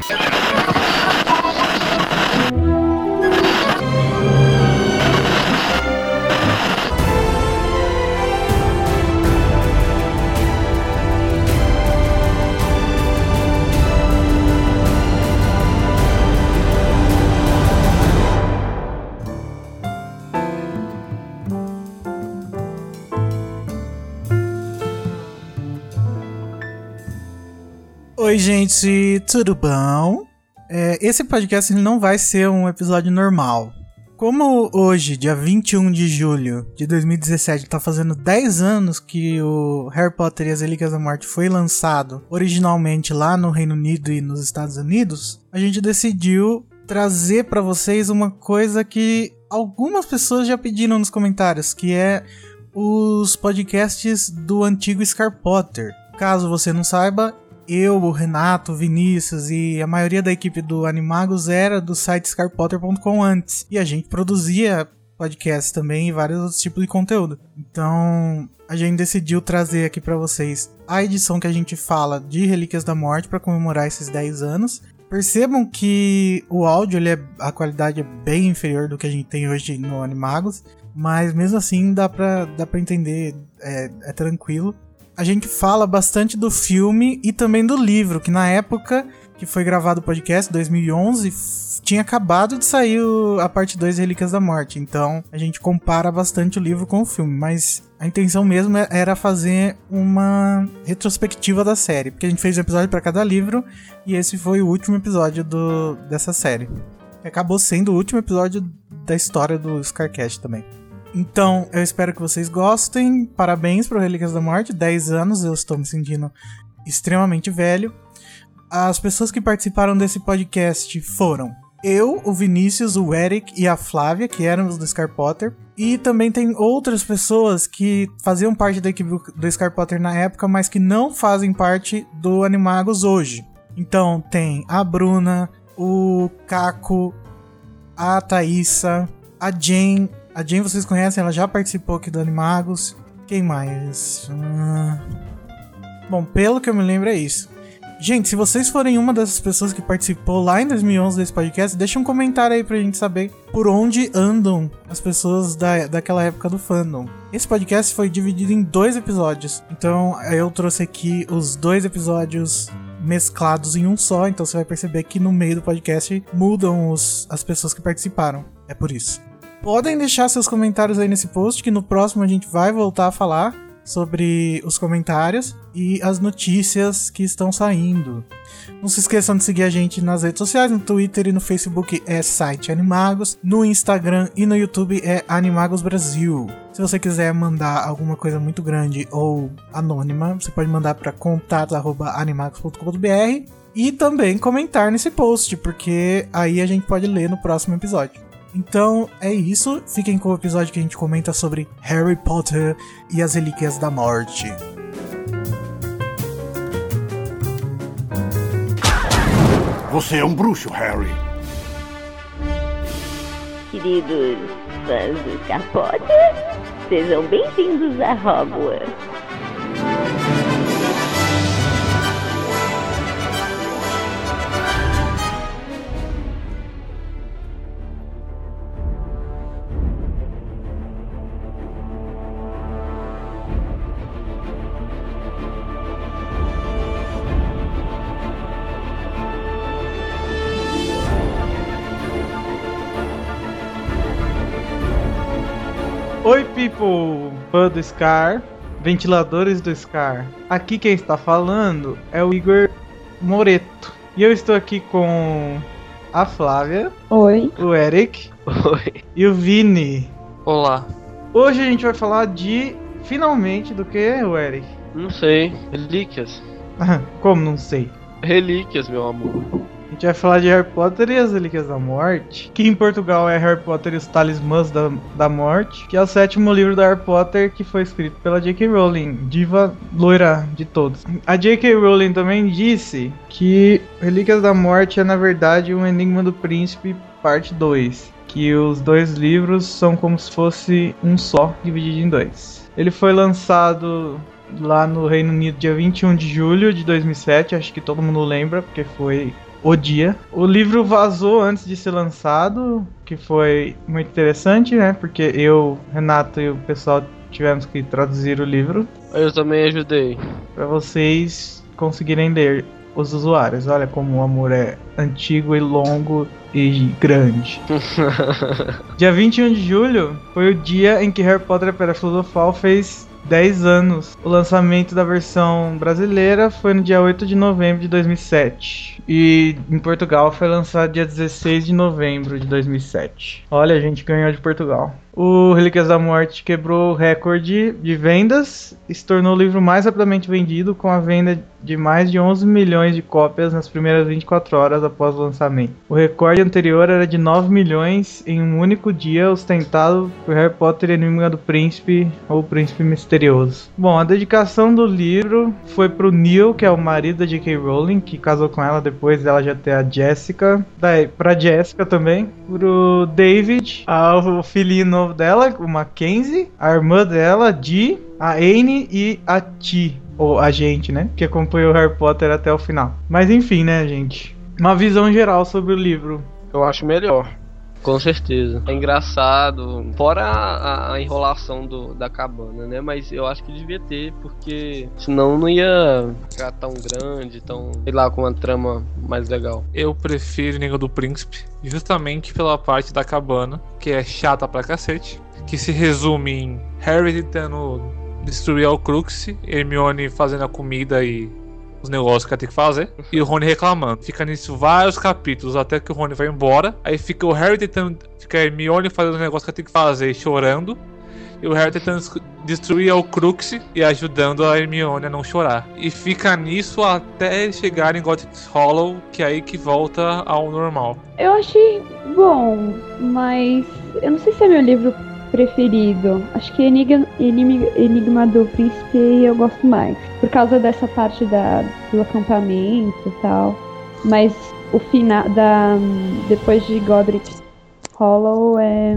¡Suscríbete! Oi, gente, tudo bom? É, esse podcast não vai ser um episódio normal. Como hoje, dia 21 de julho de 2017, tá fazendo 10 anos que o Harry Potter e as Relíquias da Morte foi lançado originalmente lá no Reino Unido e nos Estados Unidos, a gente decidiu trazer para vocês uma coisa que algumas pessoas já pediram nos comentários, que é os podcasts do antigo Scar Potter. Caso você não saiba, eu, o Renato, o Vinícius e a maioria da equipe do Animagos era do site scarpotter.com antes. E a gente produzia podcasts também e vários outros tipos de conteúdo. Então, a gente decidiu trazer aqui para vocês a edição que a gente fala de Relíquias da Morte para comemorar esses 10 anos. Percebam que o áudio, ele é, a qualidade é bem inferior do que a gente tem hoje no Animagos, mas mesmo assim dá pra, dá entender, é, é tranquilo a gente fala bastante do filme e também do livro, que na época que foi gravado o podcast, 2011, tinha acabado de sair a parte 2 Relíquias da Morte. Então a gente compara bastante o livro com o filme, mas a intenção mesmo é, era fazer uma retrospectiva da série, porque a gente fez um episódio para cada livro e esse foi o último episódio do, dessa série. Acabou sendo o último episódio da história do Scarcast também. Então, eu espero que vocês gostem. Parabéns para Relíquias da Morte, 10 anos, eu estou me sentindo extremamente velho. As pessoas que participaram desse podcast foram eu, o Vinícius, o Eric e a Flávia, que éramos do Scar Potter. E também tem outras pessoas que faziam parte da equipe do Scar Potter na época, mas que não fazem parte do Animagos hoje. Então tem a Bruna, o Caco, a Thaísa, a Jane, a Jane vocês conhecem, ela já participou aqui do Animagos. Quem mais? Hum... Bom, pelo que eu me lembro é isso. Gente, se vocês forem uma dessas pessoas que participou lá em 2011 desse podcast, deixa um comentário aí pra gente saber por onde andam as pessoas da, daquela época do fandom. Esse podcast foi dividido em dois episódios, então eu trouxe aqui os dois episódios mesclados em um só, então você vai perceber que no meio do podcast mudam os, as pessoas que participaram. É por isso. Podem deixar seus comentários aí nesse post, que no próximo a gente vai voltar a falar sobre os comentários e as notícias que estão saindo. Não se esqueçam de seguir a gente nas redes sociais, no Twitter e no Facebook é site Animagos, no Instagram e no YouTube é Animagos Brasil. Se você quiser mandar alguma coisa muito grande ou anônima, você pode mandar para contatos@animagos.com.br e também comentar nesse post, porque aí a gente pode ler no próximo episódio. Então é isso. Fiquem com o episódio que a gente comenta sobre Harry Potter e as Relíquias da Morte. Você é um bruxo, Harry. Queridos fãs do Potter, sejam bem-vindos a Hogwarts. Fã do Scar, ventiladores do Scar. Aqui quem está falando é o Igor Moreto. E eu estou aqui com a Flávia. Oi. O Eric. Oi. E o Vini. Olá. Hoje a gente vai falar de. Finalmente, do que, o Eric? Não sei. Relíquias. Como não sei? Relíquias, meu amor. A gente vai falar de Harry Potter e as Relíquias da Morte, que em Portugal é Harry Potter e os Talismãs da, da Morte, que é o sétimo livro da Harry Potter que foi escrito pela J.K. Rowling, diva loira de todos. A J.K. Rowling também disse que Relíquias da Morte é na verdade um Enigma do Príncipe parte 2, que os dois livros são como se fosse um só, dividido em dois. Ele foi lançado lá no Reino Unido dia 21 de julho de 2007, acho que todo mundo lembra, porque foi O Dia. O livro vazou antes de ser lançado, que foi muito interessante, né? Porque eu, Renato e o pessoal tivemos que traduzir o livro. Eu também ajudei. Para vocês conseguirem ler os usuários. Olha como o amor é antigo e longo e grande. dia 21 de julho foi o dia em que Harry Potter e a Pedra Filosofal fez 10 anos. O lançamento da versão brasileira foi no dia 8 de novembro de 2007. E em Portugal foi lançado dia 16 de novembro de 2007. Olha, a gente ganhou de Portugal. O Relíquias da Morte quebrou o recorde de vendas e se tornou o livro mais rapidamente vendido, com a venda de mais de 11 milhões de cópias nas primeiras 24 horas após o lançamento. O recorde anterior era de 9 milhões em um único dia, ostentado por Harry Potter e Enigma do Príncipe ou Príncipe Misterioso. Bom, a dedicação do livro foi pro Neil, que é o marido da J.K. Rowling, que casou com ela depois dela já ter a Jessica. Daí, pra Jessica também. Pro David, o filhinho dela, o Mackenzie, a irmã dela, Dee, a Anne e a Ti, ou a gente, né? Que acompanhou Harry Potter até o final. Mas enfim, né, gente? Uma visão geral sobre o livro. Eu acho melhor. Com certeza. É engraçado, fora a, a, enrolação do, da cabana, né? Mas eu acho que devia ter, porque senão não ia ficar tão grande, tão, sei lá, com uma trama mais legal. Eu prefiro Língua do Príncipe, justamente pela parte da cabana, que é chata pra cacete, que se resume em Harry tentando destruir o Crux, Hermione fazendo a comida e os negócios que ela tem que fazer. E o Rony reclamando. Fica nisso vários capítulos até que o Rony vai embora. Aí fica o Harry tentando. Fica a Hermione fazendo os negócios que ela tem que fazer chorando. E o Harry tentando destruir o Crux e ajudando a Hermione a não chorar. E fica nisso até chegar em Gothic Hollow, que é aí que volta ao normal. Eu achei bom, mas eu não sei se é meu livro preferido. Acho que Enigma, Enigma, Enigma do Príncipe eu gosto mais. Por causa dessa parte da, do acampamento e tal. Mas o final da. Depois de Godric Hollow é,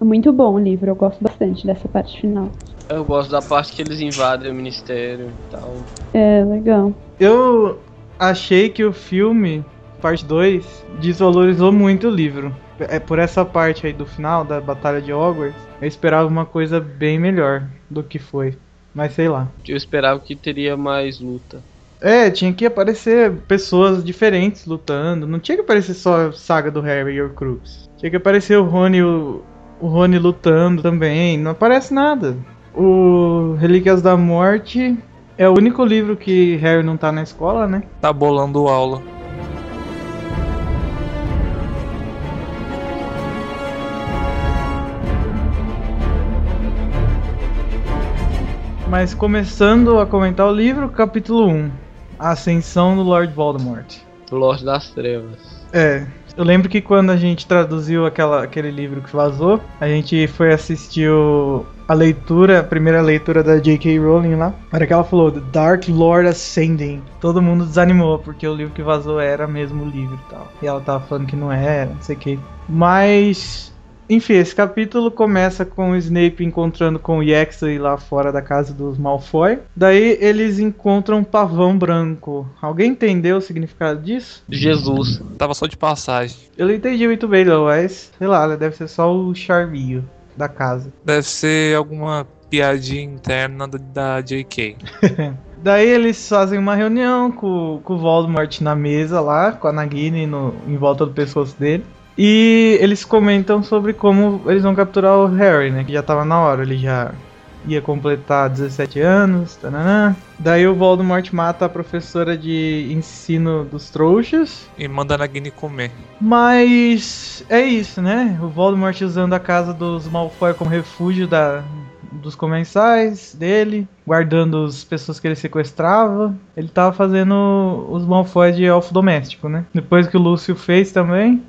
é muito bom o livro. Eu gosto bastante dessa parte final. Eu gosto da parte que eles invadem o ministério e tal. É, legal. Eu achei que o filme, parte 2, desvalorizou muito o livro é por essa parte aí do final da batalha de Hogwarts, eu esperava uma coisa bem melhor do que foi. Mas sei lá. Eu esperava que teria mais luta. É, tinha que aparecer pessoas diferentes lutando. Não tinha que aparecer só a saga do Harry e o Crux. Tinha que aparecer o Rony o, o Rony lutando também. Não aparece nada. O Relíquias da Morte é o único livro que Harry não tá na escola, né? Tá bolando aula. Mas começando a comentar o livro, capítulo 1. A Ascensão do Lord Voldemort. Lorde das Trevas. É. Eu lembro que quando a gente traduziu aquela, aquele livro que vazou, a gente foi assistir o, a leitura, a primeira leitura da J.K. Rowling lá. Na hora que ela falou The Dark Lord Ascending, todo mundo desanimou, porque o livro que vazou era mesmo o livro e tal. E ela tava falando que não era, não sei o que. Mas enfim, esse capítulo começa com o Snape encontrando com o Yaxley lá fora da casa dos Malfoy. Daí eles encontram um pavão branco. Alguém entendeu o significado disso? Jesus. Tava só de passagem. Eu não entendi muito bem, não, mas sei lá, né, deve ser só o charminho da casa. Deve ser alguma piadinha interna da JK. Daí eles fazem uma reunião com, com o Voldemort na mesa lá, com a Nagini no, em volta do pescoço dele. E eles comentam sobre como eles vão capturar o Harry, né? Que já tava na hora, ele já ia completar 17 anos, tananã. Daí o Voldemort mata a professora de ensino dos trouxas. E manda a Nagini comer. Mas é isso, né? O Voldemort usando a casa dos Malfoy como refúgio da, dos comensais dele, guardando as pessoas que ele sequestrava. Ele tava fazendo os Malfoy de elfo doméstico, né? Depois que o Lúcio fez também,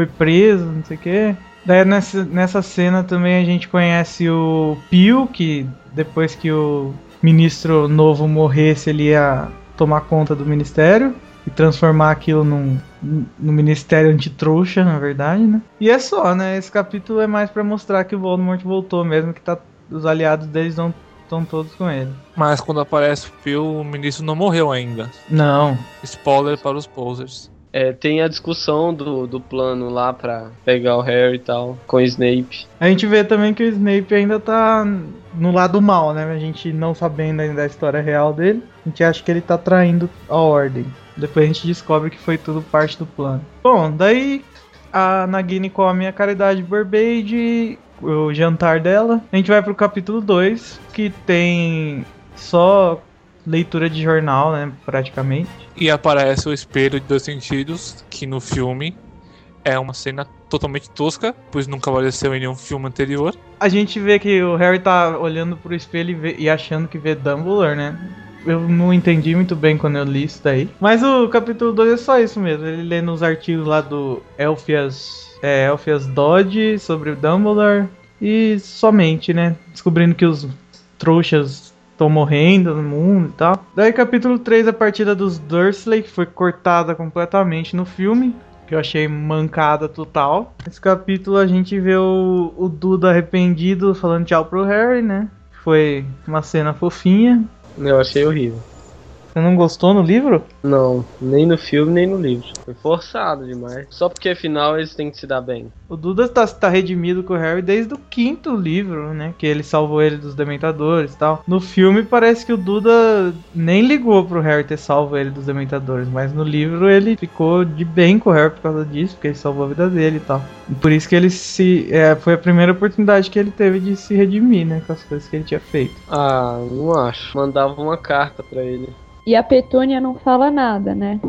foi preso, não sei o quê. Daí nessa, nessa cena também a gente conhece o Pio, que depois que o ministro novo morresse, ele ia tomar conta do ministério e transformar aquilo num, no ministério antitrouxa, na verdade, né? E é só, né? Esse capítulo é mais para mostrar que o Voldemort voltou mesmo, que tá, os aliados deles não estão todos com ele. Mas quando aparece o Phil, o ministro não morreu ainda. Não. Spoiler para os posers. É, tem a discussão do, do plano lá pra pegar o Harry e tal, com o Snape. A gente vê também que o Snape ainda tá no lado mal, né? A gente não sabendo ainda da história real dele, a gente acha que ele tá traindo a ordem. Depois a gente descobre que foi tudo parte do plano. Bom, daí a Nagini come a caridade Burbage, o jantar dela. A gente vai pro capítulo 2, que tem só leitura de jornal, né, praticamente. E aparece o espelho de dois sentidos, que no filme é uma cena totalmente tosca, pois nunca apareceu em nenhum filme anterior. A gente vê que o Harry tá olhando pro espelho e, vê- e achando que vê Dumbledore, né? Eu não entendi muito bem quando eu li isso daí. Mas o capítulo 2 é só isso mesmo. Ele lê nos artigos lá do Elfias, é, Elfias Dodge sobre o Dumbledore. E somente, né? Descobrindo que os trouxas estão morrendo no mundo e tal. Daí capítulo 3, a partida dos Dursley, que foi cortada completamente no filme. Que eu achei mancada total. Nesse capítulo a gente vê o, o Duda arrependido falando tchau pro Harry, né? Foi uma cena fofinha. Eu achei horrível. Você não gostou no livro? Não, nem no filme, nem no livro. Foi forçado demais. Só porque afinal eles têm que se dar bem. O Duda tá, tá redimido com o Harry desde o quinto livro, né? Que ele salvou ele dos Dementadores e tal. No filme parece que o Duda nem ligou pro Harry ter salvo ele dos Dementadores. Mas no livro ele ficou de bem com o Harry por causa disso, porque ele salvou a vida dele e tal. E por isso que ele se. É, foi a primeira oportunidade que ele teve de se redimir, né? Com as coisas que ele tinha feito. Ah, não acho. Mandava uma carta pra ele. E a Petúnia não fala nada, né?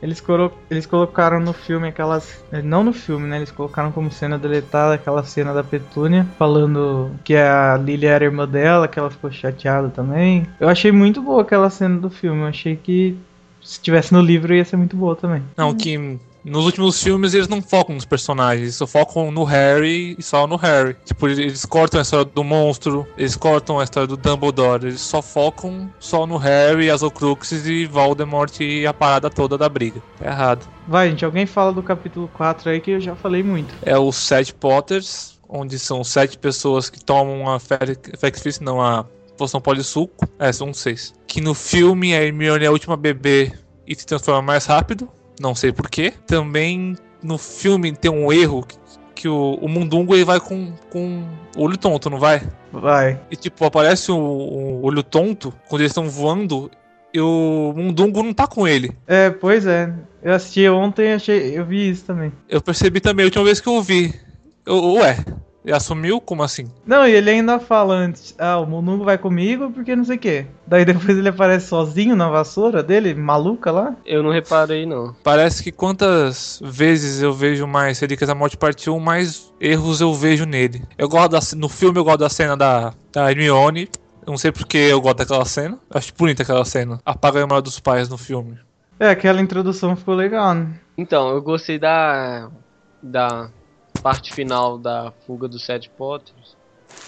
Eles, colo- eles colocaram no filme aquelas. eh, Não no filme, né? Eles colocaram como cena deletada aquela cena da Petúnia, falando que a Lily era irmã dela, que ela ficou chateada também. Eu achei muito boa aquela cena do filme. Eu achei que se tivesse no livro ia ser muito boa também. Não, que nos últimos filmes eles não focam nos personagens, eles só focam no Harry e só no Harry. Tipo, eles cortam a história do monstro, eles cortam a história do Dumbledore, eles só focam só no Harry, as Horcruxes e Voldemort e a parada toda da briga. Tá errado. Vai, gente, alguém fala do capítulo 4 aí que eu já falei muito. É os Sete Potters, onde são sete pessoas que tomam a Fex não, a poção polissuco. É, são seis. Que no filme a Hermione é a última bebê e se transforma mais rápido. Não sei porquê. Também no filme tem um erro que, que o, o Mundungo ele vai com, com olho tonto, não vai? Vai. E tipo, aparece o, o olho tonto quando eles estão voando e o Mundungo não tá com ele. É, pois é. Eu assisti ontem e achei. Eu vi isso também. Eu percebi também a última vez que eu vi. Eu, ué, ele assumiu? Como assim? Não, e ele ainda fala antes, ah, o Munungo vai comigo porque não sei o quê. Daí depois ele aparece sozinho na vassoura dele, maluca lá. Eu não reparei, não. Parece que quantas vezes eu vejo mais Relíquias da Morte Parte 1, mais erros eu vejo nele. Eu gosto da, no filme eu gosto da cena da, da Hermione. Eu não sei porque eu gosto daquela cena. Eu acho bonita aquela cena. Apaga a memória dos pais no filme. É, aquela introdução ficou legal, né? Então, eu gostei da. da parte final da fuga dos Sete Potters.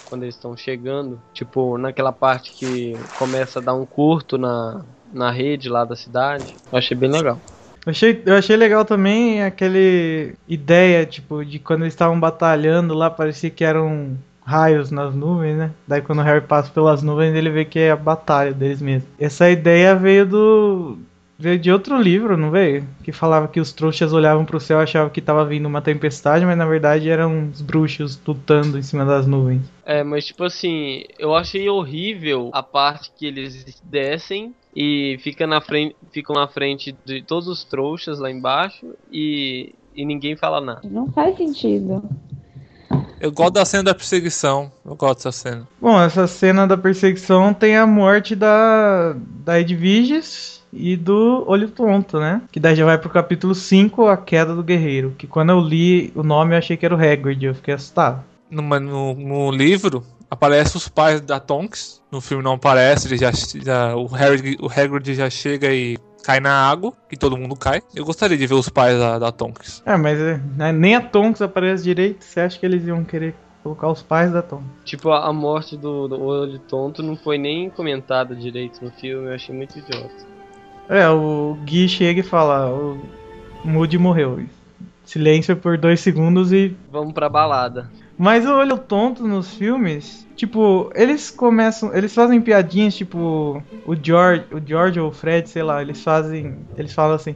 Quando eles estão chegando. Tipo, naquela parte que começa a dar um curto na, na rede lá da cidade. Eu achei bem legal. Eu achei, eu achei legal também aquele ideia, tipo, de quando eles estavam batalhando lá, parecia que eram raios nas nuvens, né? Daí quando o Harry passa pelas nuvens, ele vê que é a batalha deles mesmo. Essa ideia veio do. Veio de outro livro, não veio? Que falava que os trouxas olhavam pro céu e achavam que tava vindo uma tempestade, mas na verdade eram os bruxos lutando em cima das nuvens. É, mas tipo assim, eu achei horrível a parte que eles descem e fica na frente, ficam na frente de todos os trouxas lá embaixo e, e ninguém fala nada. Não faz sentido. Eu gosto da cena da perseguição. Eu gosto dessa cena. Bom, essa cena da perseguição tem a morte da, da Edviges e do Olho Tonto, né? Que daí já vai pro capítulo 5, A Queda do Guerreiro. Que quando eu li o nome eu achei que era o Hagrid, eu fiquei assustado. No, no, no livro, aparece os pais da Tonks. No filme não aparece, ele já, já, o, Harry, o Hagrid já chega e cai na água, que todo mundo cai. Eu gostaria de ver os pais da, da Tonks. É, mas é, né, nem a Tonks aparece direito. Você acha que eles iam querer colocar os pais da Tonks? Tipo, a, a morte do, do olho tonto não foi nem comentada direito no filme, eu achei muito idiota. É, o Gui chega e fala: o Moody morreu. silêncio por dois segundos e Vamos pra balada. Mas o olho tonto nos filmes, tipo, eles começam, eles fazem piadinhas, tipo, o George, o George ou o Fred, sei lá, eles fazem, eles falam assim: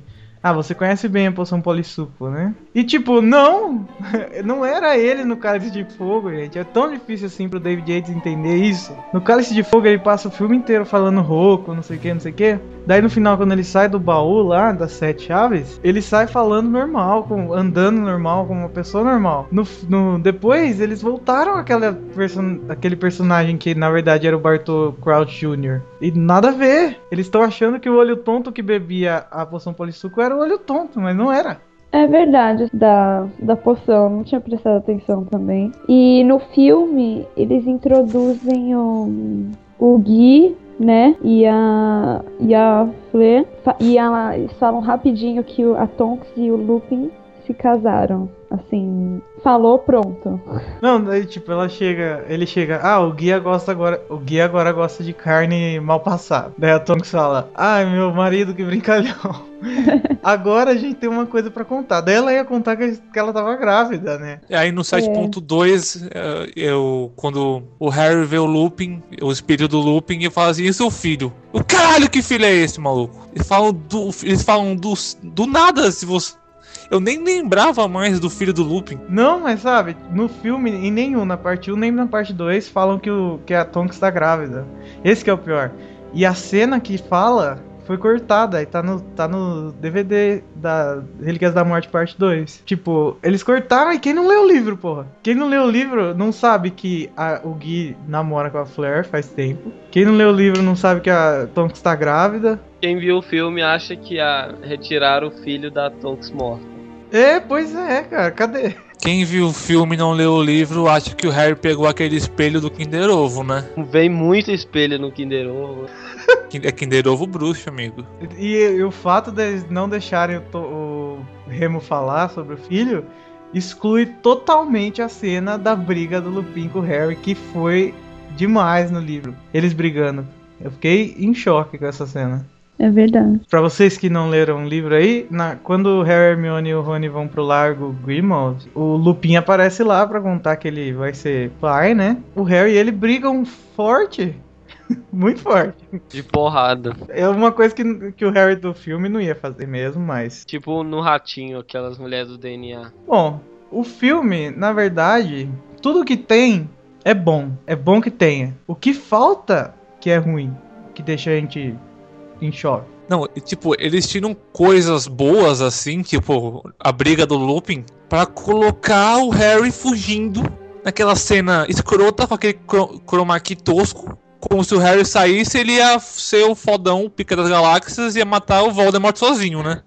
"Ah, você conhece bem a poção polissuco, né?" E tipo, não, não era ele no Cálice de Fogo, gente. É tão difícil assim pro David Yates entender isso. No Cálice de Fogo ele passa o filme inteiro falando rouco, não sei o que, não sei o que. Daí no final, quando ele sai do baú lá, das sete chaves, ele sai falando normal, com, andando normal, como uma pessoa normal. No, no- depois, eles voltaram àquela aquele personagem que na verdade era o Bartol Crouch Jr. E nada a ver. Eles estão achando que o olho tonto que bebia a poção polissuco era olho tonto, mas não era. É verdade, da, da poção, não tinha prestado atenção também. E no filme, eles introduzem o, o Gui, né? E a, e a fa- E ela, eles falam rapidinho que a Tonks e o Lupin se casaram. Assim, falou, pronto. Não, daí tipo, ela chega, ele chega, ah, o guia gosta agora, o guia agora gosta de carne mal passada. Daí a Tonks fala, ai, meu marido, que brincalhão. agora a gente tem uma coisa pra contar. Daí ela ia contar que, que ela tava grávida, né? E aí no 7.2, eh, eu quando o Harry vê o Lupin, o espírito do Lupin, e fala assim, e seu filho? O caralho que filho é esse, maluco? Eles falam do, eles falam do, do nada, se você... Eu nem lembrava mais do filho do Lupin. Não, mas sabe, no filme, em nenhum, na parte 1 nem na parte 2, falam que, o, que a Tonks tá grávida. Esse que é o pior. E a cena que fala foi cortada e tá no, tá no DVD da Relíquias da Morte parte 2. Tipo, eles cortaram e quem não leu o livro, porra? Quem não leu o livro não sabe que a- o Gui namora com a Flair faz tempo. Quem não leu o livro não sabe que a Tonks tá grávida. Quem viu o filme acha que a retiraram o filho da Tonks morta. É, pois é, cara, cadê? Quem viu o filme e não leu o livro acha que o Harry pegou aquele espelho do Kinder Ovo, né? Vem muito espelho no Kinder Ovo. É Kinder Ovo bruxo, amigo. E, e o fato deles não deixarem o, To- o Remo falar sobre o filho exclui totalmente a cena da briga do Lupin com o Harry, que foi demais no livro. Eles brigando. Eu fiquei em choque com essa cena. É verdade. Pra vocês que não leram o livro aí, na- quando o Harry, a Hermione e o Rony vão pro Largo Grimmauld, o Lupin aparece lá pra contar que ele vai ser pai, né? O Harry e ele brigam forte. Muito forte. De porrada. É uma coisa que, que o Harry do filme não ia fazer mesmo, mas. Tipo no ratinho, aquelas mulheres do DNA. Bom, o filme, na verdade, tudo que tem é bom. É bom que tenha. O que falta que é ruim, que deixa a gente em choque. Não, tipo, eles tiram coisas boas assim, tipo a briga do Lupin, pra colocar o Harry fugindo naquela cena escrota com aquele chroma key tosco. Como se o Harry saísse, ele ia ser o fodão, o pica das galáxias, e ia matar o Voldemort sozinho, né?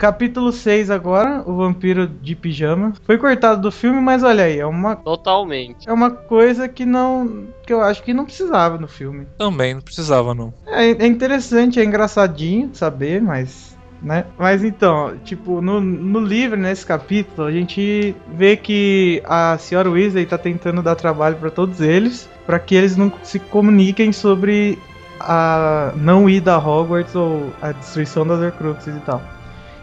Capítulo 6 agora, o vampiro de pijama. Foi cortado do filme, mas olha aí, é uma, Totalmente. é uma coisa que não. que eu acho que não precisava no filme. Também, não precisava não. É, é interessante, é engraçadinho saber, mas. Né? Mas então, tipo, no, no livro, nesse capítulo, a gente vê que a senhora Weasley tá tentando dar trabalho pra todos eles, pra que eles não se comuniquem sobre a não ida a Hogwarts ou a destruição das Horcruxes e tal.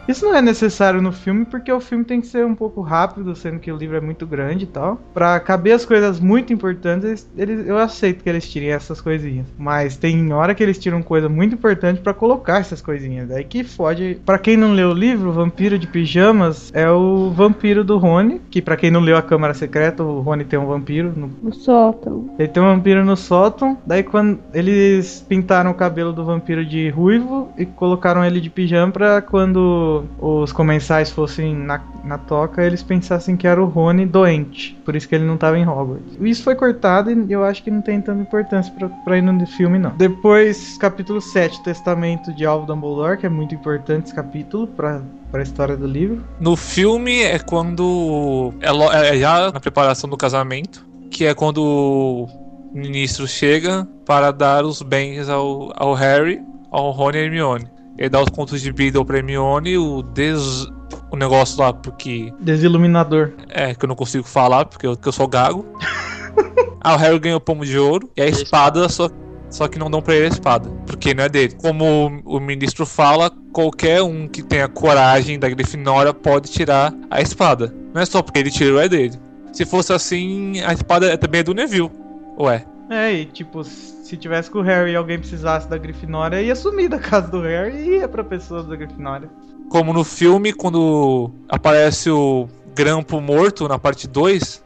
Isso não é necessário no filme porque o filme tem que ser um pouco rápido, sendo que o livro é muito grande e tal. Pra caber as coisas muito importantes, eles, eu aceito que eles tirem essas coisinhas. Mas tem hora que eles tiram coisa muito importante pra colocar essas coisinhas. Aí que fode. Pra quem não leu o livro, o Vampiro de Pijamas é o vampiro do Rony. Que pra quem não leu a Câmara Secreta, o Rony tem um vampiro no O sótão. ele tem um vampiro no sótão. Daí quando eles pintaram o cabelo do vampiro de ruivo e colocaram ele de pijama pra quando os comensais fossem na, na toca, eles pensassem que era o Rony doente. Por isso que ele não tava em Hogwarts. Isso foi cortado e eu acho que não tem tanta importância pra, ir no filme, não. Depois, capítulo 7, Testamento de Alvo Dumbledore, que é muito importante esse capítulo pra, pra história do livro. No filme é quando. É, é já na preparação do casamento. que é quando o ministro chega para dar os bens ao, ao Harry, ao Rony e Hermione. Ele dá os contos de Beedle pra Hermione, o des... o negócio lá, porque Desiluminador. é, que eu não consigo falar porque eu, que eu sou gago. ah, o Harry ganhou o pomo de ouro e a espada, só, só que não dão pra ele a espada, porque não é dele. Como o, o ministro fala, qualquer um que tenha coragem da Grifinória pode tirar a espada. Não é só porque ele tirou, é dele. Se fosse assim, a espada é- também é do Neville. Ué, É, e tipo, se tivesse com o Harry e alguém precisasse da Grifinória, ia sumir da casa do Harry e ia pra pessoa da Grifinória. como no filme, quando aparece o Grampo morto na parte 2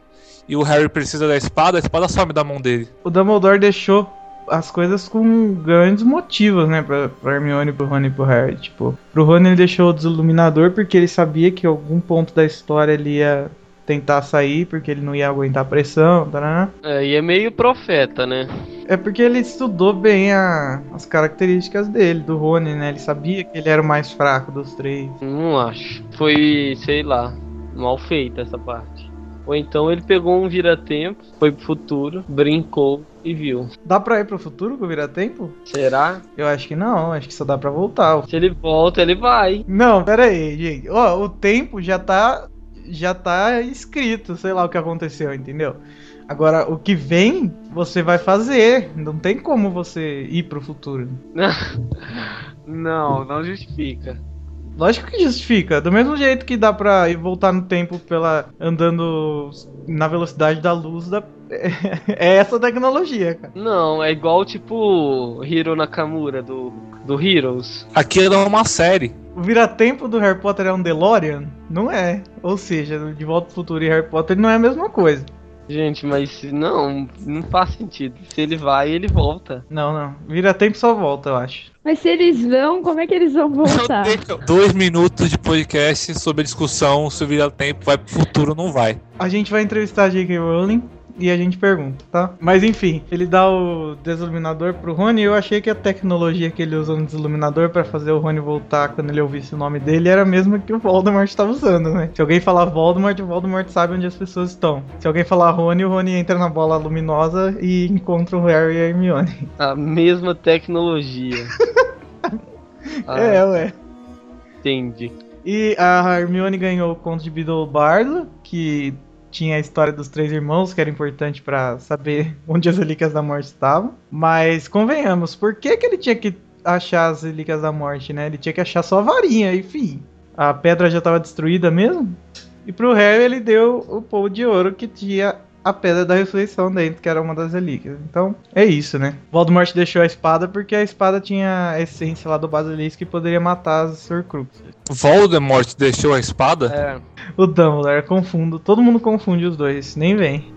e o Harry precisa da espada, a espada some da mão dele. O Dumbledore deixou as coisas com grandes motivos, né, pra, pra Hermione, pro Rony e pro Harry. Tipo, pro Rony ele deixou o desiluminador porque ele sabia que em algum ponto da história ele ia tentar sair, porque ele não ia aguentar a pressão, tarará. É, e é meio profeta, né? É porque ele estudou bem a- as características dele, do Rony, né? Ele sabia que ele era o mais fraco dos três. Não acho. Foi, sei lá, mal feita essa parte. Ou então ele pegou um vira-tempo, foi pro futuro, brincou e viu. Dá pra ir pro futuro com o Vira-Tempo? Será? Eu acho que não, acho que só dá pra voltar. Se ele volta, ele vai. Não, pera aí, gente. Ó, o tempo já tá já tá escrito, sei lá o que aconteceu, entendeu? Agora, o que vem, você vai fazer. Não tem como você ir pro futuro. Não, não justifica. Lógico que justifica. Do mesmo jeito que dá pra ir voltar no tempo pela andando na velocidade da luz, da... é essa tecnologia, cara. Não, é igual tipo Hiro Nakamura do, do Heroes. Aquilo é uma série. O vira-tempo do Harry Potter é um DeLorean? Não é. Ou seja, De Volta ao Futuro e Harry Potter não é a mesma coisa. Gente, mas não, não faz sentido. Se ele vai, ele volta. Não, não. Vira-tempo só volta, eu acho. Mas se eles vão, como é que eles vão voltar? Dois minutos de podcast sobre a discussão se o vira tempo vai pro futuro ou não vai. A gente vai entrevistar a J.K. Rowling e a gente pergunta, tá? Mas enfim, ele dá o desiluminador pro Rony e eu achei que a tecnologia que ele usa no desiluminador pra fazer o Rony voltar quando ele ouvisse o nome dele era a mesma que o Voldemort tá usando, né? Se alguém falar Voldemort, o Voldemort sabe onde as pessoas estão. Se alguém falar Rony, o Rony entra na bola luminosa e encontra o Harry e a Hermione. A mesma tecnologia. Ah, É, ué. entendi. E a Hermione ganhou o conto de Beedle Bardo, que tinha a história dos três irmãos, que era importante pra saber onde as relíquias da morte estavam. Mas convenhamos, por que, que ele tinha que achar as relíquias da morte, né? Ele tinha que achar só a varinha, enfim. A pedra já estava destruída mesmo. E pro Harry ele deu o povo de ouro que tinha a pedra da ressurreição dentro, que era uma das relíquias. Então, é isso, né? Voldemort deixou a espada porque a espada tinha a essência lá do basilisco que poderia matar as Horcruxes. Voldemort deixou a espada? É, O Dumbledore, confundo. Todo mundo confunde os dois, nem vem.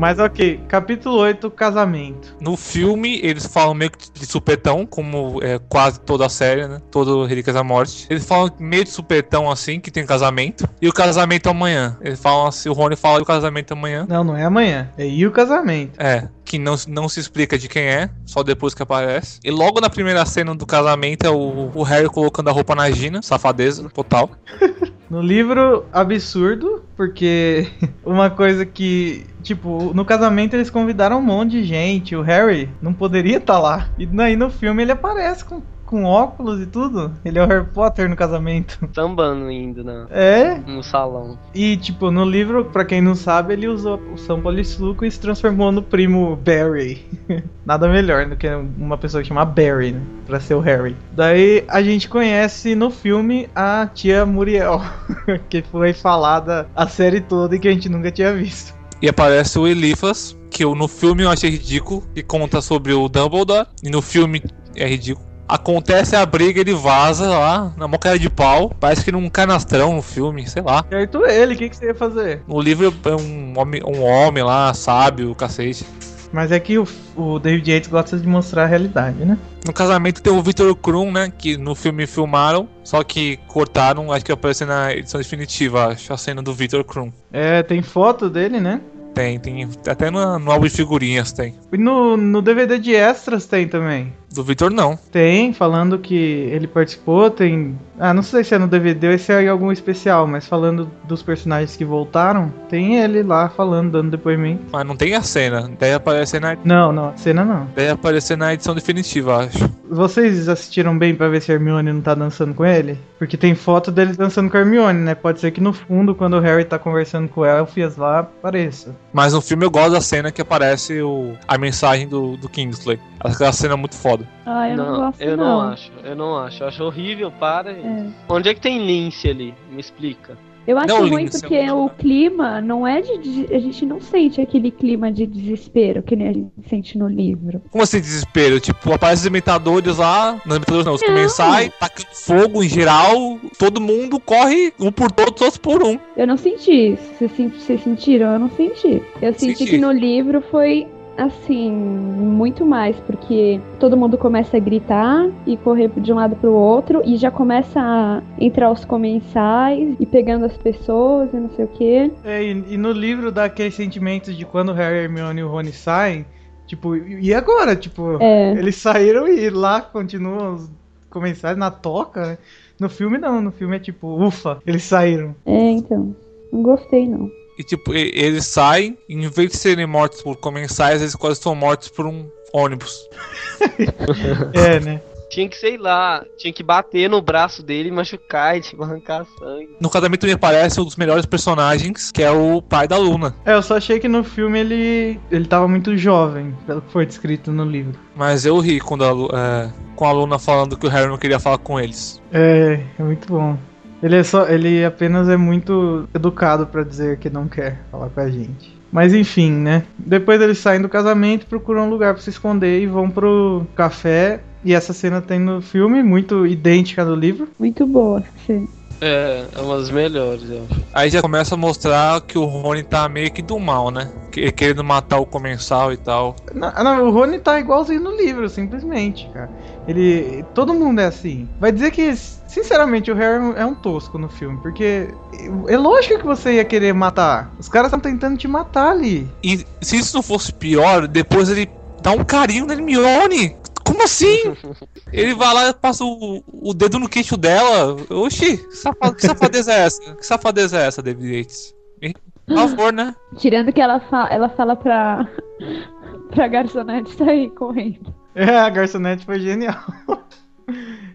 Mas ok, capítulo 8, casamento. No filme, eles falam meio que de supetão, como é quase toda a série, né? Todo Relíquias da Morte. Eles falam meio de supetão, assim, que tem casamento. E o casamento amanhã. Eles falam assim, o Rony fala do casamento amanhã. Não, não é amanhã. É e o casamento. É, que não, não se explica de quem é, só depois que aparece. E logo na primeira cena do casamento é o, o Harry colocando a roupa na Gina, safadeza total. No livro, absurdo, porque uma coisa que, tipo, no casamento eles convidaram um monte de gente, o Harry não poderia estar lá. E aí no filme ele aparece com, com óculos e tudo. Ele é o Harry Potter no casamento. sambando ainda na, É, no salão. e tipo, no livro, pra quem não sabe, ele usou o São Polissuco e se transformou no primo Barry. Nada melhor do que uma pessoa que chama Barry, né? Pra ser o Harry. Daí a gente conhece no filme a tia Muriel, que foi falada a série toda e que a gente nunca tinha visto. E aparece o Elifas, que eu, no filme eu achei ridículo, que conta sobre o Dumbledore. E no filme é ridículo. Acontece a briga, ele vaza lá, na mão cara de pau. Parece que num canastrão no filme, sei lá. Certo ele, o que, que você ia fazer? No livro é um homem, um homem lá, sábio, cacete. Mas é que o, o David Yates gosta de mostrar a realidade, né? No casamento tem o Victor Krum, né? Que no filme filmaram, só que cortaram, acho que apareceu na edição definitiva, acho, a cena do Victor Krum. É, tem foto dele, né? Tem, tem. Até no, no álbum de figurinhas tem. E no, no DVD de extras tem também. Do Victor, não. Tem, falando que ele participou, tem. Ah, não sei se é no DVD ou se é em algum especial, mas falando dos personagens que voltaram, tem ele lá falando, dando depoimento. Mas não tem a cena. Deve aparecer na, Não, não, a cena não. deve aparecer na edição definitiva, acho. Vocês assistiram bem pra ver se a Hermione não tá dançando com ele? Porque tem foto dele dançando com a Hermione, né? Pode ser que no fundo, quando o Harry tá conversando com o Elfias lá, apareça. Mas no filme eu gosto da cena que aparece o, a mensagem do, do Kingsley. Aquela cena é muito foda. Ah, eu não, gosto eu não. não acho. Eu não acho. Eu acho horrível, para. gente. Onde é que tem Lince ali? Me explica. Eu acho Não, ruim porque é o clima não é de, A gente não sente aquele clima de desespero que nem a gente sente no livro. Como assim, desespero? Tipo, aparece os imitadores lá. Não, imitadores não, os Não. comensais, tacando fogo em geral. Todo mundo corre, um por todos, todos por um. Eu não senti isso. Vocês sentiram? Eu não senti. Eu senti Senti. que no livro foi assim, muito mais, porque todo mundo começa a gritar e correr de um lado pro outro e já começa a entrar os comensais e pegando as pessoas e não sei o quê. É, e, e no livro dá aquele sentimento de quando o Harry, Hermione e o Rony saem, tipo, e e agora? Tipo, É. eles saíram e lá continuam os comensais na toca, né? No filme não, no filme é tipo, ufa, eles saíram. É, então. Não gostei, não. E tipo, e- eles saem, e em vez de serem mortos por comensais, eles quase são mortos por um ônibus. É, né? Tinha que, sei lá, tinha que bater no braço dele e machucar e tipo, arrancar sangue. No casamento me aparece um dos melhores personagens, que é o pai da Luna. É, eu só achei que no filme ele, ele tava muito jovem, pelo que foi descrito no livro. Mas eu ri quando a, é, com a Luna falando que o Harry não queria falar com eles. É, é muito bom. Ele é só, ele apenas é muito educado pra dizer que não quer falar com a gente. Mas enfim, né? Depois eles saem do casamento, procuram um lugar pra se esconder e vão pro café. E essa cena tem no filme, muito idêntica do livro. Muito boa. sim. É, é uma das melhores, eu acho. Aí já começa a mostrar que o Rony tá meio que do mal, né? Que- Querendo matar o comensal e tal. Não, não, o Rony tá igualzinho no livro, simplesmente, cara. Ele. Todo mundo é assim. Vai dizer que, sinceramente, o Harry é um tosco no filme, porque é lógico que você ia querer matar. Os caras estão tentando te matar ali. E se isso não fosse pior, depois ele dá um carinho na Hermione. Como assim? Ele vai lá e passa o, o dedo no queixo dela. Oxi, que safa- que safadeza é essa? Que safadeza é essa, David Yates? Por favor, né? Tirando que ela, fa ela fala pra, pra garçonete sair correndo. É, a garçonete foi genial.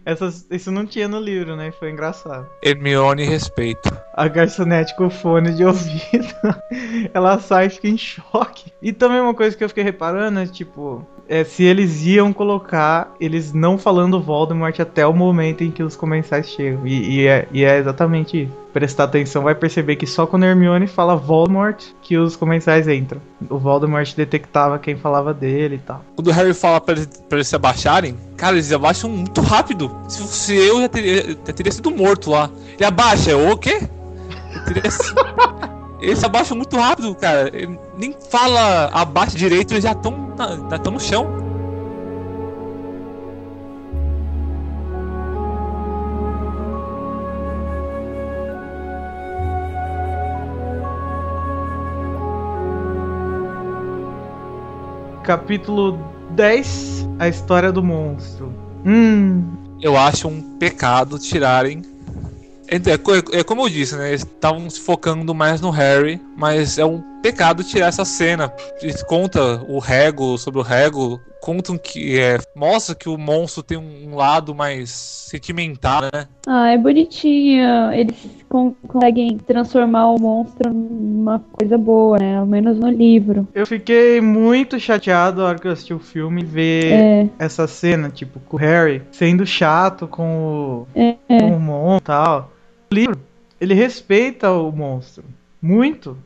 Essas, isso não tinha no livro, né? Foi engraçado. Hermione respeito. A garçonete com fone de ouvido, ela sai e fica em choque. E também uma coisa que eu fiquei reparando é, tipo, é, se eles iam colocar eles não falando Voldemort até o momento em que os comensais chegam. E, e é, e é exatamente isso. Prestar atenção, vai perceber que só quando Hermione fala Voldemort que os comensais entram. O Voldemort detectava quem falava dele e tal. Quando o Harry fala pra eles, pra eles se abaixarem, cara, eles abaixam muito rápido. Se fosse eu, já teria, já teria sido morto lá. Ele abaixa, o quê? Eles abaixam muito rápido, cara. Ele nem fala abaixa direito, eles já estão já tão no chão. Capítulo 10 A História do Monstro. Hum, Eu acho um pecado tirarem. É, é é como eu disse, né? Eles estavam se focando mais no Harry, mas é um pecado tirar essa cena. Eles conta o Rego sobre o Rego, contam que é, mostra que o monstro tem um lado mais sentimental, né? Ah, é bonitinho. Eles con- conseguem transformar o monstro numa coisa boa, né? Ao menos no livro. eu fiquei muito chateado na hora que eu assisti o filme ver É, essa cena, tipo, com o Harry sendo chato com o, é, com o monstro e tal. Livro, ele respeita o monstro. Muito.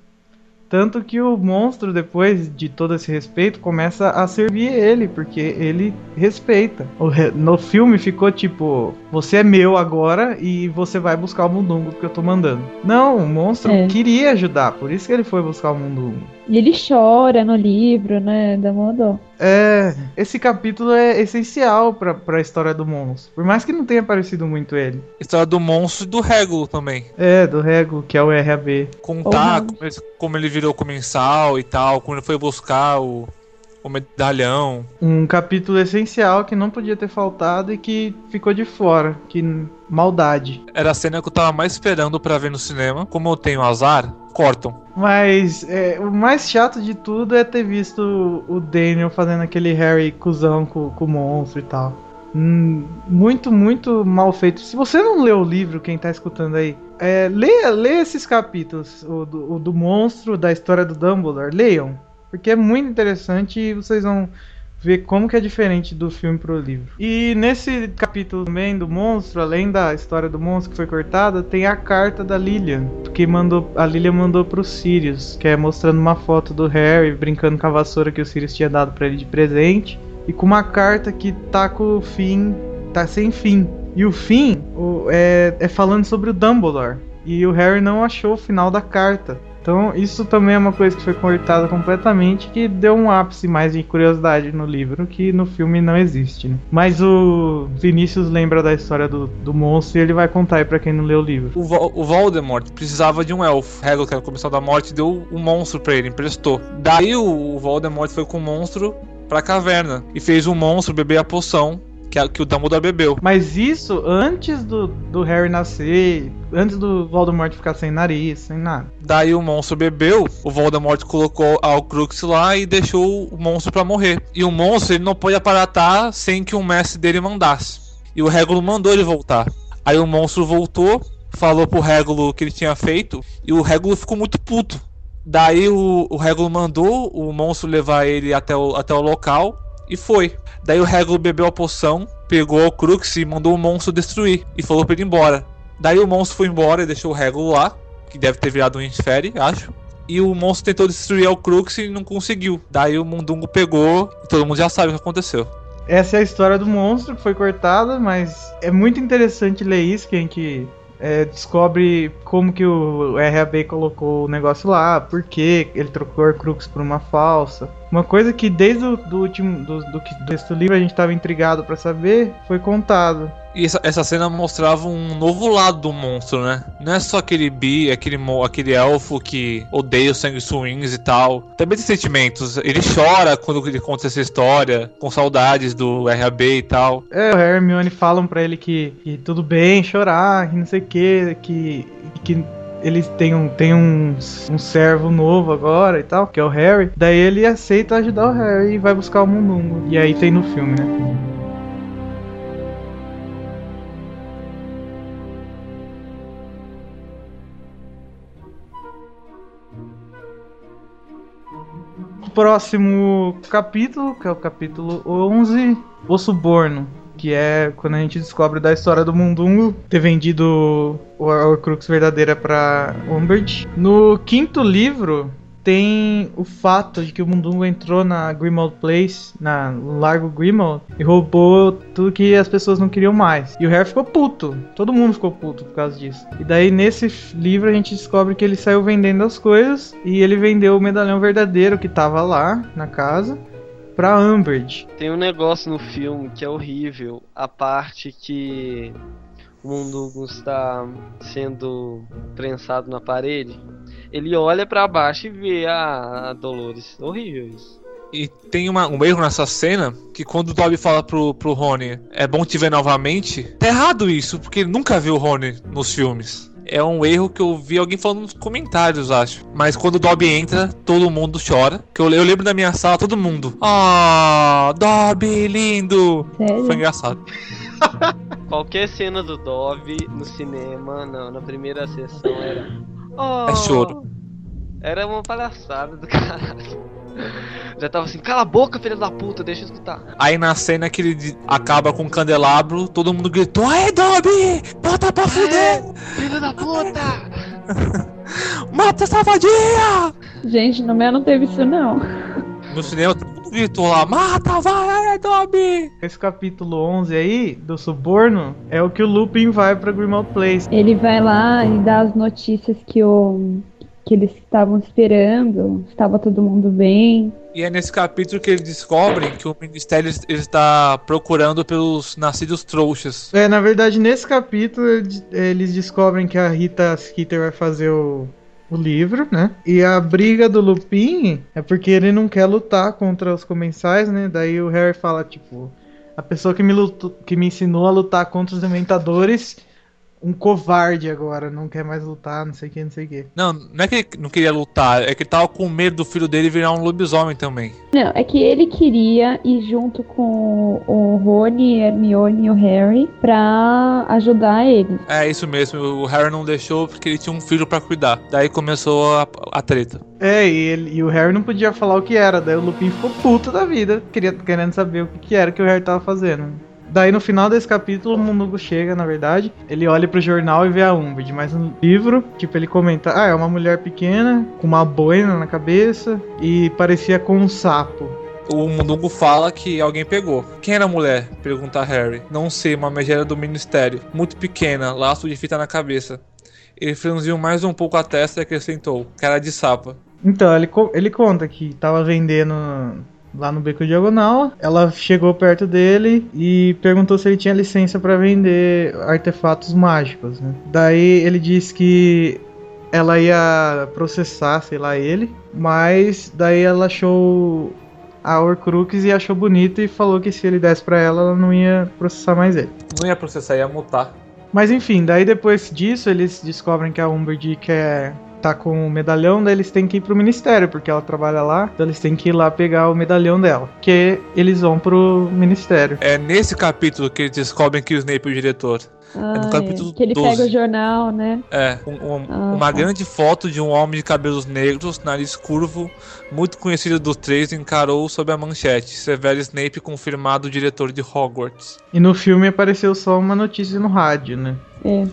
Tanto que o monstro, depois de todo esse respeito, começa a servir ele, porque ele respeita. No filme ficou tipo: você é meu agora e você vai buscar o mundungo que eu tô mandando. Não, o monstro É. queria ajudar, por isso que ele foi buscar o mundungo. E ele chora no livro, né? Uma dó. É, esse capítulo é essencial pra, pra história do monstro. Por mais que não tenha aparecido muito ele. História do monstro e do Rego também. É, do Rego, que é o RAB. Contar Uhum. como ele, como ele virou comensal e tal, como ele foi buscar o, o medalhão. Um capítulo essencial que não podia ter faltado e que ficou de fora. Que maldade. Era a cena que eu tava mais esperando pra ver no cinema. Como eu tenho azar, cortam. Mas é, o mais chato de tudo é ter visto o Daniel fazendo aquele Harry cuzão com, com o monstro e tal. Hum, muito, muito mal feito. Se você não leu o livro, quem tá escutando aí, é, leia, leia esses capítulos, o do, o do monstro, da história do Dumbledore, leiam. Porque é muito interessante e vocês vão ver como que é diferente do filme pro livro. E nesse capítulo também do monstro, além da história do monstro que foi cortada, tem a carta da Lilian, que mandou a Lilian mandou pro Sirius, que é mostrando uma foto do Harry brincando com a vassoura que o Sirius tinha dado para ele de presente, e com uma carta que tá com o fim, tá sem fim. E o fim o, é, é falando sobre o Dumbledore. E o Harry não achou o final da carta. Então, isso também é uma coisa que foi cortada completamente, que deu um ápice mais de curiosidade no livro, que no filme não existe. Né? Mas o Vinícius lembra da história do, do monstro e ele vai contar aí pra quem não leu o livro. O, Vo- o Voldemort precisava de um elfo. Hagrid, que era o comissão da morte, deu um monstro pra ele, emprestou. Daí o, Voldemort foi com o monstro pra caverna e fez o monstro beber a poção que, que o Dumbledore bebeu. Mas isso antes do, do Harry nascer, antes do Voldemort ficar sem nariz, sem nada. Daí o monstro bebeu, o Voldemort colocou a Horcrux lá e deixou o monstro pra morrer. E o monstro ele não pôde aparatar sem que o mestre dele mandasse. E o Régulo mandou ele voltar. Aí o monstro voltou, falou pro Régulo o que ele tinha feito e o Régulo ficou muito puto. Daí o, o Régulo mandou o monstro levar ele até o, até o local e foi. Daí o Régulo bebeu a poção, pegou o Crux e mandou o monstro destruir e falou pra ele ir embora. Daí o monstro foi embora e deixou o Régulo lá, que deve ter virado um Infere, acho. E o monstro tentou destruir o Crux e não conseguiu. Daí o Mundungo pegou e todo mundo já sabe o que aconteceu. Essa é a história do monstro que foi cortada, mas é muito interessante ler isso, que a gente é, descobre como que o RAB colocou o negócio lá, por que ele trocou a Horcrux por uma falsa. Uma coisa que desde o do último do, do, do livro a gente estava intrigado pra saber, foi contado. E essa, essa cena mostrava um novo lado do monstro, né? Não é só aquele bi, aquele, aquele elfo que odeia os sanguessuins e tal. Também tem sentimentos. Ele chora quando ele conta essa história, com saudades do RAB e tal. É, o Hermione falam pra ele que, que tudo bem chorar, que não sei o que, que, que eles têm, um, têm um, um servo novo agora e tal, que é o Harry. Daí ele aceita ajudar o Harry e vai buscar o Mundungo. E aí tem no filme, né? Próximo capítulo, que é o capítulo 11, O Suborno, que é quando a gente descobre da história do Mundungo ter vendido o Horcrux verdadeira para Umbridge. No quinto livro tem o fato de que o Mundungo entrou na Grimmauld Place, na Largo Grimmauld, e roubou tudo que as pessoas não queriam mais. E o Harry ficou puto. Todo mundo ficou puto por causa disso. E daí nesse livro a gente descobre que ele saiu vendendo as coisas e ele vendeu o medalhão verdadeiro que tava lá na casa pra Umbridge. Tem um negócio no filme que é horrível. A parte que o Mundungo está sendo prensado na parede. Ele olha pra baixo e vê a, a Dolores. Horrível isso. E tem uma- um erro nessa cena que quando o Dobby fala pro, pro Rony é bom te ver novamente, tá errado isso, porque ele nunca viu o Rony nos filmes. É um erro que eu vi alguém falando nos comentários, acho. Mas quando o Dobby entra, todo mundo chora. Que eu, eu lembro da minha sala, todo mundo. Ah, Dobby, lindo! Sério? Foi engraçado. Qualquer cena do Dove no cinema, na, na primeira sessão, era. É choro. Era uma palhaçada do caralho. Já tava assim, cala a boca, filha da puta, deixa eu escutar. Aí na cena que ele acaba com o candelabro, todo mundo gritou: Aê, Dobby! Bota pra fuder! Filho da puta! Mata essa vadia! Gente, no meu não teve isso não. No cinema, todo mundo gritou lá: Mata, vai, aê, Dobby! Esse capítulo 11 aí, do Suborno, é o que o Lupin vai pra Grimmauld Place. Ele vai lá e dá as notícias que o que eles estavam esperando, estava todo mundo bem. E é nesse capítulo que eles descobrem que o Ministério está procurando pelos nascidos trouxas. É, na verdade, nesse capítulo eles- eles descobrem que a Rita Skeeter vai fazer o, o livro, né? E a briga do Lupin é porque ele não quer lutar contra os comensais, né? Daí o Harry fala, tipo, a pessoa que me, lutou, que me ensinou a lutar contra os dementadores um covarde agora, não quer mais lutar, não sei o que, não sei o que. Não, não é que ele não queria lutar, é que ele tava com medo do filho dele virar um lobisomem também. Não, é que ele queria ir junto com o Rony, Hermione e o Harry pra ajudar ele. É isso mesmo, o Harry não deixou porque ele tinha um filho pra cuidar. Daí começou a, a treta. É, e, ele, e o Harry não podia falar o que era, daí o Lupin ficou puto da vida, queria, querendo saber o que, que era que o Harry tava fazendo. Daí no final desse capítulo, o Mundugo chega, na verdade. Ele olha pro jornal e vê a Umbridge. Mas no livro, tipo, ele comenta: Ah, é uma mulher pequena, com uma boina na cabeça e parecia com um sapo. O Mundugo fala que alguém pegou. Quem era a mulher? Pergunta Harry. Não sei, uma megera do ministério. Muito pequena, laço de fita na cabeça. Ele franziu mais um pouco a testa e acrescentou: Cara de sapa. Então, ele, ele conta que tava vendendo lá no Beco Diagonal. Ela chegou perto dele e perguntou se ele tinha licença para vender artefatos mágicos. Né? Daí ele disse que ela ia processar, sei lá, ele, mas daí ela achou a Horcrux e achou bonito e falou que se ele desse para ela, ela não ia processar mais ele. Não ia processar, ia multar. Mas enfim, daí depois disso eles descobrem que a Umbridge quer tá com o medalhão, daí eles têm que ir pro ministério, porque ela trabalha lá, então eles têm que ir lá pegar o medalhão dela. Que eles vão pro ministério. É nesse capítulo que eles descobrem que o Snape é o diretor. Ah, é no capítulo é. Que ele 12. pega o jornal, né? É, um, um, ah, uma tá. grande foto de um homem de cabelos negros, nariz curvo, muito conhecido dos três, encarou sob a manchete: Severo Snape confirmado diretor de Hogwarts. E no filme apareceu só uma notícia no rádio, né? É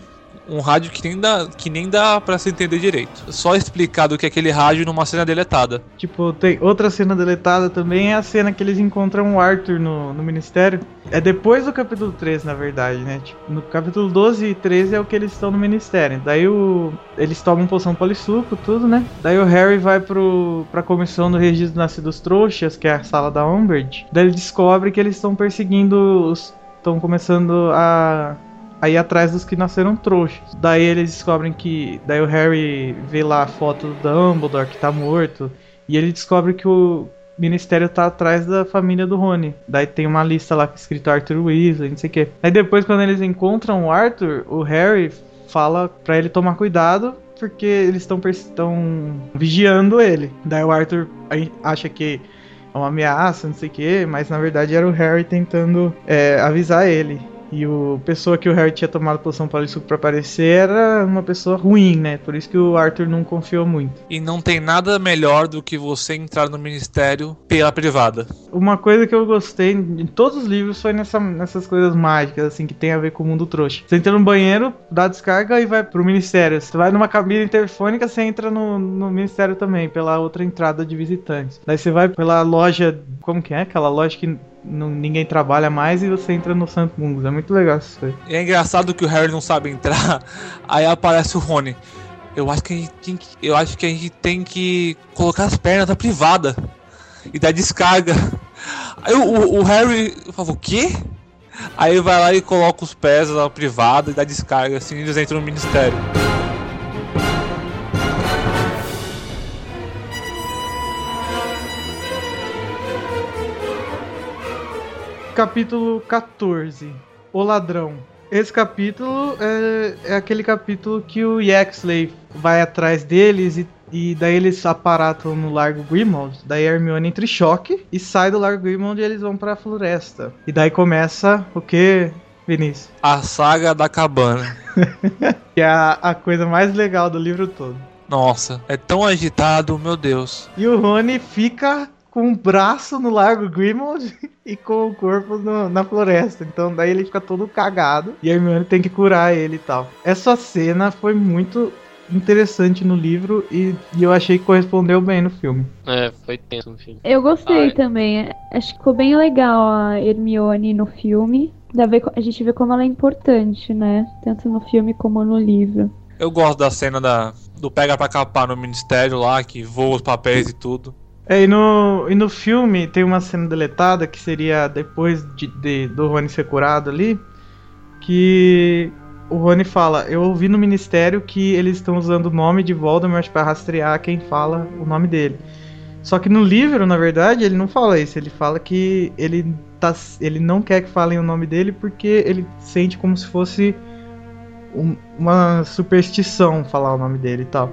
um rádio que nem dá, que nem dá para se entender direito. Só explicado que é aquele rádio numa cena deletada. Tipo, tem outra cena deletada também é a cena que eles encontram o Arthur no, no ministério. É depois do capítulo 13, na verdade, né? Tipo, no capítulo 12 e 13 é o que eles estão no ministério. Daí o, eles tomam poção polissuco, tudo, né? Daí o Harry vai pro, pra comissão do registro nascidos trouxas, que é a sala da Umbridge. Daí ele descobre que eles estão perseguindo os. estão começando a aí atrás dos que nasceram trouxas. Daí eles descobrem que. Daí o Harry vê lá a foto do Dumbledore que tá morto. E ele descobre que o ministério tá atrás da família do Rony. Daí tem uma lista lá escrito Arthur Weasley, não sei o que. Aí depois, quando eles encontram o Arthur, o Harry fala para ele tomar cuidado. Porque eles estão vigiando ele. Daí o Arthur acha que é uma ameaça, não sei o que, mas na verdade era o Harry tentando é, avisar ele. E o pessoa que o Harry tinha tomado poção polissuco para aparecer era uma pessoa ruim, né? Por isso que o Arthur não confiou muito. E não tem nada melhor do que você entrar no ministério pela privada. Uma coisa que eu gostei em todos os livros foi nessa, nessas coisas mágicas, assim, que tem a ver com o mundo trouxa. Você entra no banheiro, dá descarga e vai pro ministério. Você vai numa cabine interfônica, você entra no, no ministério também, pela outra entrada de visitantes. Daí você vai pela loja. Como que é? Aquela loja que não, ninguém trabalha mais e você entra no Santo Mundos. É muito legal isso aí. E é engraçado que o Harry não sabe entrar, aí aparece o Rony. Eu acho que a gente tem que, eu acho que a gente tem que colocar as pernas na privada e dar descarga. Aí o, o, Harry falou, o quê? Aí vai lá e coloca os pés na privada e dá descarga, assim eles entram no ministério. Capítulo 14, O Ladrão. Esse capítulo é, é aquele capítulo que o Yaxley vai atrás deles e, e daí eles aparatam no Largo Grimald. Daí a Hermione entra em choque e sai do Largo Grimald e eles vão pra floresta. E daí começa o que, Vinícius? A saga da cabana. que é a, a coisa mais legal do livro todo. Nossa, é tão agitado, meu Deus. E o Rony fica com o braço no Largo Grimald e com o corpo no, na floresta. Então daí ele fica todo cagado e a Hermione tem que curar ele e tal. Essa cena foi muito interessante no livro e, e, eu achei que correspondeu bem no filme. É, foi tenso no filme. Eu gostei Ai. também. Acho que ficou bem legal a Hermione no filme. a gente vê como ela é importante, né? Tanto no filme como no livro. Eu gosto da cena da, do pega pra capar no ministério lá, que voa os papéis e tudo. É, e no, e no filme tem uma cena deletada que seria depois de, de do Rony ser curado ali, que o Rony fala: Eu ouvi no ministério que eles estão usando o nome de Voldemort para rastrear quem fala o nome dele. Só que no livro, na verdade, ele não fala isso. Ele fala que ele, tá, ele não quer que falem o nome dele porque ele sente como se fosse um- uma superstição falar o nome dele e tal.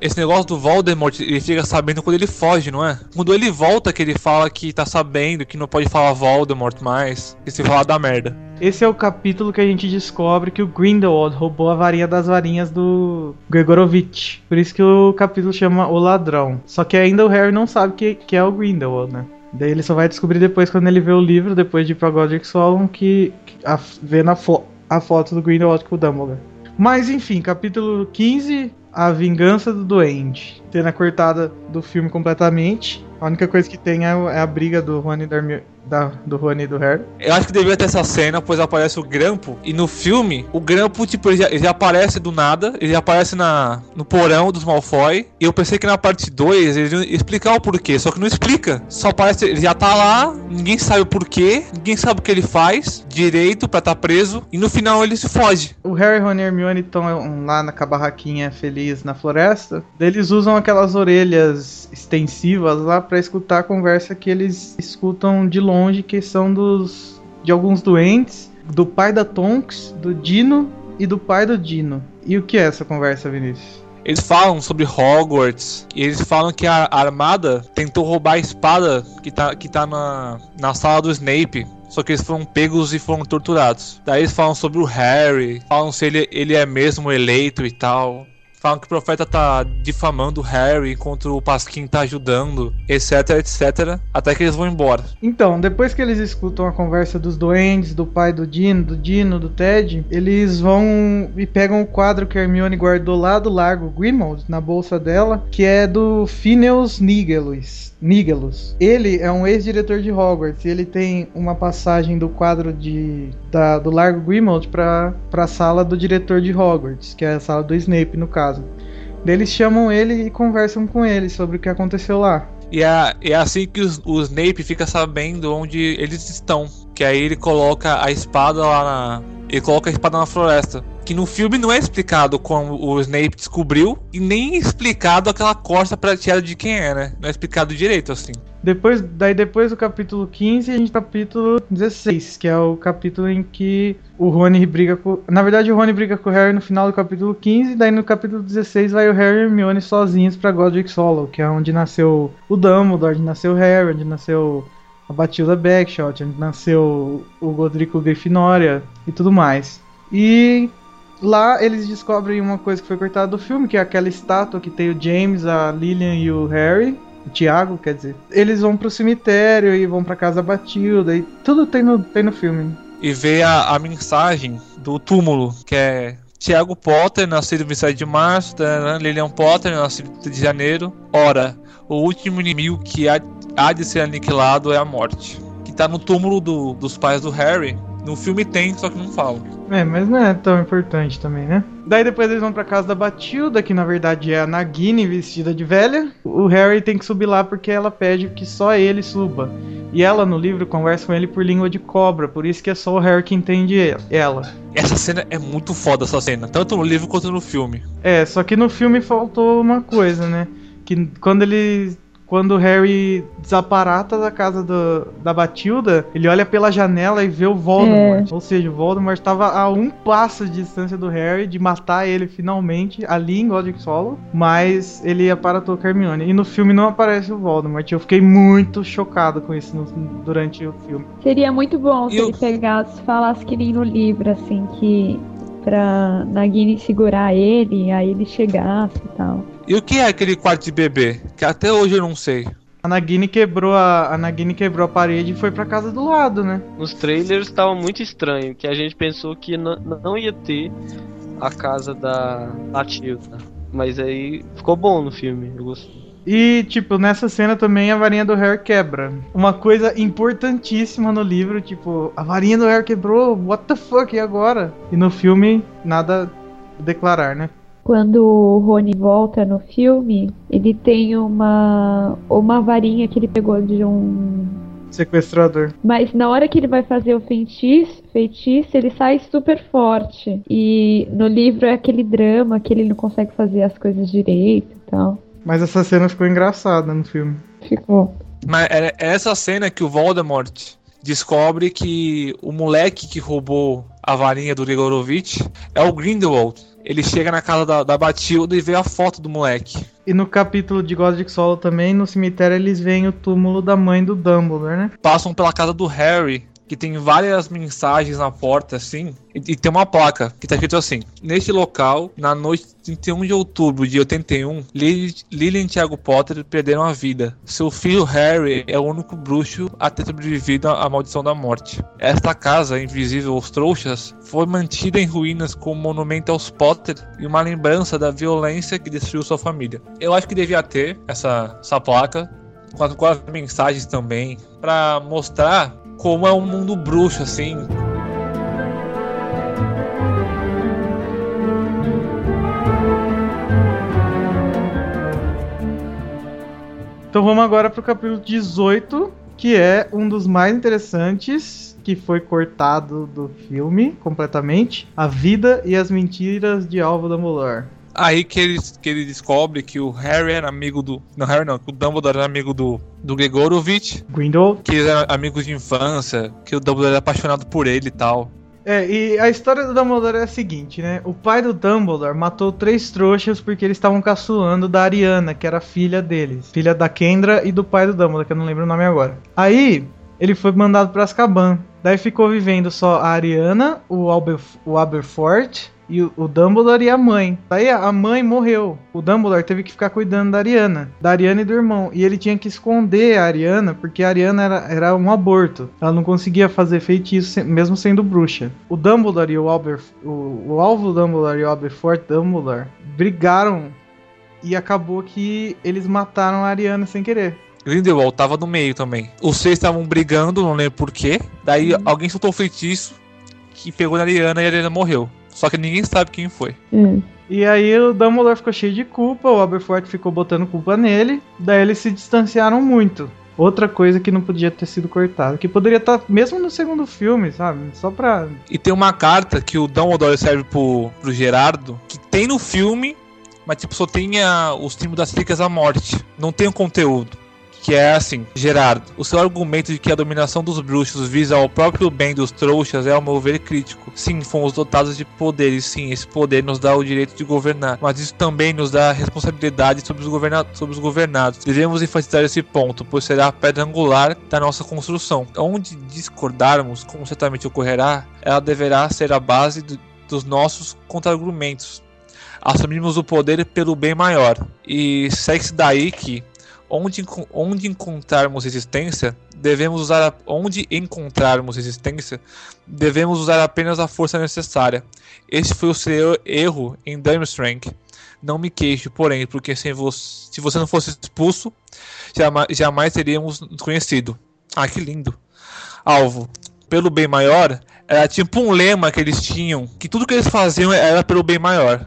Esse negócio do Voldemort, ele fica sabendo quando ele foge, não é? Quando ele volta que ele fala que tá sabendo que não pode falar Voldemort mais, que se falar da merda. Esse é o capítulo que a gente descobre que o Grindelwald roubou a varinha das varinhas do Gregorovitch. Por isso que o capítulo chama O Ladrão. Só que ainda o Harry não sabe que, que é o Grindelwald, né? Daí ele só vai descobrir depois quando ele vê o livro, depois de ir pra Godric Solon, que, que a, vendo a, fo a foto do Grindelwald com o Dumbledore. Mas enfim, capítulo 15, A Vingança do Duende. Cena cortada do filme completamente. A única coisa que tem é, é a briga do Rony e da, Hermi- da- do Rony e do Harry. Eu acho que devia ter essa cena, pois aparece o Grampo. E no filme, o Grampo, tipo, ele já, ele já aparece do nada. Ele aparece na, no porão dos Malfoy. E eu pensei que na parte 2 eles iam explicar o porquê. Só que não explica. Só aparece, ele já tá lá, ninguém sabe o porquê. Ninguém sabe o que ele faz direito pra estar preso. E no final ele se foge. O Harry, Ron e Hermione estão lá na barraquinha feliz na floresta. Eles usam aquelas orelhas extensivas lá pra escutar a conversa que eles escutam de longe, que são dos de alguns doentes, do pai da Tonks, do Dino e do pai do Dino. E o que é essa conversa, Vinícius? Eles falam sobre Hogwarts. E eles falam que a armada tentou roubar a espada que tá, que tá na, na sala do Snape. Só que eles foram pegos e foram torturados. Daí eles falam sobre o Harry. Falam se ele, ele é mesmo eleito e tal. Falam que o profeta tá difamando o Harry enquanto o Pasquim tá ajudando, etc, etc. Até que eles vão embora. Então, depois que eles escutam a conversa dos doentes, do pai do Dino, do Dino, do Ted, eles vão e pegam o quadro que Hermione guardou lá do Largo Grimald, na bolsa dela, que é do Phineas Nigellus. Nigellus. Ele é um ex-diretor de Hogwarts e ele tem uma passagem do quadro de, da- do Largo Grimald para a sala do diretor de Hogwarts, que é a sala do Snape, no caso. Eles chamam ele e conversam com ele sobre o que aconteceu lá. E é, é assim que o Snape fica sabendo onde eles estão. Que aí ele coloca a espada lá na. Ele coloca a espada na floresta. Que no filme não é explicado como o Snape descobriu. E nem explicado aquela costa prateada de quem é, né? Não é explicado direito assim. Depois, daí depois do capítulo 15, a gente tá capítulo 16, que é o capítulo em que o Rony briga com. Na verdade, o Rony briga com o Harry no final do capítulo 15, daí no capítulo 16 vai o Harry e a Hermione sozinhos pra Godric Hollow, que é onde nasceu o Dumbledore, onde nasceu o Harry, onde nasceu a Batilda Backshot, onde nasceu o Godrico Grifinória e tudo mais. E lá eles descobrem uma coisa que foi cortada do filme, que é aquela estátua que tem o James, a Lillian e o Harry. O Tiago, quer dizer. Eles vão pro cemitério e vão pra casa da Batilda e tudo tem no, tem no filme. E vê a, a mensagem do túmulo, que é. Tiago Potter, nascido 27 de março, tarará, Lilian Potter, nascido de janeiro. Ora, o último inimigo que há, há de ser aniquilado é a morte. Que tá no túmulo do- dos pais do Harry. No filme tem, só que não fala. É, mas não é tão importante também, né? Daí depois eles vão pra casa da Batilda, que na verdade é a Nagini vestida de velha. O Harry tem que subir lá porque ela pede que só ele suba. E ela no livro conversa com ele por língua de cobra, por isso que é só o Harry que entende ela. Essa cena é muito foda, essa cena. Tanto no livro quanto no filme. É, só que no filme faltou uma coisa, né? Que quando ele. Quando o Harry desaparata da casa do- da Batilda, ele olha pela janela e vê o Voldemort. Ou seja, o Voldemort estava a um passo de distância do Harry de matar ele finalmente ali em Godric Hollow, mas ele aparatou com a Hermione. E no filme não aparece o Voldemort. Eu fiquei muito chocado com isso no- durante o filme. Seria muito bom se eu- ele pegasse, falasse que nem no livro, assim, que pra Nagini segurar ele, aí ele chegasse e tal. E o que é aquele quarto de bebê? Que até hoje eu não sei. A Nagini quebrou a, a Nagini quebrou a parede e foi pra casa do lado, né? Nos trailers tava muito estranho, que a gente pensou que não, ia ter a casa da Matilda. Mas aí ficou bom no filme, eu gostei. E, tipo, nessa cena também a varinha do Harry quebra. Uma coisa importantíssima no livro, tipo, a varinha do Harry quebrou, what the fuck, e agora? E no filme, nada a declarar, né? Quando o Rony volta no filme, ele tem uma uma varinha que ele pegou de um sequestrador. Mas na hora que ele vai fazer o feitiço, feitiço, ele sai super forte. E no livro é aquele drama que ele não consegue fazer as coisas direito e tal. Mas essa cena ficou engraçada no filme. Ficou. Mas é é essa cena que o Voldemort descobre que o moleque que roubou a varinha do Gregorovitch é o Grindelwald. Ele chega na casa da, da Batilda e vê a foto do moleque. E no capítulo de Godric Solo também, no cemitério, eles veem o túmulo da mãe do Dumbledore, né? Passam pela casa do Harry, que tem várias mensagens na porta, assim, e, e tem uma placa que tá escrito assim: Neste local, na noite de 31 de outubro de 81, Lily, Lily e Tiago Potter perderam a vida. Seu filho Harry é o único bruxo a ter sobrevivido à maldição da morte. Esta casa, invisível aos trouxas, foi mantida em ruínas como monumento aos Potter e uma lembrança da violência que destruiu sua família. Eu acho que devia ter essa, essa placa com as, com as mensagens também, pra mostrar como é um mundo bruxo, assim. Então vamos agora pro capítulo 18, que é um dos mais interessantes, que foi cortado do filme completamente. A vida e as mentiras de Alvo Dumbledore. Aí que ele, que ele descobre que o Harry era amigo do. Não, Harry não, que o Dumbledore era amigo do, do Gregorovitch, Grindelwald. que eles eram amigos de infância, que o Dumbledore era apaixonado por ele e tal. É, e a história do Dumbledore é a seguinte, né? O pai do Dumbledore matou três trouxas porque eles estavam caçoando da Ariana, que era filha deles. Filha da Kendra e do pai do Dumbledore, que eu não lembro o nome agora. Aí, ele foi mandado pra Azkaban. Daí ficou vivendo só a Ariana, o, Albert, o Aberfort e o, Dumbledore e a mãe. Daí a mãe morreu. O Dumbledore teve que ficar cuidando da Ariana. Da Ariana e do irmão. E ele tinha que esconder a Ariana, porque a Ariana era, era um aborto. Ela não conseguia fazer feitiço, mesmo sendo bruxa. O Dumbledore e o Albert... O, o Alvo Dumbledore e o Aberfort Dumbledore brigaram. E acabou que eles mataram a Ariana sem querer. Grindelwald tava no meio também. Os seis estavam brigando, não lembro porquê. Daí alguém soltou o feitiço que pegou na Ariana e a Ariana morreu. Só que ninguém sabe quem foi. É. E aí o Dumbledore ficou cheio de culpa, o Aberfort ficou botando culpa nele, daí eles se distanciaram muito. Outra coisa que não podia ter sido cortada, que poderia estar mesmo no segundo filme, sabe? Só pra. E tem uma carta que o Dumbledore serve pro, pro Gerardo, que tem no filme, mas tipo, só tem a- os símbolos das Relíquias da Morte. Não tem o conteúdo. Que é assim, Gerardo, o seu argumento de que a dominação dos bruxos visa ao próprio bem dos trouxas é, ao meu ver, crítico. Sim, fomos dotados de poderes, sim, esse poder nos dá o direito de governar, mas isso também nos dá responsabilidade sobre os, governa sobre os governados. Devemos enfatizar esse ponto, pois será a pedra angular da nossa construção. Onde discordarmos, como certamente ocorrerá, ela deverá ser a base do- dos nossos contra-argumentos. Assumimos o poder pelo bem maior. E segue-se daí que, onde, onde encontrarmos resistência, devemos usar a- onde encontrarmos resistência, devemos usar apenas a força necessária. Este foi o seu erro em Durmstrang. Não me queixo, porém, porque sem vo se você não fosse expulso, jamais, jamais teríamos nos conhecido. Ah, que lindo. Alvo, pelo bem maior, era tipo um lema que eles tinham, que tudo que eles faziam era pelo bem maior.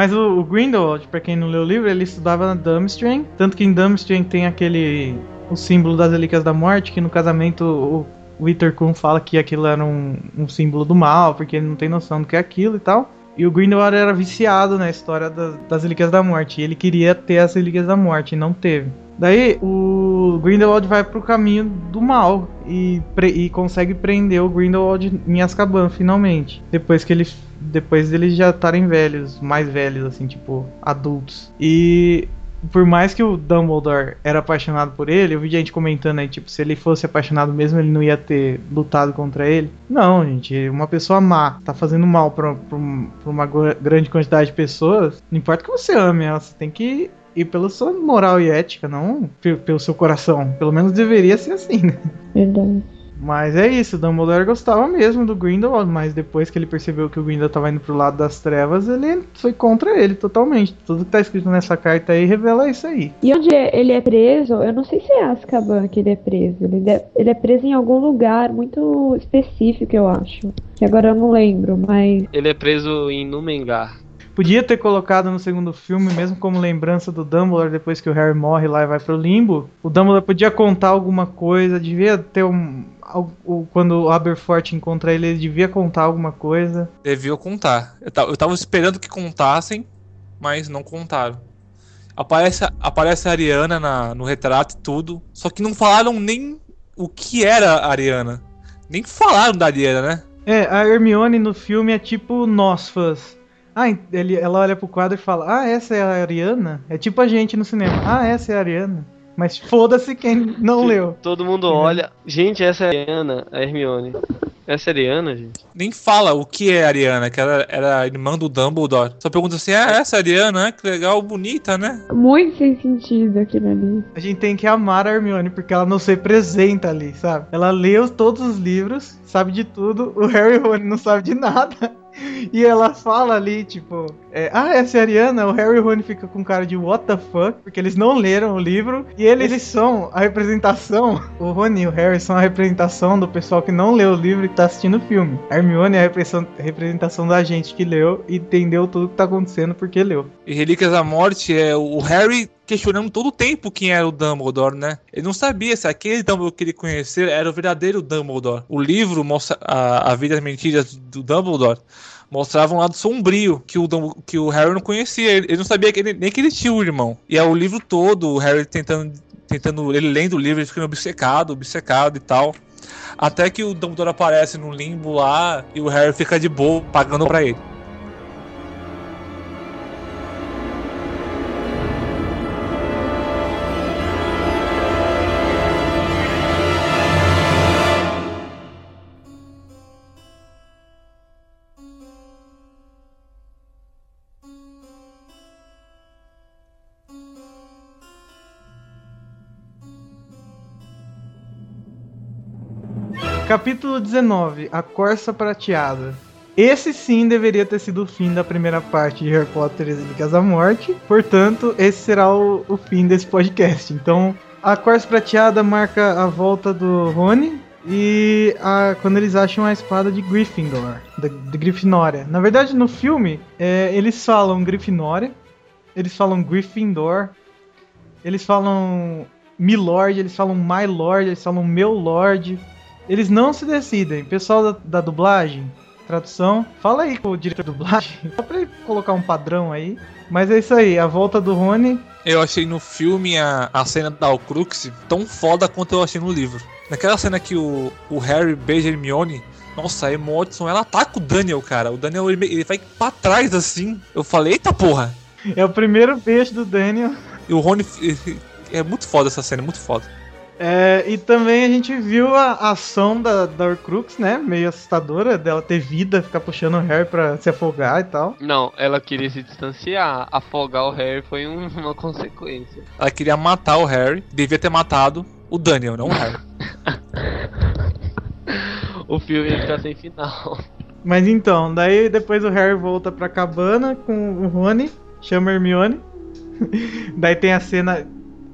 Mas o, o Grindelwald, pra quem não leu o livro, ele estudava na Durmstrang, tanto que em Durmstrang tem aquele o símbolo das relíquias da morte, que no casamento o, o Ittercun fala que aquilo era um, um símbolo do mal, porque ele não tem noção do que é aquilo e tal. E o Grindelwald era viciado na história das, das relíquias da morte, e ele queria ter as relíquias da morte, e não teve. Daí o Grindelwald vai pro caminho do mal e, e consegue prender o Grindelwald em Azkaban finalmente. Depois que ele depois deles já estarem velhos, mais velhos assim, tipo adultos. E por mais que o Dumbledore era apaixonado por ele, eu vi gente comentando aí, tipo, se ele fosse apaixonado mesmo, ele não ia ter lutado contra ele. Não, gente, uma pessoa má, tá fazendo mal pra, pra, pra uma gr- grande quantidade de pessoas, não importa que você ame ela, você tem que ir pela sua moral e ética, não pe- pelo seu coração. Pelo menos deveria ser assim, né? Verdade. Mas é isso, o Dumbledore gostava mesmo do Grindelwald, mas depois que ele percebeu que o Grindelwald tava indo pro lado das trevas, ele foi contra ele totalmente. Tudo que tá escrito nessa carta aí revela isso aí. E onde é- ele é preso, eu não sei se é Azkaban que ele é preso. Ele é, ele é preso em algum lugar muito específico, eu acho. Que agora eu não lembro, mas. Ele é preso em Numengar. Podia ter colocado no segundo filme, mesmo como lembrança do Dumbledore, depois que o Harry morre lá e vai pro limbo. O Dumbledore podia contar alguma coisa, devia ter um. Quando o Aberforth encontra ele, ele devia contar alguma coisa. Deviam contar. Eu, ta- eu tava esperando que contassem, mas não contaram. Aparece, a- aparece a Ariana na- no retrato e tudo. Só que não falaram nem o que era a Ariana. Nem falaram da Ariana, né? É, a Hermione no filme é tipo nós fãs. Ah, ele, ela olha pro quadro e fala: Ah, essa é a Ariana? É tipo a gente no cinema. Ah, essa é a Ariana. Mas foda-se quem não leu. Todo mundo olha. Gente, essa é a Ariana, a Hermione. Essa é a Ariana, gente. Nem fala o que é a Ariana, que era, era a irmã do Dumbledore. Só pergunta assim: ah, essa é a Ariana, né? Que legal, bonita, né? Muito sem sentido aquilo ali. A gente tem que amar a Hermione porque ela nos representa ali, sabe? Ela leu todos os livros, sabe de tudo. O Harry Rony não sabe de nada. E ela fala ali, tipo, é, ah, essa é a Ariana. O Harry e o Rony ficam com cara de what the fuck, porque eles não leram o livro. E eles, eles são a representação. O Rony e o Harry são a representação do pessoal que não leu o livro e tá assistindo o filme. A Hermione é a representação- representação da gente que leu e entendeu tudo que tá acontecendo porque leu. E Relíquias da Morte é o Harry questionando todo o tempo quem era o Dumbledore, né? Ele não sabia se aquele Dumbledore que ele conhecia era o verdadeiro Dumbledore. O livro, mostra a, a Vida das Mentiras do Dumbledore, mostrava um lado sombrio que o, que o Harry não conhecia. Ele, ele não sabia que ele- nem que ele tinha um irmão. E é o livro todo, o Harry tentando, tentando ele lendo o livro, ele ficando obcecado, obcecado e tal. Até que o Dumbledore aparece no limbo lá e o Harry fica de boa pagando pra ele. Capítulo 19 A Corça Prateada. Esse sim deveria ter sido o fim da primeira parte de Harry Potter e as Relíquias da Morte. Portanto, esse será o, o fim desse podcast. Então, a Corça Prateada marca a volta do Rony e a- quando eles acham a espada de Gryffindor, de Grifinória. Na verdade, no filme, é, eles falam Grifinória, eles falam Gryffindor, eles falam Milord, eles falam My Lord, eles falam Meu Lord. Eles não se decidem. Pessoal da, da dublagem, tradução, fala aí com o diretor de dublagem, só pra ele colocar um padrão aí. Mas é isso aí, a volta do Rony. Eu achei no filme a, a cena da Horcrux tão foda quanto eu achei no livro. Naquela cena que o, o Harry beija a Hermione, nossa, a Emma Watson, ela ataca o Daniel, cara. O Daniel, ele, ele vai pra trás assim. Eu falei, eita porra. É o primeiro beijo do Daniel. E o Rony, é muito foda essa cena, muito foda. É, e também a gente viu a, a ação da, da Horcrux, né? Meio assustadora, dela ter vida, ficar puxando o Harry pra se afogar e tal. Não, ela queria se distanciar. Afogar o Harry foi um- uma consequência. Ela queria matar o Harry, devia ter matado o Daniel, não o Harry. O filme ia ficar sem final. Mas então, daí depois o Harry volta pra cabana com o Rony, chama a Hermione. daí tem a cena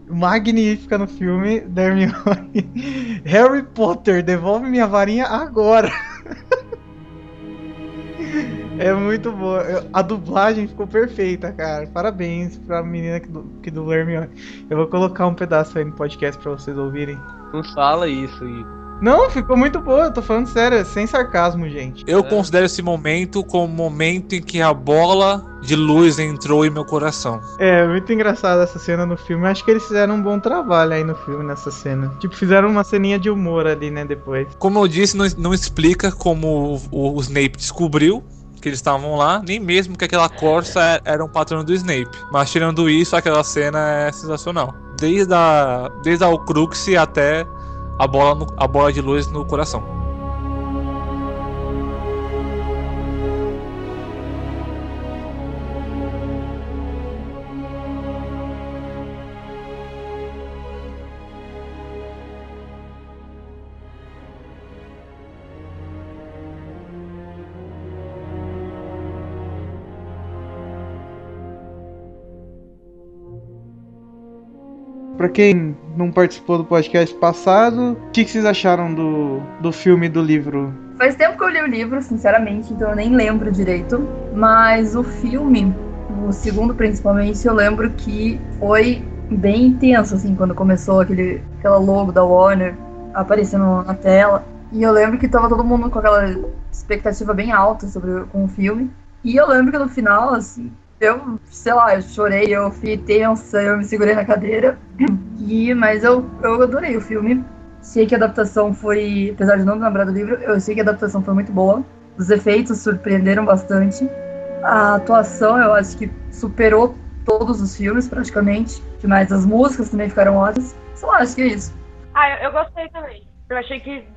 magnífica no filme da Hermione. Harry Potter, devolve minha varinha agora. É muito boa. A dublagem ficou perfeita, cara. Parabéns pra menina que, que dublou Hermione. Eu vou colocar um pedaço aí no podcast pra vocês ouvirem. Não fala isso, Igor. Não, ficou muito boa, eu tô falando sério, sem sarcasmo, gente. Eu É. considero esse momento como o momento em que a bola de luz entrou em meu coração. É, muito engraçada essa cena no filme. Acho que eles fizeram um bom trabalho aí no filme, nessa cena. Tipo, fizeram uma ceninha de humor ali, né, depois. Como eu disse, não, não explica como o, o Snape descobriu que eles estavam lá, nem mesmo que aquela Corsa é- era um patrão do Snape. Mas tirando isso, aquela cena é sensacional. Desde a, desde a Horcrux até a bola, no- a bola de luz no coração. Pra quem não participou do podcast passado, o que, que vocês acharam do, do filme e do livro Faz tempo que eu li o livro, sinceramente, então eu nem lembro direito. Mas o filme, o segundo principalmente, eu lembro que foi bem intenso, assim, quando começou aquele, aquela logo da Warner aparecendo na tela. E eu lembro que tava todo mundo com aquela expectativa bem alta sobre com o filme. E eu lembro que no final, assim, eu, sei lá, eu chorei, eu fiquei tensa, eu me segurei na cadeira. E, mas eu, eu adorei o filme. Sei que a adaptação foi, apesar de não lembrar do livro, eu sei que a adaptação foi muito boa. Os efeitos surpreenderam bastante. A atuação, eu acho que superou todos os filmes, praticamente. Mas as músicas também ficaram ótimas. Sei lá, acho que é isso. Ah, eu, gostei também. Eu achei que,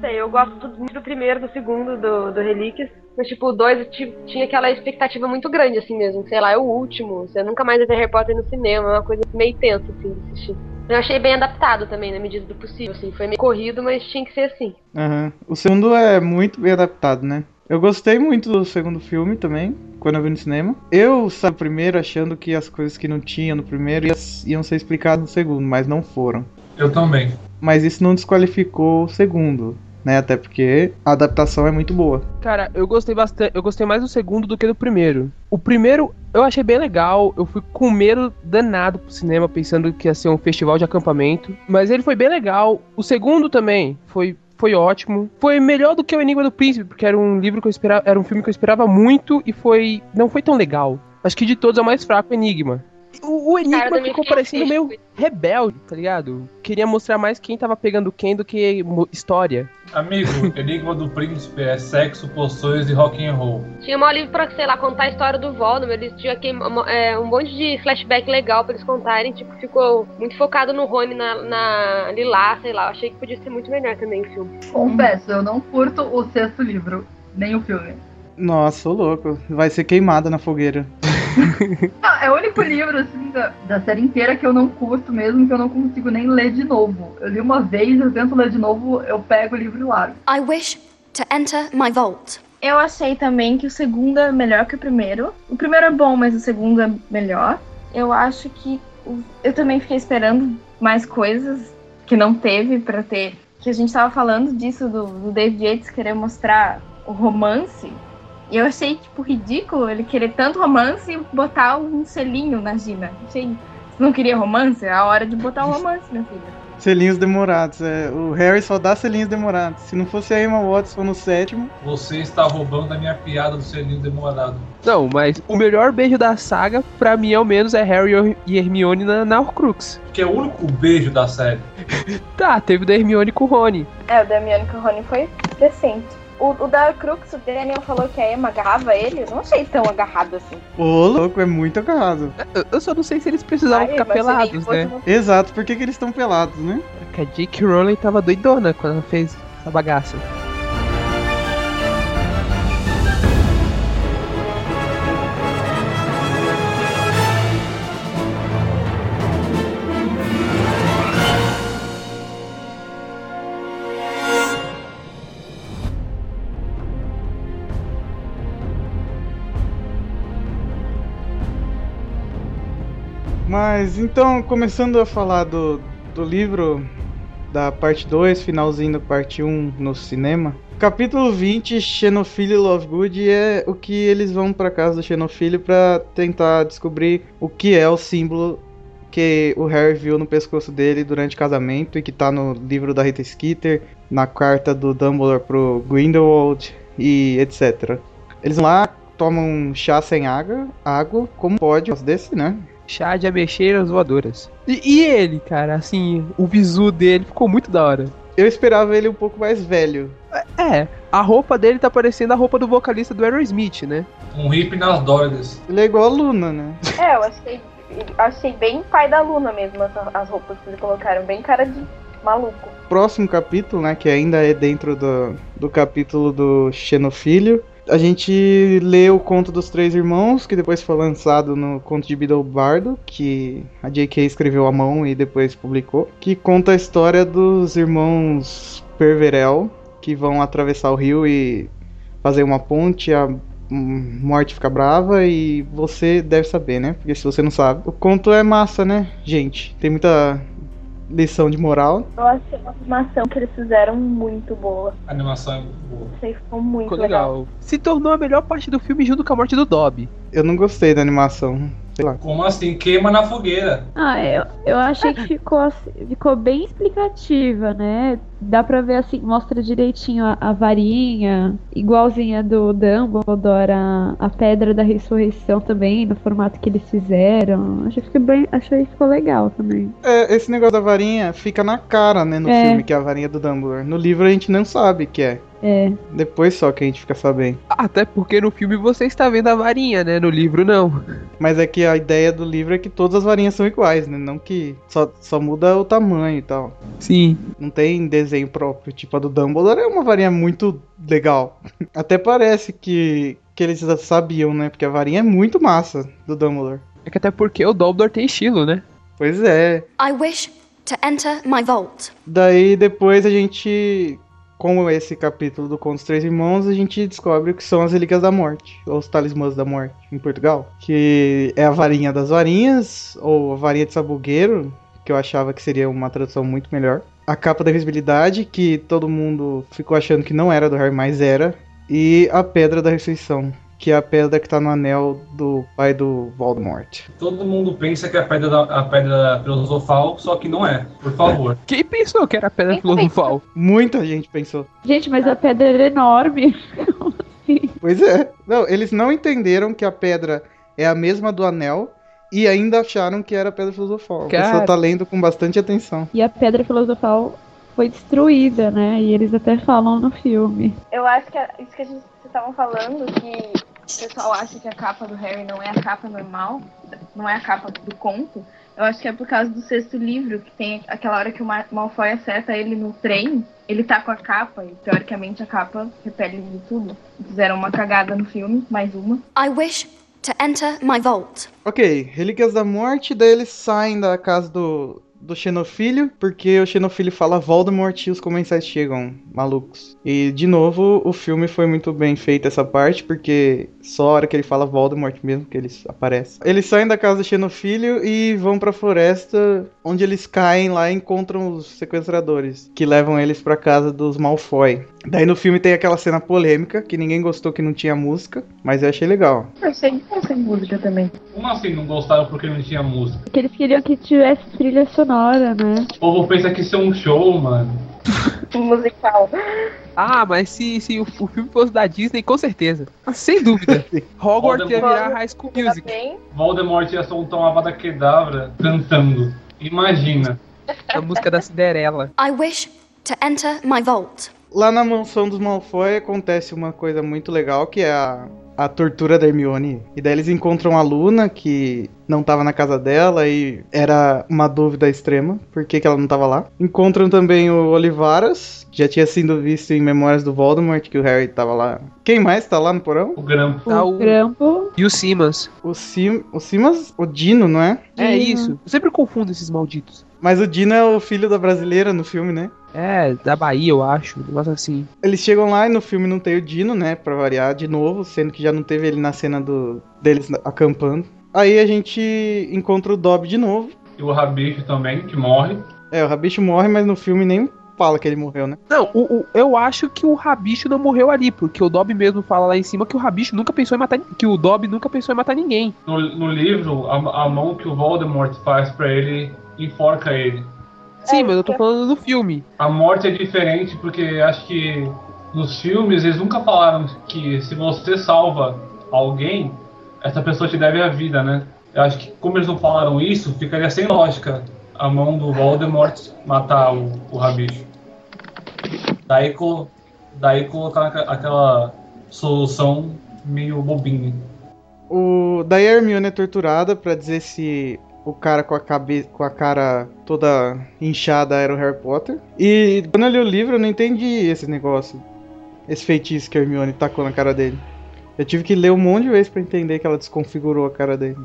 sei, eu gosto do primeiro, do segundo, do, do Relíquias. Mas, tipo, o dois tinha aquela expectativa muito grande, assim mesmo. Sei lá, é o último. Você nunca mais vai ter Harry Potter no cinema. É uma coisa meio tensa, assim, de assistir. Eu achei bem adaptado também, na medida do possível, assim. Foi meio corrido, mas tinha que ser assim. Uhum. O segundo é muito bem adaptado, né? Eu gostei muito do segundo filme também, quando eu vi no cinema. Eu saí primeiro achando que as coisas que não tinha no primeiro iam ser explicadas no segundo, mas não foram. Eu também. Mas isso não desqualificou o segundo né? Até porque a adaptação é muito boa. Cara, eu gostei bastante, eu gostei mais do segundo do que do primeiro. O primeiro eu achei bem legal, eu fui com medo danado pro cinema pensando que ia ser um festival de acampamento, mas ele foi bem legal. O segundo também foi foi ótimo. Foi melhor do que o Enigma do Príncipe, porque era um livro que eu esperava, era um filme que eu esperava muito e foi não foi tão legal. Acho que de todos é o mais fraco o Enigma. O, o Enigma Cara, ficou parecendo meio rebelde, tá ligado? Queria mostrar mais quem tava pegando quem do que história. Amigo, Enigma do Príncipe é sexo, poções e rock and roll. Tinha um livro pra, sei lá, contar a história do Voldemort. Eles tinham aqui é, um monte de flashback legal pra eles contarem. Tipo, ficou muito focado no Rony, na, na Lilá, sei lá. Eu achei que podia ser muito melhor também o filme. Confesso, eu não curto o sexto livro, nem o filme. Nossa, ô louco. Vai ser queimada na fogueira. não, é o único livro, assim, da, da, série inteira que eu não curto mesmo, que eu não consigo nem ler de novo. Eu li uma vez, eu tento ler de novo, eu pego o livro e largo. I wish to enter my vault. Eu achei também que o segundo é melhor que o primeiro. O primeiro é bom, mas o segundo é melhor. Eu acho que eu também fiquei esperando mais coisas que não teve para ter. Que a gente tava falando disso do, do David Yates querer mostrar o romance e eu achei, tipo, ridículo ele querer tanto romance e botar um selinho na Gina. Achei. Você não queria romance? É a hora de botar um romance, minha filha. Selinhos demorados. É, o Harry só dá selinhos demorados. Se não fosse a Emma Watson no sétimo. Você está roubando a minha piada do selinho demorado. Não, mas o melhor beijo da saga, pra mim, ao menos, é Harry e Hermione na, na Horcrux. Que é o único beijo da série. tá, teve o da Hermione com o Rony. É, o da Hermione com o Rony foi decente. O, o da Crux, o Daniel falou que a Emma agarrava ele. Eu não achei tão agarrado assim. Ô, louco, é muito agarrado. Eu, eu só não sei se eles precisavam Ai, ficar pelados, né? Exato, por que, que eles estão pelados, né? Porque a J.K. Rowling tava doidona quando ela fez essa bagaça. Mas então, começando a falar do, do livro da parte 2, finalzinho da parte 1 um, no cinema. Capítulo 20, Xenofilho e Lovegood é o que eles vão para casa do Xenofilho para tentar descobrir o que é o símbolo que o Harry viu no pescoço dele durante o casamento e que tá no livro da Rita Skeeter, na carta do Dumbledore pro Grindelwald e etc. Eles vão lá, tomam chá sem água, água, como pode, desse, né? Chá de ameixeiras voadoras. E, e, ele, cara, assim, o visu dele ficou muito da hora. Eu esperava ele um pouco mais velho. É, a roupa dele tá parecendo a roupa do vocalista do Aerosmith, né? Um hippie nas dorgas. Ele é igual a Luna, né? É, eu achei, achei bem pai da Luna mesmo, as, as roupas que eles colocaram, bem cara de maluco. Próximo capítulo, né, que ainda é dentro do, do capítulo do Xenofilho, a gente lê o conto dos três irmãos, que depois foi lançado no conto de Bidobardo, que a J.K. escreveu à mão e depois publicou, que conta a história dos irmãos Perverel, que vão atravessar o rio e fazer uma ponte, a morte fica brava e você deve saber, né? Porque se você não sabe, o conto é massa, né, gente? Tem muita lição de moral. Eu achei a animação que eles fizeram muito boa. A animação é muito boa. Achei que ficou muito Ficou legal. legal. Se tornou a melhor parte do filme junto com a morte do Dobby. Eu não gostei da animação. Sei lá. Como assim? Queima na fogueira. Ah, eu, eu achei que ficou, assim- ficou bem explicativa, né? Dá pra ver assim, mostra direitinho a, a varinha, igualzinha do Dumbledore, a, a pedra da ressurreição também, no formato que eles fizeram. Achei que ficou bem, achei que ficou legal também. É, esse negócio da varinha fica na cara, né, no É. filme, que é a varinha do Dumbledore. No livro a gente não sabe que é. É. Depois só que a gente fica sabendo. Até porque no filme você está vendo a varinha, né? No livro não. Mas é que a ideia do livro é que todas as varinhas são iguais, né? Não que só, só muda o tamanho e tal. Sim. Não tem desenho próprio. Tipo, a do Dumbledore é uma varinha muito legal. Até parece que, que eles já sabiam, né? Porque a varinha é muito massa do Dumbledore. É que até porque o Dumbledore tem estilo, né? Pois é. I wish to enter my vault. Daí depois a gente, com esse capítulo do Conto dos Três Irmãos, a gente descobre o que são as Relíquias da Morte, ou os Talismãs da Morte, em Portugal. Que é a varinha das varinhas, ou a varinha de sabugueiro, que eu achava que seria uma tradução muito melhor. A capa da invisibilidade, que todo mundo ficou achando que não era do Harry, mas era. E a Pedra da Ressurreição, que é a pedra que tá no anel do pai do Voldemort. Todo mundo pensa que é a pedra, da, a pedra filosofal, só que não é. Por favor. Quem pensou que era a pedra filosofal? Muita gente pensou. Gente, mas a pedra era enorme. Pois é. Não, eles não entenderam que a pedra é a mesma do anel e ainda acharam que era a pedra filosofal. A Cara. pessoa tá lendo com bastante atenção. E a pedra filosofal foi destruída, né? E eles até falam no filme. Eu acho que é isso que a gente vocês estavam falando, que o pessoal acha que a capa do Harry não é a capa normal, não é a capa do conto. Eu acho que é por causa do sexto livro, que tem aquela hora que o Ma- Malfoy acerta ele no trem, ele tá com a capa, e teoricamente a capa repele de tudo. Fizeram uma cagada no filme, mais uma. I wish to enter my vault. Ok, Relíquias da Morte, daí eles saem da casa do, do Xenofilho, porque o Xenofilho fala Voldemort e os comensais chegam, malucos. E, de novo, o filme foi muito bem feito essa parte, porque só a hora que ele fala Voldemort mesmo que eles aparecem. Eles saem da casa do Xenofilho e vão pra floresta, onde eles caem lá e encontram os sequestradores, que levam eles pra casa dos Malfoy. Daí no filme tem aquela cena polêmica, que ninguém gostou que não tinha música, mas eu achei legal. Eu sei que tem música também. Como assim não gostaram porque não tinha música? Porque eles queriam que tivesse trilha sonora, né? O povo pensa que isso é um show, mano. musical. Ah, mas se, se o, o filme fosse da Disney, com certeza. Ah, Sem dúvida. Hogwarts ia virar High School Music. Voldemort ia soltar uma Avada Kedavra cantando. Imagina. A música da Cinderela. I wish to enter my vault. Lá na mansão dos Malfoy acontece uma coisa muito legal que é a, a tortura da Hermione. E daí eles encontram a Luna, que não tava na casa dela e era uma dúvida extrema por que, que ela não tava lá. Encontram também o Olivaras, que já tinha sido visto em Memórias do Voldemort, que o Harry tava lá. Quem mais tá lá no porão? O Grampo. Tá O o, Grampo. e o Simas. O, Sim, o Simas, o Dino, não é? É Dino. isso. Eu sempre confundo esses malditos. Mas o Dino é o filho da brasileira no filme, né? É, da Bahia, eu acho. Um negócio assim. Eles chegam lá e no filme não tem o Dino, né? Pra variar de novo, sendo que já não teve ele na cena do deles acampando. Aí a gente encontra o Dobby de novo. E o Rabicho também, que morre. É, o Rabicho morre, mas no filme nem fala que ele morreu, né? Não, o, o- eu acho que o Rabicho não morreu ali, porque o Dobby mesmo fala lá em cima que o Rabicho nunca pensou em matar. Que o Dobby nunca pensou em matar ninguém. No, no livro, a, a mão que o Voldemort faz pra ele enforca ele. Sim, mas eu tô falando do filme. A morte é diferente porque acho que nos filmes eles nunca falaram que se você salva alguém, essa pessoa te deve a vida, né? Eu acho que como eles não falaram isso, ficaria sem lógica a mão do Voldemort matar o, o Rabicho. Daí, daí colocar aquela solução meio bobinha. O... Daí a Hermione é torturada pra dizer se o cara com a, cabe... com a cara toda inchada era o Harry Potter. E quando eu li o livro eu não entendi esse negócio. Esse feitiço que a Hermione tacou na cara dele. Eu tive que ler um monte de vezes pra entender que ela desconfigurou a cara dele.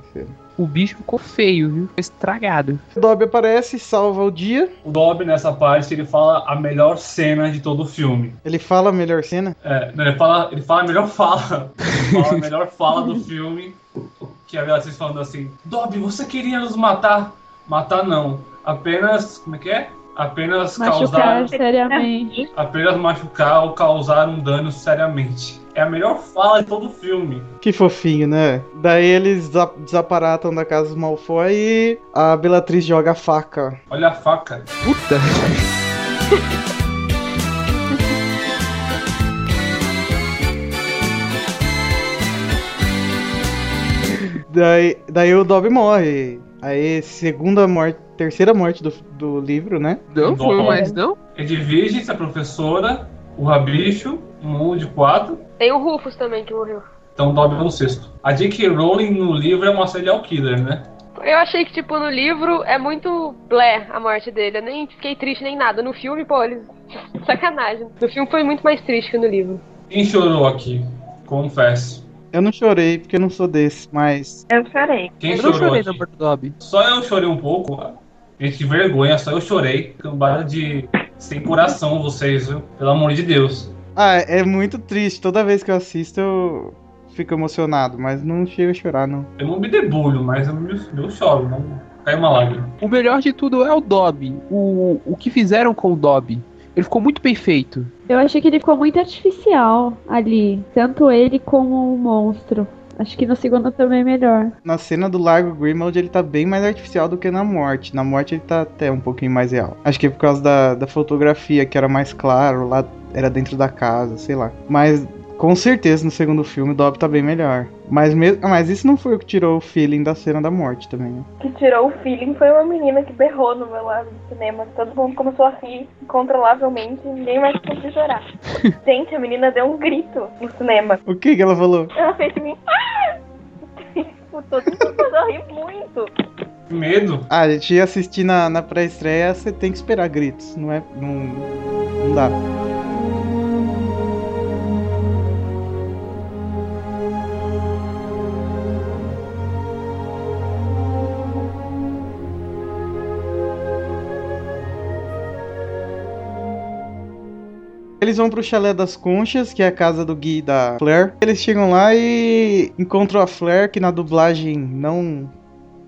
O bicho ficou feio, viu? Ficou estragado. O Dobby aparece e salva o dia. O Dobby, nessa parte, ele fala a melhor cena de todo o filme. Ele fala a melhor cena. É, não, ele fala, ele fala a melhor fala. Ele fala a melhor fala do filme. Que a Beatriz falando assim: Dobby, você queria nos matar, Matar não. Apenas. Como é que é? Apenas Machucar causar. seriamente. Apenas machucar ou causar um dano seriamente. É a melhor fala de todo o filme. Que fofinho, né? Daí eles desa- desaparatam da casa dos Malfoy e a Bellatrix joga a faca. Olha a faca. Puta. Daí, daí o Dobby morre. Aí, segunda morte, terceira morte do, do livro, né? Não foi mais, não? Edvige, a professora, o Rabicho, um mundo de quatro. Tem o Rufus também que morreu. Então Dobby é o sexto. A J.K. Rowling no livro é uma serial killer, né? Eu achei que, tipo, no livro é muito blé a morte dele. Eu nem fiquei triste nem nada. No filme, pô, eles. Sacanagem. No filme foi muito mais triste que no livro. Quem chorou aqui? Confesso. Eu não chorei porque eu não sou desse, mas. Eu chorei. Quem Eu não chorou chorei aqui? do Dobby. Só eu chorei um pouco. Gente, que vergonha, só eu chorei. Cambada de. Sem coração vocês, viu? Pelo amor de Deus. Ah, é muito triste. Toda vez que eu assisto eu fico emocionado, mas não chego a chorar, não. Eu não me debulho, mas eu, me- eu choro, não cai uma lágrima. O melhor de tudo é o Dobby. O, o que fizeram com o Dobby. Ele ficou muito bem feito. Eu achei que ele ficou muito artificial ali. Tanto ele como o monstro. Acho que no segundo também é melhor. Na cena do Largo Grimald ele tá bem mais artificial do que na morte. Na morte ele tá até um pouquinho mais real. Acho que é por causa da, da fotografia, que era mais claro, lá era dentro da casa, sei lá. Mas com certeza no segundo filme o Dobby tá bem melhor. Mas, mesmo, mas isso não foi o que tirou o feeling da cena da morte também, né? O que tirou o feeling foi uma menina que berrou no meu lado do cinema. Todo mundo começou a rir incontrolavelmente e ninguém mais conseguiu chorar. Gente, a menina deu um grito no cinema. O que que ela falou? Ela fez assim, ah! Tipo, todo mundo começou a rir muito. Que medo. Ah, a gente ia assistir na, na pré-estreia, você tem que esperar gritos, não é? Não, não dá. Eles vão pro chalé das conchas, que é a casa do Gui e da Flair. Eles chegam lá e encontram a Flair, que na dublagem não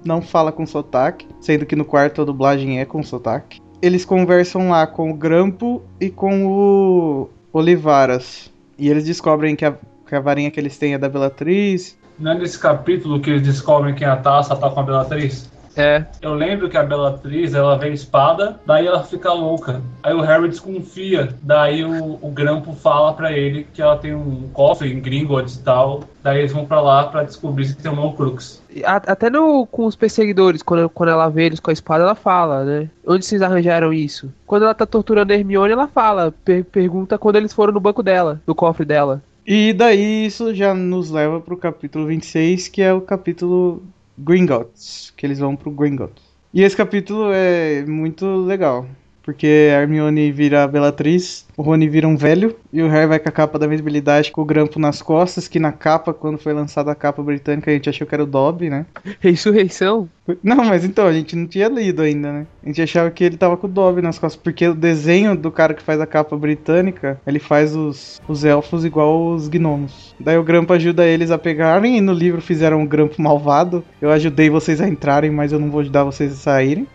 não fala com sotaque, sendo que no quarto a dublagem é com sotaque. Eles conversam lá com o Grampo e com o Olivaras. E eles descobrem que a, que a varinha que eles têm é da Bellatrix. Não é nesse capítulo que eles descobrem que a taça tá com a Bellatrix? É. Eu lembro que a Bellatrix, ela vê a espada, daí ela fica louca. Aí o Harry desconfia, daí o, o Grampo fala pra ele que ela tem um cofre em Gringotts e tal. Daí eles vão pra lá pra descobrir se tem um Horcrux. Até no, com os perseguidores, quando, quando ela vê eles com a espada, ela fala, né? Onde vocês arranjaram isso? Quando ela tá torturando a Hermione, ela fala, per- pergunta quando eles foram no banco dela, no cofre dela. E daí isso já nos leva pro capítulo 26, que é o capítulo Gringotts, que eles vão pro Gringotts. E esse capítulo é muito legal, porque a Hermione vira a Bellatrix, o Rony vira um velho, e o Harry vai com a capa da invisibilidade com o grampo nas costas, que na capa, quando foi lançada a capa britânica, a gente achou que era o Dobby, né? Ressurreição? Não, mas então, a gente não tinha lido ainda, né? A gente achava que ele tava com o Dobby nas costas, porque o desenho do cara que faz a capa britânica, ele faz os, os elfos igual os gnomos. Daí o Grampo ajuda eles a pegarem, e no livro fizeram um Grampo malvado. Eu ajudei vocês a entrarem, mas eu não vou ajudar vocês a saírem.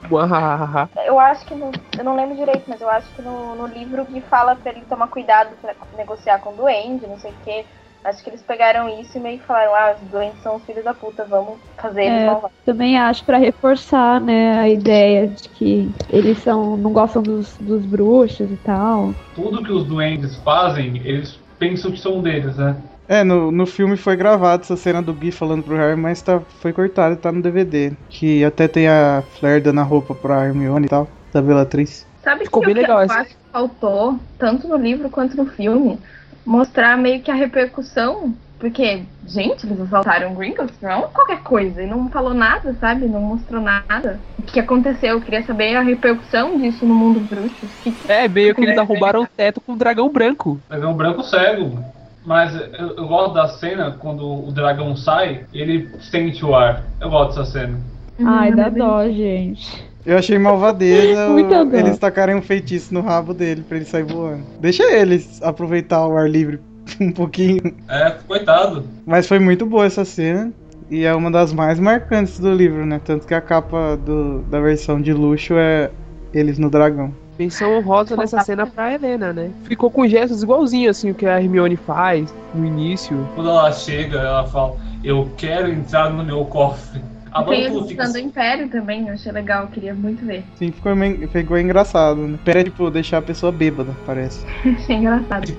Eu acho que no, eu não lembro direito, mas eu acho que no, no livro o Gui fala pra ele tomar cuidado pra negociar com o duende, não sei o quê. Acho que eles pegaram isso e meio que falaram, ah, os doentes são os filhos da puta, vamos fazer eles É, malvados. também acho pra reforçar, né, a ideia de que eles são não gostam dos, dos bruxos e tal. Tudo que os duendes fazem, eles pensam que são deles, né? É, no, no filme foi gravado essa cena do Gui falando pro Harry, mas tá, foi cortado e tá no DVD. Que até tem a Flair dando a roupa pra Hermione e tal, da Bellatrix. Sabe Ficou que bem o que legal eu essa. acho que faltou, tanto no livro quanto no filme, mostrar meio que a repercussão. Porque, gente, eles assaltaram Gringotts, não é qualquer coisa. E não falou nada, sabe? Não mostrou nada. O que aconteceu? Eu queria saber a repercussão disso no mundo bruxo. Que- É, meio que eles arrombaram o teto com um dragão branco. Dragão branco cego. Mas eu, eu gosto da cena quando o dragão sai, ele sente o ar. Eu gosto dessa cena. Ai, Hum, dá dó, gente. Eu achei malvadeza eles tacarem um feitiço no rabo dele pra ele sair voando. Deixa eles aproveitar o ar livre um pouquinho. É, coitado. Mas foi muito boa essa cena. E é uma das mais marcantes do livro, né? Tanto que a capa do, da versão de luxo é eles no dragão. Menção honrosa nessa cena pra Helena, né? Ficou com gestos igualzinho assim o que a Hermione faz no início. Quando ela chega, ela fala: Eu quero entrar no meu cofre. A Tem questão do Império também, eu achei legal, queria muito ver. Sim, ficou, meio- ficou engraçado, né? Pera, tipo, deixar a pessoa bêbada, parece. achei engraçado.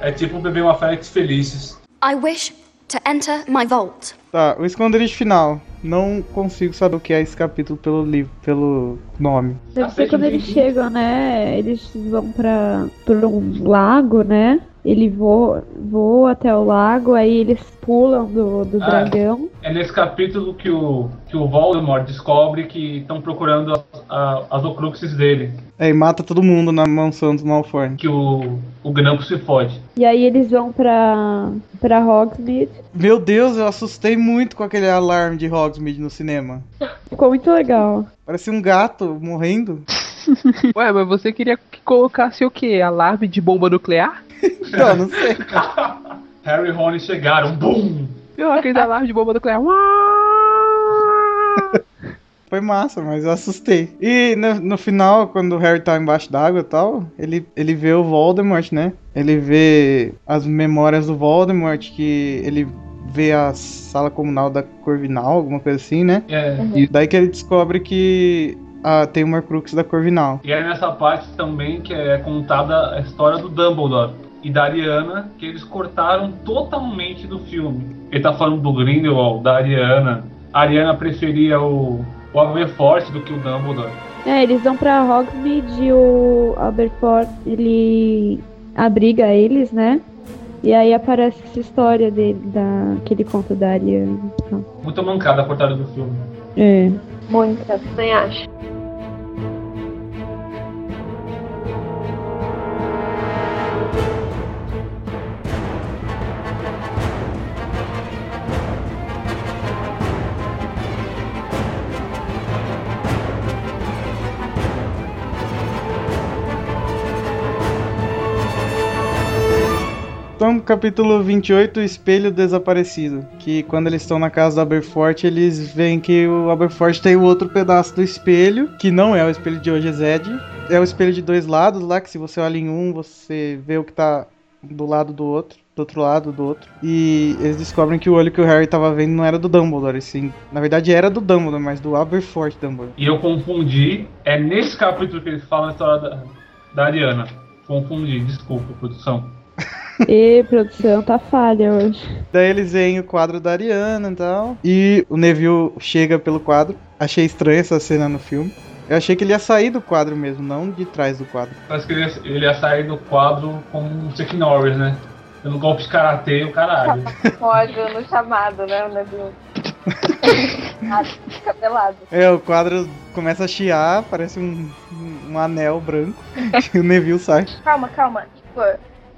É tipo beber uma Félix Felices. I wish to enter my vault. Tá, o esconderijo final. Não consigo saber o que é esse capítulo pelo livro, pelo nome. Deve ser quando eles chegam, né? Eles vão pra, pra um lago, né? Ele voa, voa até o lago, aí eles pulam do, do Ah. dragão. É nesse capítulo que o, que o Voldemort descobre que estão procurando as, a- as Horcruxes dele. É, e mata todo mundo na mansão dos Malfoy. Que o, o Grampo se fode. E aí eles vão pra, pra Hogsmeade. Meu Deus, eu assustei muito com aquele alarme de Hogsmeade no cinema. Ficou muito legal. Parecia um gato morrendo. Ué, mas você queria que colocasse o quê? Alarme de bomba nuclear? Não, não sei. Harry e Rony chegaram, BUM! Eu aquele alarme de bomba nuclear. Foi massa, mas eu assustei. E no, no final, quando o Harry tá embaixo d'água e tal, ele, ele vê o Voldemort, né? Ele vê as memórias do Voldemort, que ele vê a sala comunal da Corvinal, alguma coisa assim, né? É. E daí que ele descobre que ah, tem uma Horcrux da Corvinal. E é nessa parte também que é contada a história do Dumbledore e da Ariana, que eles cortaram totalmente do filme. Ele tá falando do Grindelwald, da Ariana. A Ariana preferia o, o Aberforth do que o Dumbledore. É, eles vão pra Hogsmeade e o Aberforth, ele abriga eles, né? E aí aparece essa história dele, da, que ele conta da Ariana. Muito mancada a cortada do filme. É. Muita, também acho. Então, capítulo 28, o Espelho Desaparecido. Que quando eles estão na casa do Aberforth, eles veem que o Aberforth tem o outro pedaço do espelho, que não é o espelho de hoje Zed. É o espelho de dois lados lá, que se você olha em um, você vê o que tá do lado do outro, do outro lado do outro. E eles descobrem que o olho que o Harry tava vendo não era do Dumbledore, sim. Na verdade era do Dumbledore, mas do Aberforth Dumbledore. E eu confundi, é nesse capítulo que eles falam a história da, da Ariana. Confundi, desculpa, produção. E produção tá falha hoje. Daí eles veem o quadro da Ariana e tal. E o Neville chega pelo quadro. Achei estranha essa cena no filme. Eu achei que ele ia sair do quadro mesmo, não de trás do quadro. Parece que ele ia, ele ia sair do quadro como um Chuck Norris, né? Dando golpe de karatê e o caralho. Ódio no chamado, né? O Neville. Ah, Fica pelado. É, o quadro começa a chiar, parece um, um, um anel branco. e o Neville sai. Calma, calma. Tipo,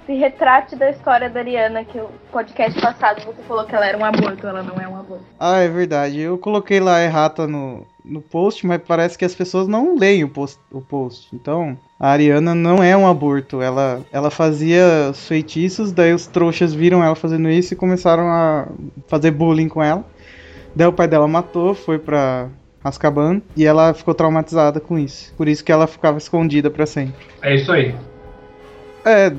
se retrate da história da Ariana, que o podcast passado você falou que ela era um aborto, ela não é um aborto. Ah, é verdade. Eu coloquei lá errata no, no post, mas parece que as pessoas não leem o post. O post. Então, a Ariana não é um aborto. Ela, ela fazia os feitiços, daí os trouxas viram ela fazendo isso e começaram a fazer bullying com ela. Daí o pai dela matou, foi pra Azkaban e ela ficou traumatizada com isso. Por isso que ela ficava escondida pra sempre. É isso aí. É,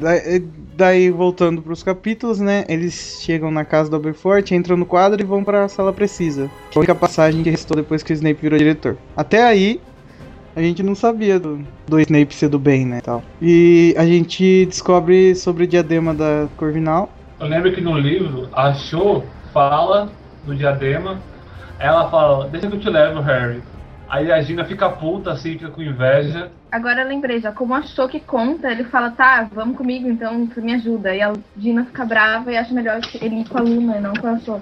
daí, voltando pros capítulos, né? Eles chegam na casa do Aberforth, entram no quadro e vão pra sala precisa. Que é a única passagem que restou depois que o Snape virou diretor. Até aí, a gente não sabia do, do Snape ser do bem, né? Tal. E a gente descobre sobre o diadema da Corvinal. Eu lembro que no livro, a Cho fala do diadema. Ela fala, deixa que eu te levo, Harry. Aí a Gina fica puta, assim, fica com inveja. Agora eu lembrei, já como achou que conta, ele fala, tá, vamos comigo, então tu me ajuda. E a Dina fica brava e acha melhor ele ir com a Luna e não com a Cho.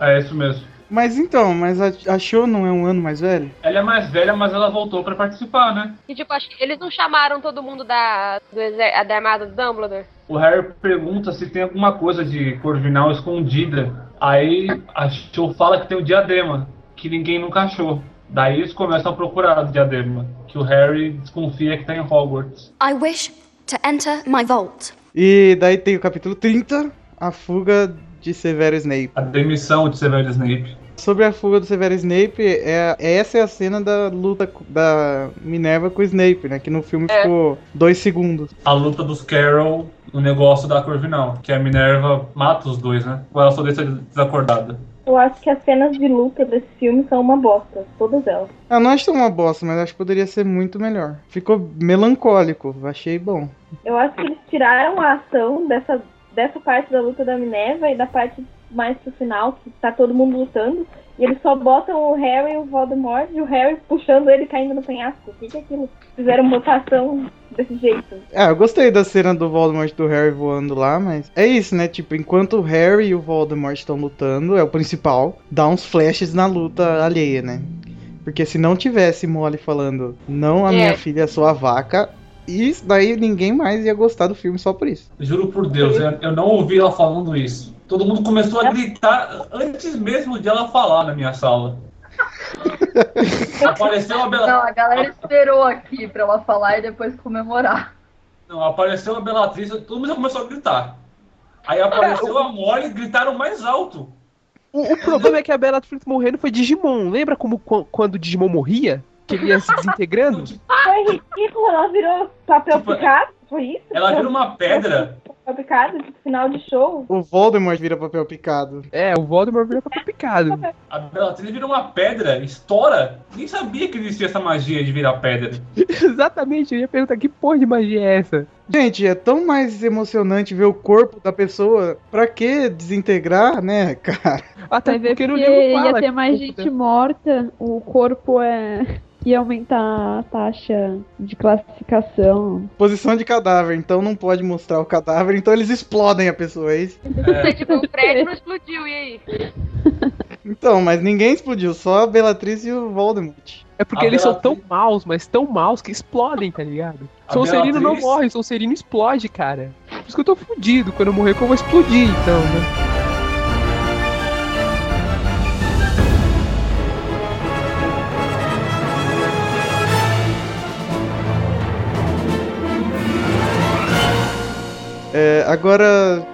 É isso mesmo. Mas então, mas a, a não é um ano mais velho? Ela é mais velha, mas ela voltou pra participar, né? E tipo, acho que eles não chamaram todo mundo da, do exer- da armada do Dumbledore? O Harry pergunta se tem alguma coisa de Corvinal escondida. Aí a Cho fala que tem o diadema, que ninguém nunca achou. Daí eles começam a procurar o diadema, que o Harry desconfia que tá em Hogwarts. I wish to enter my vault. E daí tem o capítulo 30, a fuga de Severo Snape. A demissão de Severo Snape. Sobre a fuga do Severo Snape, é, essa é a cena da luta da Minerva com o Snape, né? Que no filme É. ficou dois segundos. A luta dos Carol no negócio da Corvinal. Que a Minerva mata os dois, né? Ou ela só deixa desacordada. Eu acho que as cenas de luta desse filme são uma bosta. Todas elas. Eu não acho uma bosta, mas acho que poderia ser muito melhor. Ficou melancólico, achei bom. Eu acho que eles tiraram a ação dessa, dessa parte da luta da Minerva e da parte mais pro final, que tá todo mundo lutando. E eles só botam o Harry e o Voldemort e o Harry puxando ele caindo no penhasco. O que, que é aquilo? Fizeram votação desse jeito. Ah, eu gostei da cena do Voldemort e do Harry voando lá, mas é isso, né? Tipo, enquanto o Harry e o Voldemort estão lutando, é o principal, dá uns flashes na luta alheia, né? Porque se não tivesse Molly falando, não a É. minha filha é sua vaca, isso daí ninguém mais ia gostar do filme só por isso. Juro por Deus, eu, eu não ouvi ela falando isso. Todo mundo começou a gritar antes mesmo de ela falar na minha sala. Apareceu a Bela... Não, a galera esperou aqui pra ela falar e depois comemorar. Não, apareceu a Belatriz, todo mundo já começou a gritar. Aí apareceu a Molly, gritaram mais alto. O, o problema é que a Bellatrix morrendo foi Digimon. Lembra como qu- quando o Digimon morria? Que ele ia se desintegrando? Foi ridículo, ela virou papel Tipo, picado, foi isso? Ela vira uma pedra. Papel picado, tipo, final de show. O Voldemort vira papel picado. É, o Voldemort virou papel picado. A Bellatrix vira uma pedra, estoura. Nem sabia que existia essa magia de virar pedra. Exatamente, eu ia perguntar que porra de magia é essa? Gente, é tão mais emocionante ver o corpo da pessoa. Pra que desintegrar, né, cara? Até porque porque no livro fala ia ter mais gente morta, o corpo é. Ia aumentar a taxa de classificação. Posição de cadáver, então não pode mostrar o cadáver, então eles explodem a pessoa, é isso? tipo, o prédio não explodiu, e aí? Então, mas ninguém explodiu, só a Bellatrix e o Voldemort. É porque A eles são tão maus, mas tão maus que explodem, tá ligado? A Sonserino não morre, Sonserino explode, cara. Por isso que eu tô fudido. Quando eu morrer, que eu vou explodir, então, né? É, agora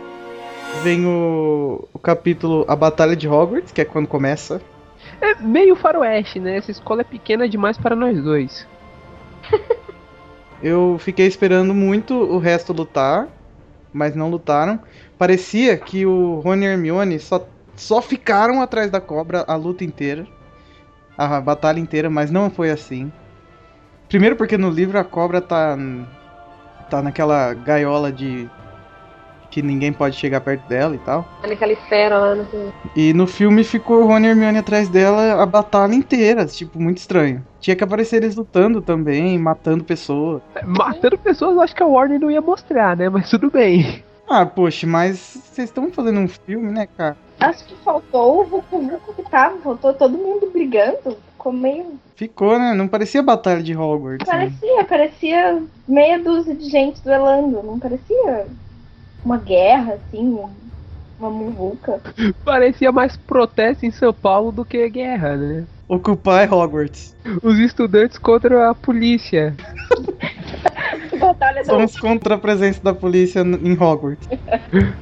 vem o, o capítulo A Batalha de Hogwarts, que é quando começa. É meio faroeste, né? Essa escola é pequena demais para nós dois. Eu fiquei esperando muito o resto lutar, mas não lutaram. Parecia que o Rony e Hermione só, só ficaram atrás da cobra a luta inteira, a batalha inteira, mas não foi assim. Primeiro porque no livro a cobra tá tá naquela gaiola de que ninguém pode chegar perto dela e tal. Naquela esfera lá, não sei. E no filme ficou o Rony e Hermione atrás dela a batalha inteira, tipo, muito estranho. Tinha que aparecer eles lutando também, matando pessoas. É, Matando pessoas, eu acho que a Warner não ia mostrar, né? Mas tudo bem. Ah, poxa, mas vocês estão fazendo um filme, né, cara? Acho que faltou o Vucu Vucu que tava, faltou todo mundo brigando. Ficou meio. Ficou, né? Não parecia batalha de Hogwarts. né? Parecia, parecia meia dúzia de gente duelando. Não parecia uma guerra, assim, uma muvuca. Parecia mais protesto em São Paulo do que guerra, né? Ocupar Hogwarts. Os estudantes contra a polícia. Somos contra a presença da polícia em Hogwarts.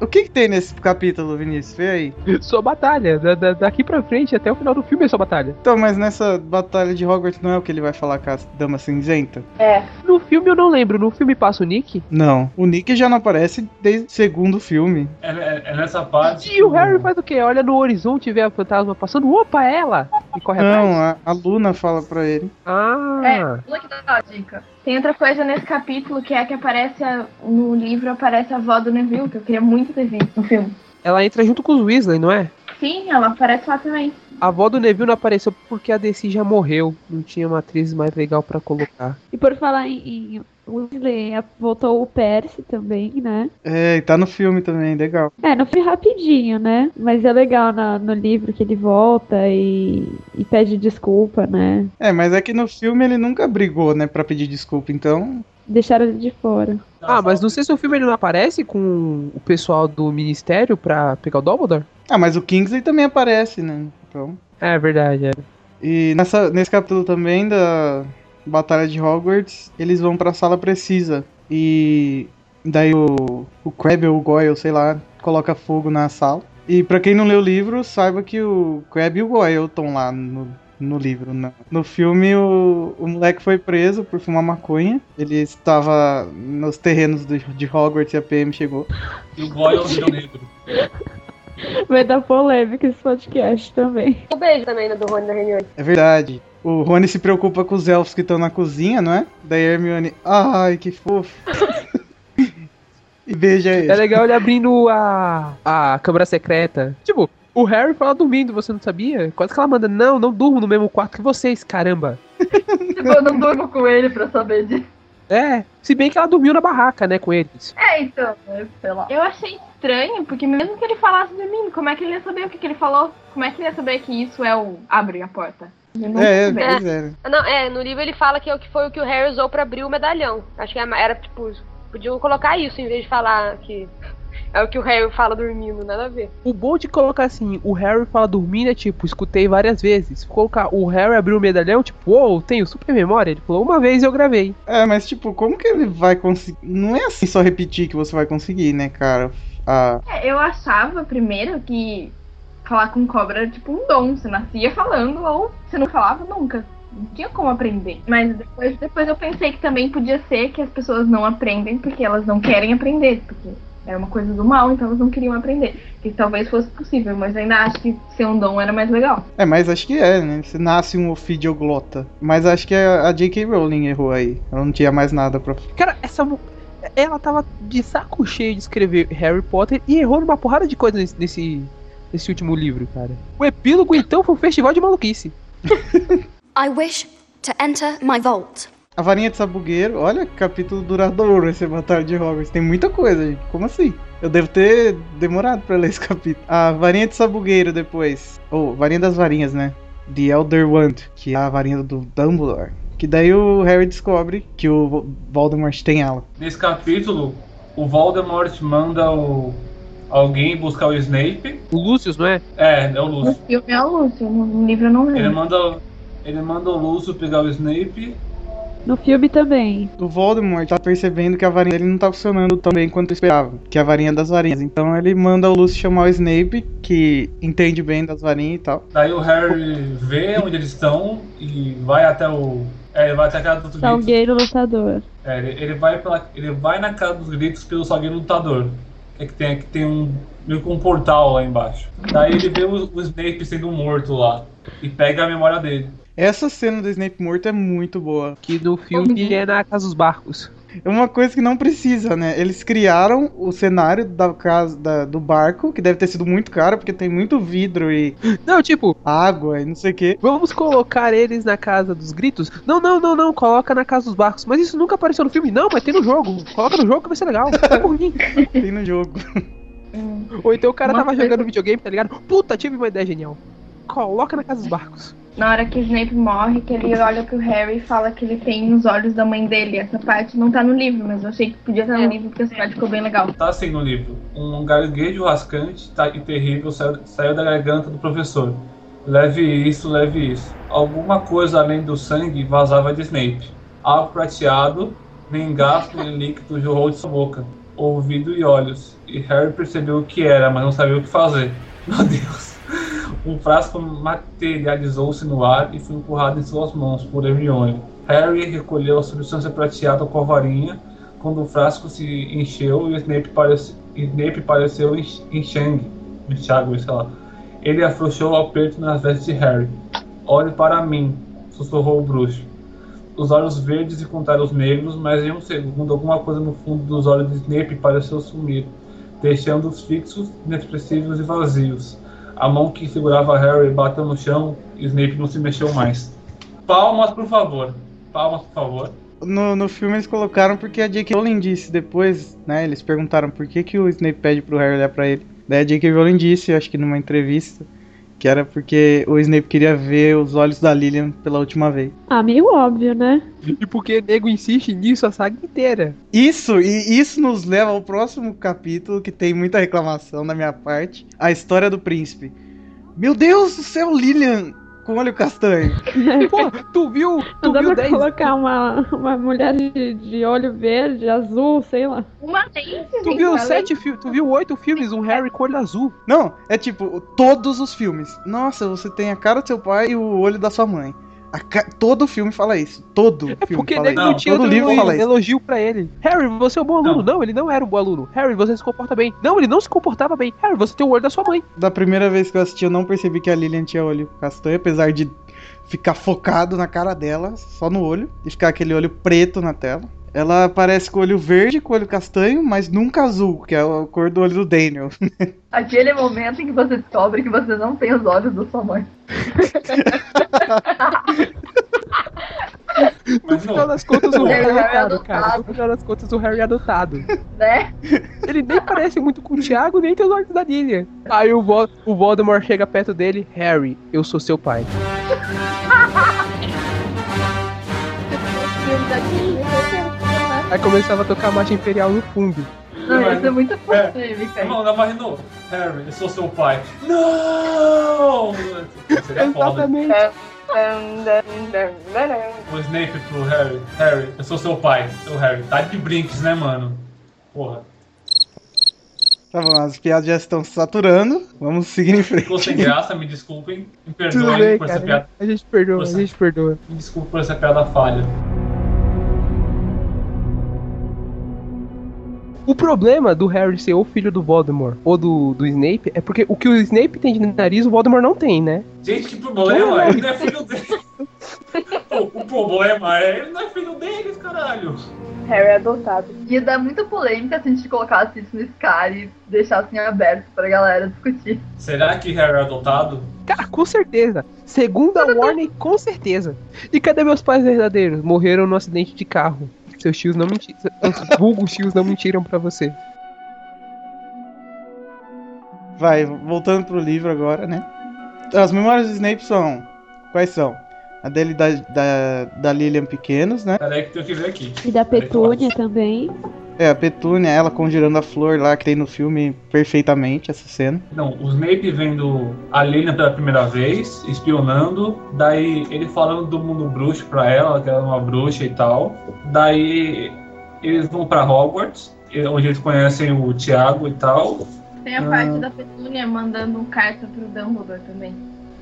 o que, que tem nesse capítulo, Vinícius? Vê aí. Só batalha. Da- da- daqui pra frente, até o final do filme é só batalha. Então, mas nessa batalha de Hogwarts não é o que ele vai falar com a Dama Cinzenta? É. No filme eu não lembro. No filme passa o Nick? Não. O Nick já não aparece desde o segundo filme. É, é- é nessa parte. E o Harry faz o quê? Olha no horizonte e vê a fantasma passando. Opa, é ela! E corre Não, atrás. a, a Luna fala pra ele. Ah! É, que dá a dica. Tem outra coisa nesse capítulo que é que aparece a- no livro aparece a avó do Neville, que eu queria muito ter visto no filme. Ela entra junto com os Weasley, não é? Sim, ela aparece lá também. A avó do Neville não apareceu porque a DC já morreu. Não tinha uma atriz mais legal pra colocar. E por falar em, em Weasley, voltou o Percy também, né? É, e tá no filme também, legal. É, não foi rapidinho, né? Mas é legal na- no livro que ele volta e, e pede desculpa, né? É, mas é que no filme ele nunca brigou, né, pra pedir desculpa, então. Deixaram ele de fora. Ah, mas no sexto filme ele não aparece com o pessoal do ministério pra pegar o Dumbledore? Ah, mas o Kingsley também aparece, né? Então. É verdade, é. E nessa, nesse capítulo também da Batalha de Hogwarts, eles vão pra sala precisa. E daí o, o Crabbe ou o Goyle, sei lá, coloca fogo na sala. E pra quem não leu o livro, saiba que o Crab e o Goyle estão lá no, no livro. né? No filme, o, o moleque foi preso por fumar maconha. Ele estava nos terrenos do- de Hogwarts e a PM chegou. E o Goyle virou negro. Vai dar polêmica esse podcast também. Um beijo também no do Rony da reunião. É verdade. O Rony se preocupa com os elfos que estão na cozinha, não é? Daí a Hermione, ai, que fofo. e beija ele. É legal ele abrindo a, a câmara secreta. Tipo, o Harry fala dormindo, você não sabia? Quase que ela manda, não, não durmo no mesmo quarto que vocês, caramba. Tipo, eu não durmo com ele pra saber disso. É, se bem que ela dormiu na barraca, né, com eles. É, então, sei lá. Eu achei estranho, porque mesmo que ele falasse dormindo, como é que ele ia saber o que, que ele falou? Como é que ele ia saber que isso é o abre a porta? É, é, pois é. Não, é, no livro ele fala que, é o que foi o que o Harry usou pra abrir o medalhão. Acho que era, tipo, podiam colocar isso em vez de falar que é o que o Harry fala dormindo, nada a ver. O bom de colocar assim, o Harry fala dormindo é tipo, escutei várias vezes. Colocar o Harry abriu o medalhão, tipo, uou, tenho super memória. Ele falou, uma vez eu gravei. É, mas tipo, como que ele vai conseguir? Não é assim só repetir que você vai conseguir, né, cara? Ah, É, eu achava primeiro que falar com cobra era tipo um dom. Você nascia falando ou você não falava nunca. Não tinha como aprender. Mas depois, depois eu pensei que também podia ser que as pessoas não aprendem porque elas não querem aprender. Porque era uma coisa do mal, então elas não queriam aprender. Que talvez fosse possível, mas ainda acho que ser um dom era mais legal. é, mas acho que é, né? Você nasce um ofidioglota. Mas acho que a, a J.K. Rowling errou aí. Ela não tinha mais nada pra. Cara, essa. Ela tava de saco cheio de escrever Harry Potter e errou numa porrada de coisa nesse, nesse, nesse último livro, cara. O epílogo, então, foi um festival de maluquice. I wish to enter my vault. A varinha de sabugueiro, olha que capítulo duradouro esse Batalha de Hogwarts. Tem muita coisa, gente. Como assim? Eu devo ter demorado pra ler esse capítulo. A varinha de sabugueiro depois. Ou, varinha das varinhas, né? The Elder Wand, que é a varinha do Dumbledore. Que daí o Harry descobre que o Voldemort tem ela. Nesse capítulo, o Voldemort manda o... alguém buscar o Snape. O Lucius, não é? É, é o Lúcio. filme é o Lúcio, no livro eu não Ele lembro. manda, ele manda o Lúcio pegar o Snape. No filme também. O Voldemort tá percebendo que a varinha dele não tá funcionando tão bem quanto esperava. Que é a varinha das varinhas. Então ele manda o Lúcio chamar o Snape, que entende bem das varinhas e tal. Daí o Harry vê onde eles estão e vai até o. É, ele vai até a casa dos gritos. Salgueiro lutador. É, ele, ele vai pela, ele vai na casa dos gritos pelo Salgueiro Lutador. Que, é que tem, que tem um. meio que um portal lá embaixo. Daí ele vê o, o Snape sendo morto lá. E pega a memória dele. Essa cena do Snape morto é muito boa. Que no filme é na Casa dos Barcos. É uma coisa que não precisa, né? Eles criaram o cenário da casa da- do barco, que deve ter sido muito caro, porque tem muito vidro e Não, tipo, água e não sei o quê. vamos colocar eles na Casa dos Gritos? Não, não, não, não, coloca na Casa dos Barcos. Mas isso nunca apareceu no filme. Não, mas tem no jogo. Coloca no jogo que vai ser legal. Mim. Tem no jogo. Ou então o cara Uma tava coisa- jogando videogame, tá ligado? Puta, tive uma ideia genial. Coloca na Casa dos Barcos. Na hora que o Snape morre, que ele olha pro Harry e fala que ele tem os olhos da mãe dele. Essa parte não tá no livro, mas eu achei que podia estar no livro porque essa parte ficou bem legal. Tá assim no livro. Um garguejo rascante tá, e terrível saiu, saiu da garganta do professor. Leve isso, leve isso. Alguma coisa além do sangue vazava de Snape. Algo prateado, nem gasto nem líquido jorrou de sua boca, ouvido e olhos. E Harry percebeu o que era, mas não sabia o que fazer. Meu Deus. Um frasco materializou-se no ar e foi empurrado em suas mãos por Hermione. Harry recolheu a substância prateada com a varinha quando o frasco se encheu e Snape, parece, Snape pareceu enx- enxangue, enxágue, sei lá. Ele afrouxou o aperto nas vestes de Harry. Olhe para mim, sussurrou o bruxo. Os olhos verdes encontraram os negros, mas em um segundo alguma coisa no fundo dos olhos de Snape pareceu sumir, deixando-os fixos, inexpressivos e vazios. A mão que segurava Harry bateu no chão e Snape não se mexeu mais. Palmas, por favor. Palmas, por favor. No, no filme eles colocaram porque a J.K. Rowling disse depois, né? Eles perguntaram por que, que o Snape pede pro Harry olhar pra ele. Daí a J.K. Rowling disse, acho que numa entrevista, que era porque o Snape queria ver os olhos da Lilian pela última vez. Ah, meio óbvio, né? E porque nego insiste nisso a saga inteira. Isso, e isso nos leva ao próximo capítulo, que tem muita reclamação da minha parte. A história do príncipe. Meu Deus do céu, Lilian! Com olho castanho. Pô, tu viu? Tu Não dá viu pra 10 colocar uma, uma mulher de, de olho verde, azul, sei lá. Uma lente, Tu viu sete filmes, tu viu oito filmes, um Harry com olho azul. Não, é tipo, todos os filmes. Nossa, você tem a cara do seu pai e o olho da sua mãe. A ca- Todo filme fala isso. Todo filme Porque fala isso. não tinha Todo livro fala isso. elogio pra ele. Harry, você é um bom aluno. Não. ele não era um bom aluno. Harry, você se comporta bem. Não, ele não se comportava bem. Harry, você tem o olho da sua mãe. Da primeira vez que eu assisti, eu não percebi que a Lilian tinha olho castanho, apesar de ficar focado na cara dela, só no olho, e ficar aquele olho preto na tela. Ela aparece com olho verde, com olho castanho, mas nunca azul, que é a cor do olho do Daniel. Aquele momento em que você descobre que você não tem os olhos da sua mãe. No final das contas, o O Harry é Harry é adotado, cara. No final das contas, o Harry é adotado. Né? Ele nem parece muito com o Thiago, nem tem os olhos da Lilian. Aí o, Vol o Voldemort chega perto dele. Harry, eu sou seu pai. Aí começava a tocar a marcha imperial no fundo. Não, isso é muito polêmica. Não, não, mas não. Harry, eu sou seu pai. Não! Seria foda. Exatamente. O Snape pro Harry. Harry, eu sou seu pai. Seu Harry. Tá de brinques, né, mano? Porra. Tá bom, as piadas já estão se saturando. Vamos seguir em frente. Ficou sem graça, me desculpem. Me perdoem bem, por essa cara. piada. A gente perdoa, a gente perdoa. Me desculpe por essa piada falha. O problema do Harry ser o filho do Voldemort ou do, do Snape é porque o que o Snape tem de nariz, o Voldemort não tem, né? Gente, que problema? Ele não é filho dele. O problema é ele não é filho deles, caralho. Harry é adotado. Ia dar muita polêmica se a gente colocasse isso no Sky e deixasse em aberto pra galera discutir. Será que Harry é adotado? Cara, com certeza. Segundo a Warner, com certeza. E cadê meus pais verdadeiros? Morreram no acidente de carro. Seus tios não mentiram. Os vulgos tios não mentiram pra você. Vai, voltando pro livro agora, né? As memórias do Snape são. Quais são? A dele da, da, da Lilian pequenos, né? Peraí que tenho que ver aqui. E da Petúnia também. É, a Petúnia, ela conjurando a flor lá, que tem no filme perfeitamente essa cena. Não, o Snape vendo a Lilian pela primeira vez, espionando, daí ele falando do mundo bruxo pra ela, que ela é uma bruxa e tal. Daí eles vão pra Hogwarts, onde eles conhecem o Tiago e tal. Tem a parte da Petúnia mandando carta pro Dumbledore também.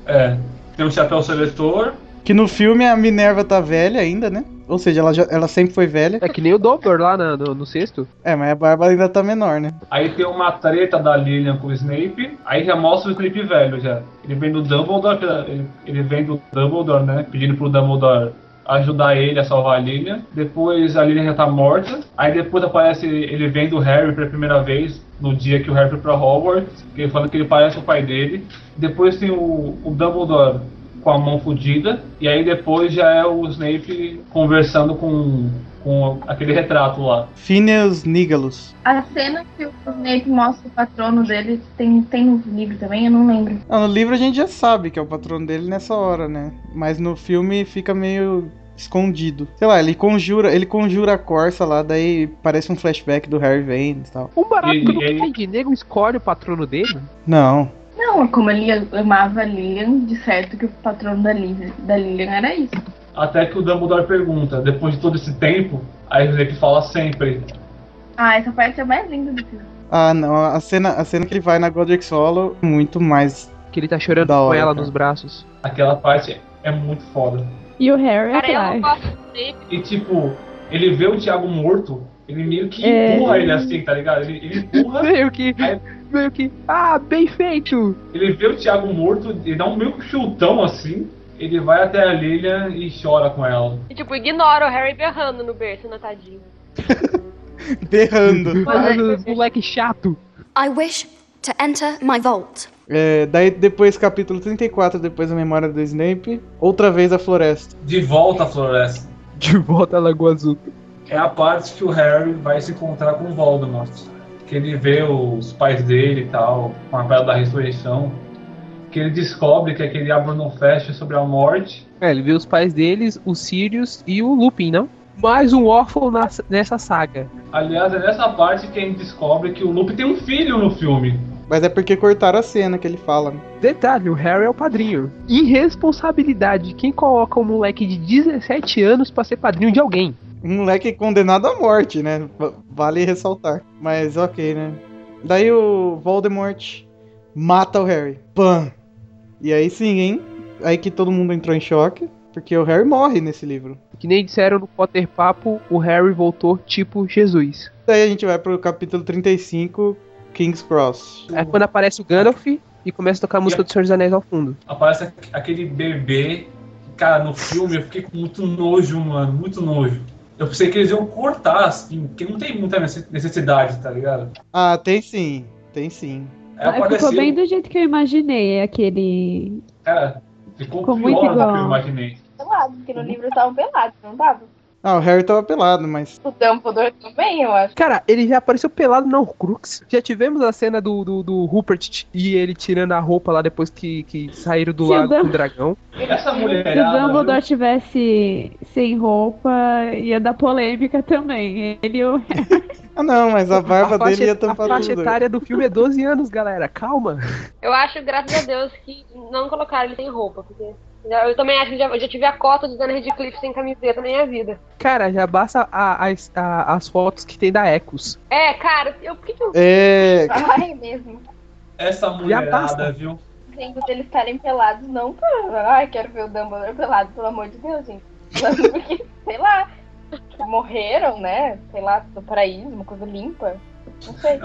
É, tem o chapéu seletor. Que no filme a Minerva tá velha ainda, né? Ou seja, ela, já, ela sempre foi velha. É que nem o Dumbledore lá na- no, no sexto. É, mas a Bárbara ainda tá menor, né? Aí tem uma treta da Lilian com o Snape. Aí já mostra o Snape velho já. Ele vem do Dumbledore, ele, ele vem do Dumbledore, né? Pedindo pro Dumbledore ajudar ele a salvar a Lilian. Depois a Lilian já tá morta. Aí depois aparece ele vem do Harry pela primeira vez. No dia que o Harry foi pra Hogwarts. Ele falando que ele parece o pai dele. Depois tem o, o Dumbledore com a mão fodida. E aí depois já é o Snape conversando com, com aquele retrato lá. Phineas Nigalus. A cena que o Snape mostra o patrono dele tem, tem no livro também, eu não lembro. Ah, no livro a gente já sabe que é o patrono dele nessa hora, né? Mas no filme fica meio escondido. Sei lá, ele conjura, ele conjura a Corsa lá, daí parece um flashback do Harry vendo e tal. O barato E- do e- negro escolhe o patrono dele? Não. Não, como ele amava a Lilian, de certo que o patrono da Lilian, da Lilian era isso. Até que o Dumbledore pergunta, depois de todo esse tempo, aí o Snape fala sempre. Ah, essa parte é a mais linda do filme. Ah, não, a cena, a cena que ele vai na Godric Hollow é muito mais Que ele tá chorando Da com hora, ela cara. nos braços. Aquela parte é muito foda. E o Harry Cara, eu gosto dele. E tipo, ele vê o Thiago morto, ele meio que É. empurra ele assim, tá ligado? Ele, ele empurra, Meio que. Aí- Meio que. Ah, bem feito! ele vê o Thiago morto, ele dá um meio que chutão assim, ele vai até a Lilian e chora com ela. E tipo, ignora o Harry berrando no berço, na tadinho. berrando. Ah, moleque chato. I wish to enter my vault. É, daí depois, capítulo 34, depois a memória do Snape, outra vez a floresta. De volta à floresta. De volta à Lagoa Azul. É a parte que o Harry vai se encontrar com o Voldemort. Que ele vê os pais dele e tal, com a Pedra da Ressurreição. Que ele descobre que aquele abro não fecha sobre a morte. É, ele vê os pais deles, o Sirius e o Lupin, não? Mais um órfão na- nessa saga. Aliás, é nessa parte que a gente descobre que o Lupe tem um filho no filme. Mas é porque cortaram a cena que ele fala. né? Detalhe, o Harry é o padrinho. Irresponsabilidade. Quem coloca um moleque de 17 anos pra ser padrinho de alguém? Um moleque condenado à morte, né? Va- Vale ressaltar. Mas ok, né? Daí o Voldemort mata o Harry. Pam! E aí sim, hein? Aí que todo mundo entrou em choque. Porque o Harry morre nesse livro. Que nem disseram no Potter Papo, o Harry voltou tipo Jesus. Daí a gente vai pro capítulo 35, King's Cross. É quando aparece o Gandalf e começa a tocar a música do Senhor dos Anéis ao fundo. Aparece aqu- aquele bebê. Cara, no filme eu fiquei com muito nojo, mano. Muito nojo. Eu pensei que eles iam cortar, assim, porque não tem muita necess- necessidade, tá ligado? Ah, tem sim. Tem sim. É, ficou apareceu, bem do jeito que eu imaginei, aquele. cara, ficou, Ficou pior muito do que igual. eu imaginei. Pelado, porque no livro estavam pelados, não tava? Ah, o Harry tava pelado, mas. O Dumbledore também, eu acho. Cara, ele já apareceu pelado na Horcrux. Já tivemos a cena do, do, do Rupert e ele tirando a roupa lá depois que, que saíram do Se o lago Dum- com o dragão. Essa Se o. Dumbledore tivesse sem roupa, ia dar polêmica também. Ele e o Ah, não, mas a barba a faixa, dele ia a tampar faixa tudo. etária do filme é 12 anos, galera. Calma. Eu acho, graças a Deus, que não colocaram ele sem roupa, porque eu também acho que já, já tive a cota de Dana Redcliffe sem camiseta na minha vida. Cara, já basta a- as- a- as fotos que tem da Ecos. É, cara, eu, por que que eu... É. Ai, mesmo. Essa basta. mulherada, viu? Dizendo deles estarem pelados, não. Ai, quero ver o Dumbledore pelado, pelo amor de Deus, gente. Porque, sei lá, morreram, né? Sei lá, do paraíso, uma coisa limpa. Não sei.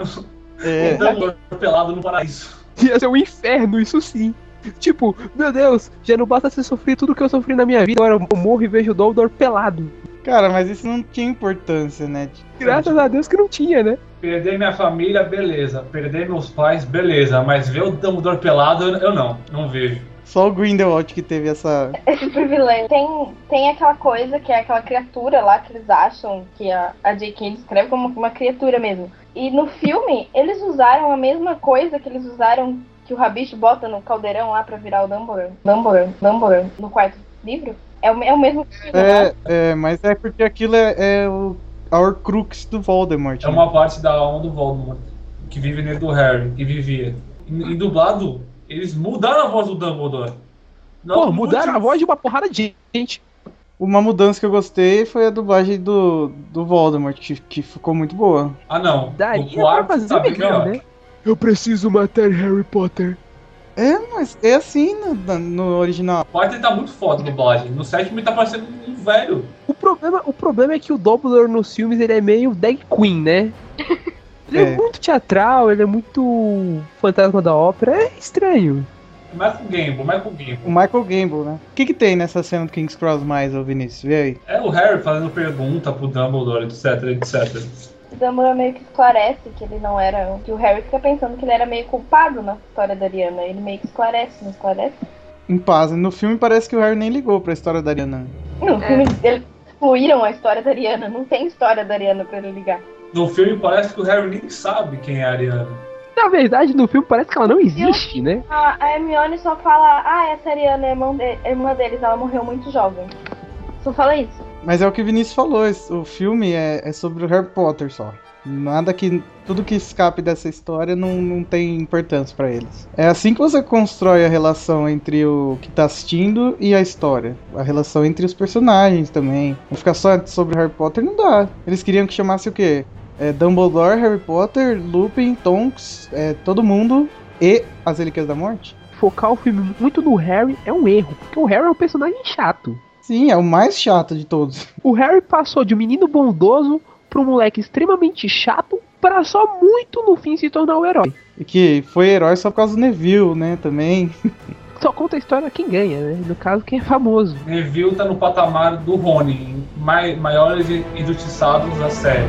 É. O Dumbledore pelado no paraíso. Ia ser um inferno, isso sim. Tipo, meu Deus, já não basta você sofrer tudo que eu sofri na minha vida, agora eu morro e vejo o Dumbledore pelado. Cara, mas isso não tinha importância, né? Graças a Deus que não tinha, né? Perder minha família, beleza. Perder meus pais, beleza. Mas ver o Dumbledore pelado, eu, eu não. Não vejo. Só o Grindelwald que teve essa. Esse privilégio. Tem, tem aquela coisa que é aquela criatura lá que eles acham que a, a J.K. descreve como uma criatura mesmo. E no filme, eles usaram a mesma coisa que eles usaram que o Rabicho bota no caldeirão lá pra virar o Dumbledore. Dumbledore, Dumbledore, no quarto livro. É o, é o mesmo filme, né? É, é, mas é porque aquilo é, é o a Horcrux do Voldemort. É né? uma parte da alma do Voldemort. Que vive dentro do Harry. Que vivia. Em, em dublado, eles mudaram a voz do Dumbledore. Pô, mudaram a voz de uma porrada de gente. Uma mudança que eu gostei foi a dublagem do, do Voldemort, que, que ficou muito boa. Ah, não. Daria quarto pra fazer tá bem melhor, melhor. né? Eu preciso matar Harry Potter. É, mas é assim no, no original. O ele tá muito foda a dublagem. No sétimo ele tá parecendo um velho. O problema, o problema é que o Dumbledore nos filmes ele é meio drag queen, né? Ele é. É. muito teatral, ele é muito fantasma da ópera, é estranho. Michael Gambon, Michael Gambon. O Michael Gambon, né? O que, que tem nessa cena do King's Cross mais, ô Vinícius? Vê aí. É o Harry fazendo pergunta pro Dumbledore, etc, etc. O Dumbledore meio que esclarece que ele não era. Que o Harry fica pensando que ele era meio culpado na história da Ariana. Ele meio que esclarece, não esclarece? Em paz. No filme parece que o Harry nem ligou pra história da Ariana. No filme eles excluíram a história da Ariana. Não tem história da Ariana pra ele ligar. No filme parece que o Harry nem sabe quem é a Ariana. Na verdade, no filme parece que ela não existe, né? A, a Hermione só fala: Ah, essa Ariana é irmã, de- é irmã deles, ela morreu muito jovem. Só fala isso. Mas é o que o Vinícius falou, o filme é, é sobre o Harry Potter só. Nada que. Tudo que escape dessa história não, não tem importância pra eles. É assim que você constrói a relação entre o que tá assistindo e a história. A relação entre os personagens também. Não ficar só sobre Harry Potter não dá. Eles queriam que chamasse o quê? É, Dumbledore, Harry Potter, Lupin, Tonks, é, todo mundo e as Relíquias da Morte? Focar o filme muito no Harry é um erro, porque o Harry é um personagem chato. Sim, é o mais chato de todos. O Harry passou de um menino bondoso para um moleque extremamente chato para só muito no fim se tornar o herói. E que foi herói só por causa do Neville, né? Também. Só conta a história quem ganha, né? No caso, quem é famoso. Neville tá no patamar do Rony, mai, maiores injustiçados da série.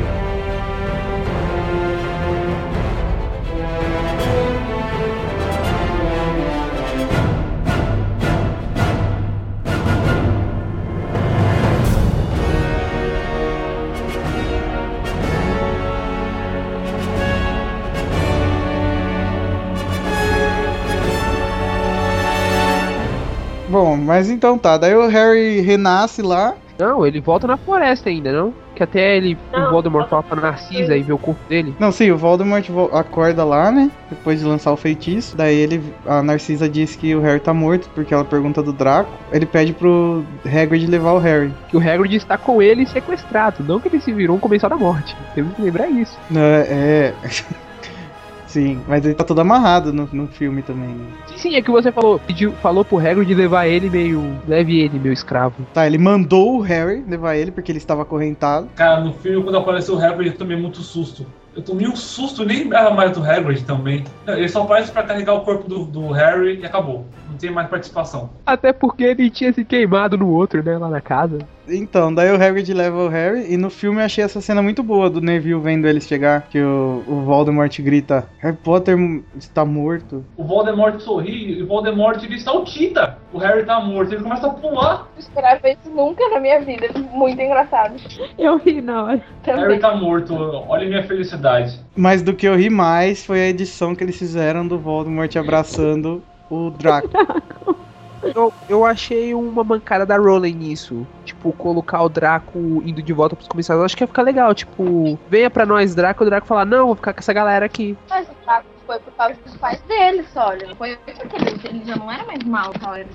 Bom, mas então tá. Daí o Harry renasce lá. Não, ele volta na floresta ainda, não? Que até ele, Não. o Voldemort fala pra Narcisa e vê o corpo dele. Não, sim, o Voldemort vo- acorda lá, né? Depois de lançar o feitiço. Daí ele, a Narcisa diz que o Harry tá morto, porque ela pergunta do Draco. Ele pede pro Hagrid levar o Harry. Que o Hagrid está com ele sequestrado, não que ele se virou um comensal da morte. Temos que lembrar isso. É. é. sim, mas ele tá todo amarrado no, no filme também, né? Sim, sim, é que você falou, pediu, falou pro Hagrid levar ele meio, leve ele, meu escravo. Tá, ele mandou o Harry levar ele, porque ele estava acorrentado. Cara, no filme, quando apareceu o Hagrid, eu tomei muito susto. Eu tomei um susto, nem lembrava mais do Hagrid também. Ele só aparece pra carregar o corpo do, do Harry e acabou. Não tem mais participação. Até porque ele tinha se queimado no outro, né, lá na casa. Então, daí o Hagrid leva o Harry, e no filme eu achei essa cena muito boa do Neville vendo eles chegar, que o, o Voldemort grita, Harry Potter está morto. O Voldemort sorri e o Voldemort ele saltita. O Harry tá morto. Ele começa a pular. Não esperava isso nunca na minha vida. Muito engraçado. Eu ri na hora. Harry tá morto. Olha minha felicidade. Mas do que eu ri mais foi a edição que eles fizeram do Voldemort abraçando o Draco. Eu, eu achei uma mancada da Rowling nisso. Tipo, colocar o Draco indo de volta pros comissários. Eu acho que ia ficar legal. Tipo, venha pra nós, Draco. O Draco falar, não, vou ficar com essa galera aqui. Mas o Draco foi por causa dos pais dele, só, olha. Não foi porque ele, ele já não era mais mal, só era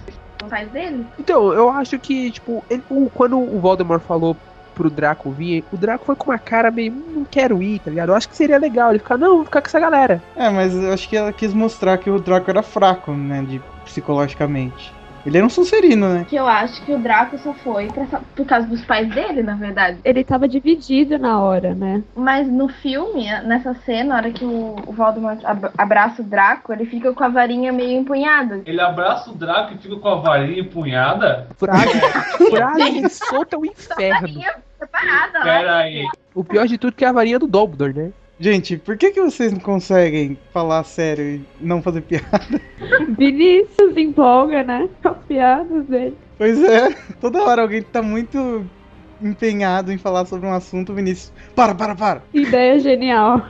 os pais dele. Então, eu acho que, tipo, ele- o- quando o Voldemort falou pro Draco vir, o Draco foi com uma cara meio, "Hum, não quero ir, tá ligado? Eu acho que seria legal ele ficar, não, vou ficar com essa galera. É, mas eu acho que ela quis mostrar que o Draco era fraco, né, de, psicologicamente. Ele era um Sonserino, né? Que eu acho que o Draco só foi pra, por causa dos pais dele, na verdade. Ele tava dividido na hora, né? Mas no filme, nessa cena, na hora que o, o Voldemort ab- abraça o Draco, ele fica com a varinha meio empunhada. Ele abraça o Draco e fica com a varinha empunhada. Fraga e solta o inferno. Varinha separada, ó. Pera aí. O pior de tudo é que é a varinha do Dumbledore, né? Gente, por que, que vocês não conseguem falar sério e não fazer piada? Vinícius empolga, né? Com as piadas dele. Pois é, toda hora alguém tá muito empenhado em falar sobre um assunto, o Vinícius. Para, para, para! Ideia genial.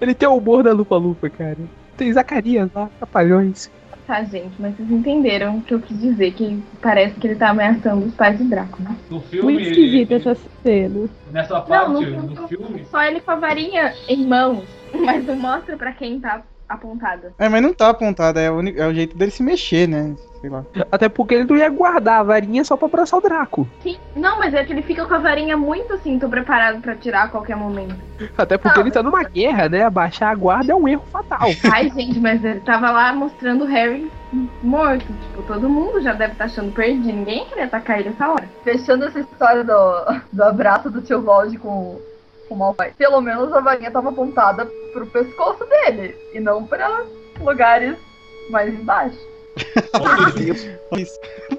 Ele tem o humor da lupa-lupa, cara. Tem Zacarias lá, Trapalhões. Tá, gente, mas vocês entenderam o que eu quis dizer, que parece que ele tá ameaçando os pais do Draco, né? No filme, Muito esquisita essa cena. nessa parte, Não, no, no, filme, Só ele com a varinha em mãos, mas não mostra pra quem tá apontada. É, mas não tá apontado, é o, único- é o jeito dele se mexer, né? Sei lá. Até porque ele não ia guardar a varinha só pra abraçar o Draco. Sim. Não, mas é que ele fica com a varinha muito assim, tô preparado pra tirar a qualquer momento. Até porque ele tá numa guerra, né? Abaixar a guarda é um erro fatal. Ai, gente, mas ele tava lá mostrando o Harry morto. Tipo, todo mundo já deve estar achando perdido. Ninguém queria atacar ele essa hora. Fechando essa história do, do abraço do tio Vold com, com o Malfoy. Pelo menos a varinha tava apontada pro pescoço dele e não pra lugares mais embaixo.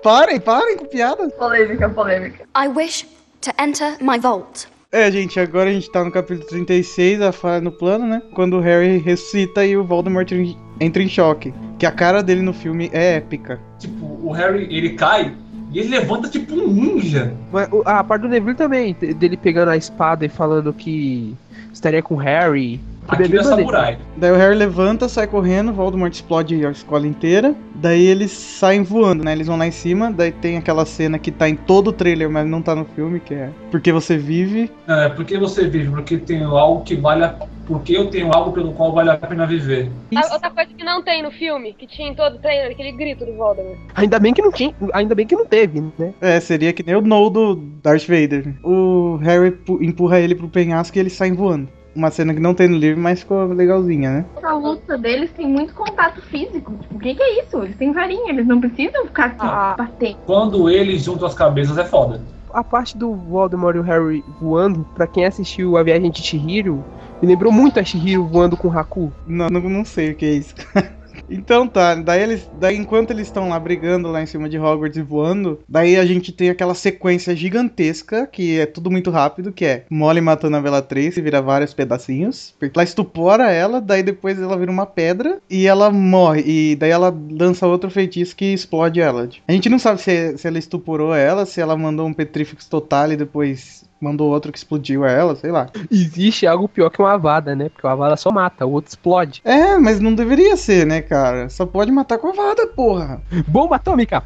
Parem, parem com piadas. Polêmica, polêmica. I wish to enter my vault. É, gente, agora a gente tá no capítulo 36, a falha no plano, né? Quando o Harry ressuscita e o Voldemort en- entra em choque. Que a cara dele no filme é épica. tipo, o Harry, ele cai e ele levanta tipo um ninja. Mas a parte do Neville também, de- dele pegando a espada e falando que estaria com o Harry. Que Aquilo é bebê samurai. Daí o Harry levanta, sai correndo, o Voldemort explode a escola inteira. Daí eles saem voando, né? Eles vão lá em cima, daí tem aquela cena que tá em todo o trailer, mas não tá no filme, que é Porque Você Vive. É, porque você vive, porque tem algo que vale a... Porque eu tenho algo pelo qual vale a pena viver. A- Outra coisa que não tem no filme, que tinha em todo o trailer, aquele grito do Voldemort. Ainda bem que não tinha, ainda bem que não teve, né? É, seria que nem o No do Darth Vader. O Harry pu- empurra ele pro penhasco e eles saem voando. Uma cena que não tem no livro, mas ficou legalzinha, né? A luta deles tem muito contato físico. Tipo, o que, que é isso? Eles têm varinha, eles não precisam ficar assim, Ah. batendo. Quando eles juntam as cabeças é foda. A parte do Voldemort e o Harry voando, pra quem assistiu A Viagem de Chihiro, me lembrou muito a Chihiro voando com o Haku. Não, não, não sei o que é isso. então tá, daí eles. Daí enquanto eles estão lá brigando lá em cima de Hogwarts e voando, daí a gente tem aquela sequência gigantesca, que é tudo muito rápido, que é Molly matando a Bellatrix e vira vários pedacinhos. Ela estupora ela, daí depois ela vira uma pedra e ela morre. E daí ela lança outro feitiço que explode ela. A gente não sabe se, se ela estuporou ela, se ela mandou um Petrifix total e depois mandou outro que explodiu ela, sei lá. Existe algo pior que uma Avada, né? Porque uma Avada só mata, o outro explode. É, mas não deveria ser, né, cara? Só pode matar com a vada, porra. Bomba atômica!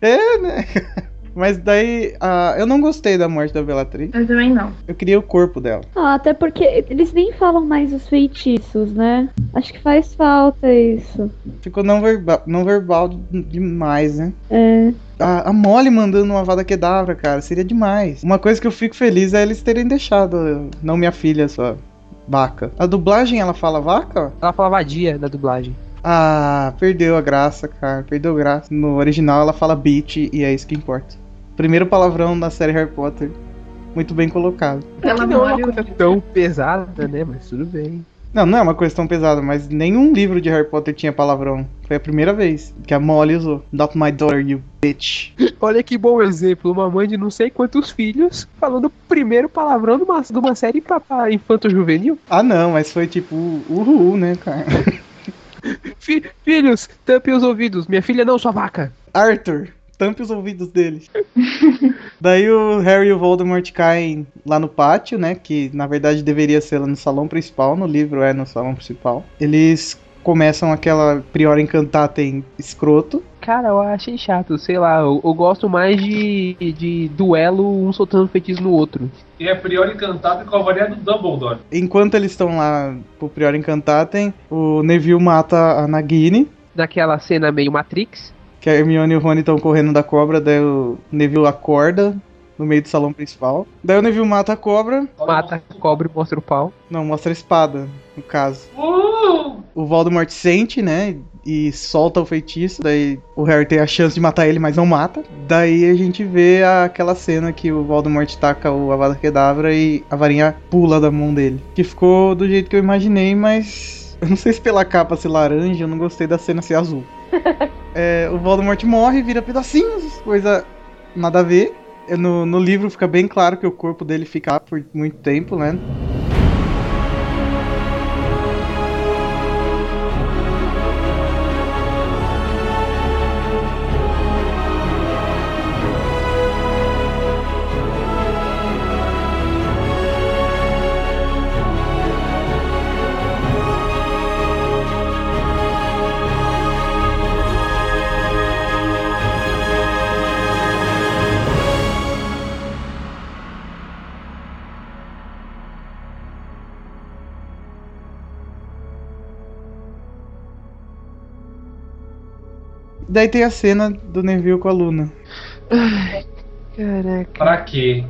É, né? Mas daí, ah, eu não gostei da morte da Bellatrix. Eu também não. Eu queria o corpo dela. Ah, até porque eles nem falam mais os feitiços, né? Acho que faz falta isso. Ficou não verbal, não verbal demais, né? É. A, a Molly mandando uma Vada Kedavra, cara, seria demais. Uma coisa que eu fico feliz é eles terem deixado, não minha filha, só vaca. A dublagem, ela fala vaca? Ela fala vadia da dublagem. Ah, perdeu a graça, cara. Perdeu a graça. No original ela fala bitch e é isso que importa. Primeiro palavrão da série Harry Potter. Muito bem colocado. Ela não é uma coisa tão pesada, né? Mas tudo bem. Não, não é uma coisa tão pesada, mas nenhum livro de Harry Potter tinha palavrão. Foi a primeira vez que a Molly usou. Not my daughter, you bitch. Olha que bom exemplo. Uma mãe de não sei quantos filhos falando o primeiro palavrão de uma, de uma série pra, pra infanto-juvenil. Ah, não, mas foi tipo, uhul, né, cara? Fi- filhos, tampem os ouvidos. Minha filha não, sua vaca. Arthur, tampe os ouvidos dele. Daí o Harry e o Voldemort caem lá no pátio, né? Que na verdade deveria ser lá no salão principal, no livro é no salão principal. Eles começam aquela Priora Encantatem escroto. Cara, eu achei chato, sei lá, eu, eu gosto mais de, de duelo, um soltando feitiço no outro. E é Prior encantado com a varinha do Dumbledore. Enquanto eles estão lá pro Priora Encantatem, o Neville mata a Nagini. Naquela cena meio Matrix. Que a Hermione e o Rony estão correndo da cobra, daí o Neville acorda no meio do salão principal. Daí o Neville mata a cobra. Mata a cobra e mostra o pau. Não, mostra a espada, no caso. Uh! O Voldemort sente, né? E solta o feitiço. Daí o Harry tem a chance de matar ele, mas não mata. Daí a gente vê aquela cena que o Voldemort taca o Avada Kedavra e a varinha pula da mão dele. Que ficou do jeito que eu imaginei, mas. Eu não sei se pela capa ser laranja, eu não gostei da cena ser azul. É, o Voldemort morre, vira pedacinhos, coisa nada a ver. No, no livro fica bem claro que o corpo dele fica por muito tempo, né? Daí tem a cena do Neville com a Luna. Caraca. Pra quê?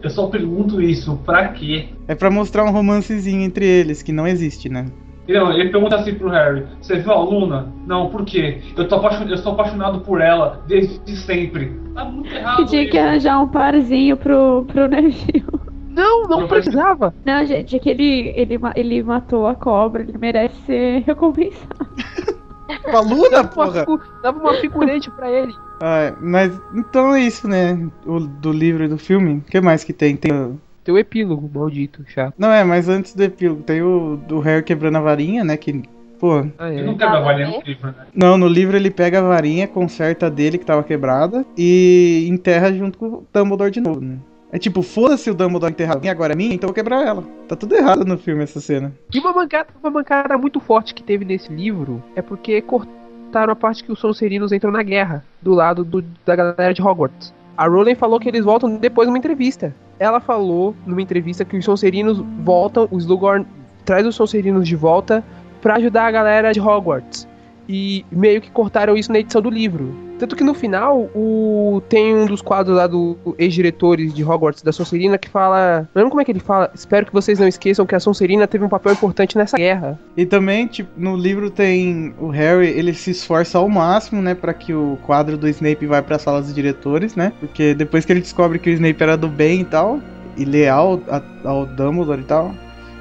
Eu só pergunto isso, pra quê? É pra mostrar um romancezinho entre eles, que não existe, né? Não, ele pergunta assim pro Harry: Você viu a Luna? Não, por quê? Eu tô, apaixon... eu stô apaixonado por ela desde sempre. Tá muito errado. Que tinha que arranjar um parzinho pro, pro Neville. Não, não precisava. Não, gente, é que ele, ele, ele matou a cobra, ele merece ser recompensado. Com a Luna, Dava uma, porra! figu- dava uma figurante pra ele. Ah, mas então é isso, né? O, do livro e do filme. O que mais que tem? Tem o- Tem o epílogo, maldito, chato. Não, é, mas antes do epílogo, tem o do Harry quebrando a varinha, né? Que, pô. Ah, Ele é. não quebra a varinha no livro, né? Não, no livro ele pega a varinha, conserta a dele que tava quebrada e enterra junto com o Dumbledore de novo, né? É tipo, foda-se o Dumbledore varinha, agora é minha, então eu vou quebrar ela. Tá tudo errado no filme essa cena. E uma mancada, uma mancada muito forte que teve nesse livro é porque cortaram a parte que os Sonserino entram na guerra, do lado do- da galera de Hogwarts. A Rowling falou que eles voltam depois numa entrevista. Ela falou numa entrevista que os Sonserinos voltam, o Slughorn traz os Sonserinos de volta pra ajudar a galera de Hogwarts. E meio que cortaram isso na edição do livro. Tanto que no final, o... tem um dos quadros lá do ex-diretores de Hogwarts da Sonserina que fala. Não lembro como é que ele fala. Espero que vocês não esqueçam que a Sonserina teve um papel importante nessa guerra. E também, tipo, no livro tem o Harry, ele se esforça ao máximo, né, Pra que o quadro do Snape vai pra sala dos diretores, né? Porque depois que ele descobre que o Snape era do bem e tal, e leal ao Dumbledore e tal,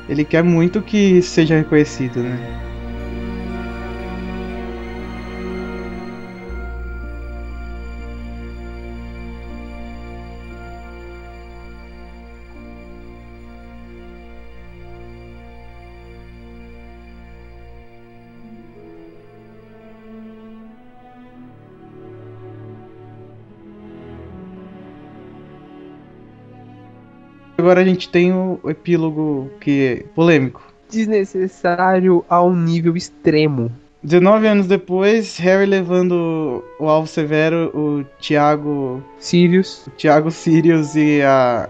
ele quer muito que seja reconhecido, né? Agora a gente tem o epílogo que é polêmico. Desnecessário a um nível extremo. 19 anos depois, Harry levando o Alvo Severo, o Tiago. Sirius. O Tiago Sirius e a.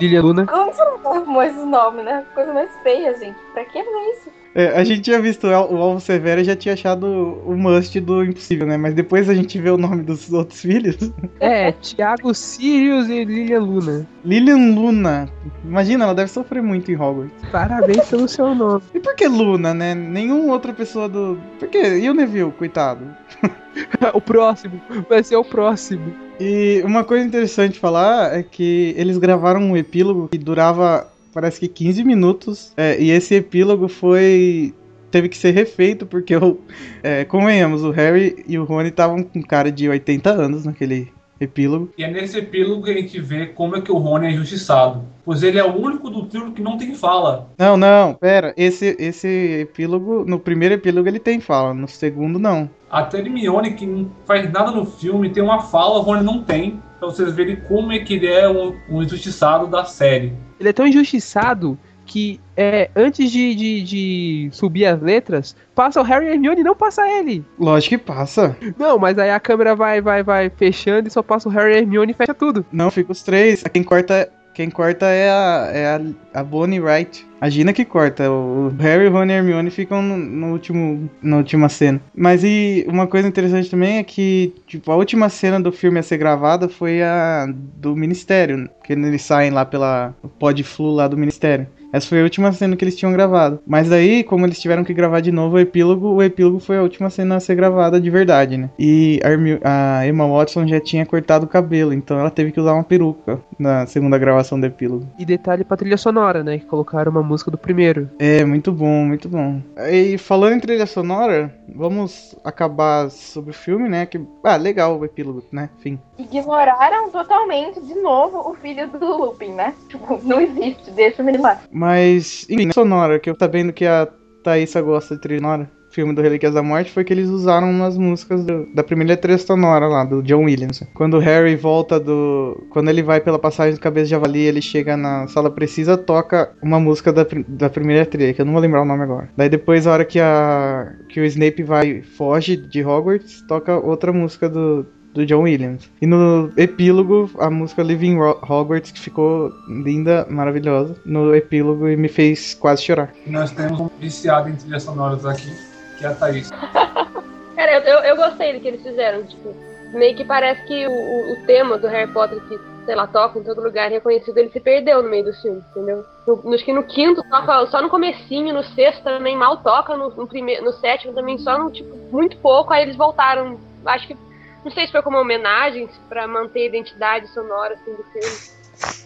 Lilia Luna. Como você não arrumou esses nomes, né? Coisa mais feia, gente. Pra que fazer isso? É, a gente tinha visto o Al- o Alvo Severo e já tinha achado o must do Impossível, né? Mas depois a gente vê o nome dos outros filhos. É, Thiago Sirius e Lilian Luna. Lilian Luna. Imagina, ela deve sofrer muito em Hogwarts. Parabéns pelo seu nome. E por que Luna, né? Nenhuma outra pessoa do. Por que? E o Neville, coitado? o próximo. Vai ser o próximo. E uma coisa interessante de falar é que eles gravaram um epílogo que durava, parece que 15 minutos. é, e esse epílogo foi. Teve que ser refeito, porque o. É, convenhamos, o Harry e o Rony estavam com cara de 80 anos naquele epílogo. E é nesse epílogo que a gente vê como é que o Rony é injustiçado. Pois ele é o único do trio que não tem fala. Não, não, pera. Esse, esse epílogo, no primeiro epílogo ele tem fala, no segundo não. Até Hermione, que não faz nada no filme, tem uma fala, o Rony não tem. Pra vocês verem como é que ele é um, um injustiçado da série. Ele é tão injustiçado que é, antes de, de, de subir as letras, passa o Harry e Hermione e não passa ele. Lógico que passa. Não, mas aí a câmera vai, vai, vai fechando e só passa o Harry e Hermione e fecha tudo. Não, fica os três. Quem corta, quem corta é a, é a, a Bonnie Wright. A Gina que corta. O Harry, o Ron e Hermione ficam no, no último, na última cena. Mas e uma coisa interessante também é que, tipo, a última cena do filme a ser gravada foi a do Ministério. Que eles saem lá pela pod flu lá do Ministério. Essa foi a última cena que eles tinham gravado. Mas daí, como eles tiveram que gravar de novo o epílogo, o epílogo foi a última cena a ser gravada de verdade, né? E a, Emma Watson já tinha cortado o cabelo, então ela teve que usar uma peruca na segunda gravação do epílogo. E detalhe pra trilha sonora, né? Que colocaram uma música do primeiro. É, muito bom, muito bom. E falando em trilha sonora, vamos acabar sobre o filme, né? Que, ah, legal o epílogo, né? Enfim. Ignoraram totalmente, de novo, o filho do Lupin, né? Tipo, não existe, deixa ele lá. Mas, enfim, sonora, que eu tá vendo que a Thaísa gosta de trilha sonora. Filme do Relíquias da Morte foi que eles usaram umas músicas do- da primeira trilha sonora lá, do John Williams. Quando o Harry volta do. Quando ele vai pela passagem do Cabeça de Javali, ele chega na sala precisa, toca uma música da, da primeira trilha, que eu não vou lembrar o nome agora. Daí depois, a hora que, a, que o Snape vai, foge de Hogwarts, toca outra música do, do John Williams. E no epílogo, a música Living Hogwarts, que ficou linda, maravilhosa, no epílogo e me fez quase chorar. Nós temos um viciado em trilhas sonoras aqui, que é a Thaís. Cara, eu, eu, eu gostei do que eles fizeram. Tipo, meio que parece que o, o, o tema do Harry Potter, que, sei lá, toca em todo lugar reconhecido, ele se perdeu no meio do filme, entendeu? No, no- acho que no quinto toca só no comecinho, no sexto também mal toca, no, no, primeiro, no sétimo também só no, tipo, muito pouco, aí eles voltaram. Acho que, não sei se foi como homenagem, pra manter a identidade sonora, assim, do filme.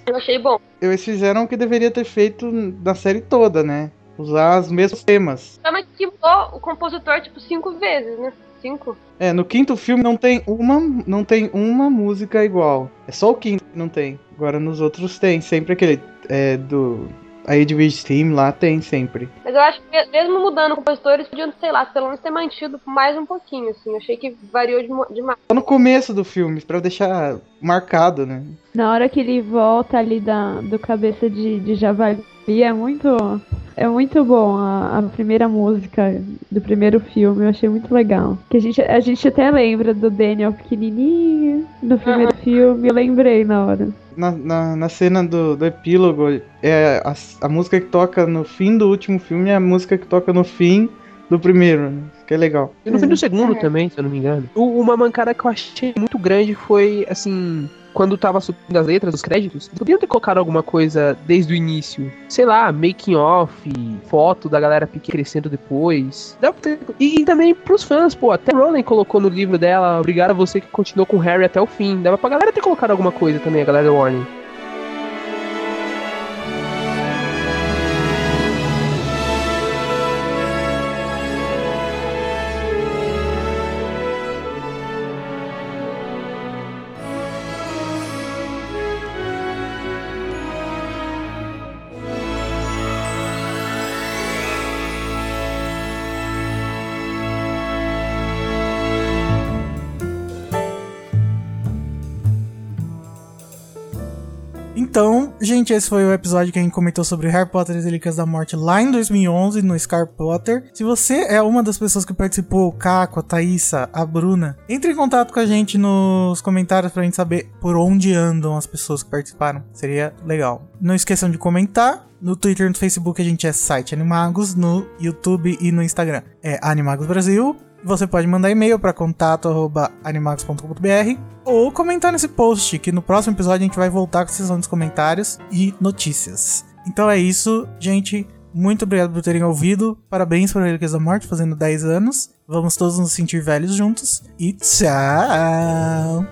Eu achei bom. Eles fizeram o que deveria ter feito na série toda, né? Usar os mesmos temas. Só mas que o compositor, tipo, cinco vezes, né? Cinco. É, no quinto filme não tem uma, não tem uma música igual. É só o quinto que não tem. Agora nos outros tem. Sempre aquele é, do a Edwidge Team lá tem sempre. Mas eu acho que mesmo mudando o compositor, eles podiam, sei lá, pelo menos ter mantido mais um pouquinho, assim. Eu achei que variou de- demais. Só no começo do filme, pra deixar marcado, né? Na hora que ele volta ali da, do cabeça de, de javali, é muito. É muito bom a, a primeira música do primeiro filme, eu achei muito legal. Que a gente, a gente até lembra do Daniel pequenininho no primeiro filme, eu lembrei na hora. Na, na, na cena do, do epílogo, é a, a música que toca no fim do último filme é a música que toca no fim do primeiro, né? Que é legal. E no fim do segundo também, se eu não me engano. Uma mancada que eu achei muito grande foi, assim, quando tava subindo as letras, os créditos, podiam ter colocado alguma coisa desde o início. Sei lá, making off, foto da galera crescendo depois. E, e também pros fãs, pô, até Rowling colocou no livro dela, obrigado a você que continuou com Harry até o fim. Dava pra galera ter colocado alguma coisa também, a galera da Warning. Gente, esse foi o episódio que a gente comentou sobre Harry Potter e as Relíquias da Morte lá em 2011 no Scar Potter. Se você é uma das pessoas que participou, o Caco, a Thaísa, a Bruna, entre em contato com a gente nos comentários pra gente saber por onde andam as pessoas que participaram. Seria legal. Não esqueçam de comentar. No Twitter e no Facebook a gente é site Animagos, no YouTube e no Instagram é Animagos Brasil. Você pode mandar e-mail para contato@animagos.com.br ou comentar nesse post que no próximo episódio a gente vai voltar com a sessão dos comentários e notícias. Então é isso, gente. Muito obrigado por terem ouvido. Parabéns para Relíquias Morte, fazendo 10 anos. Vamos todos nos sentir velhos juntos. E tchau!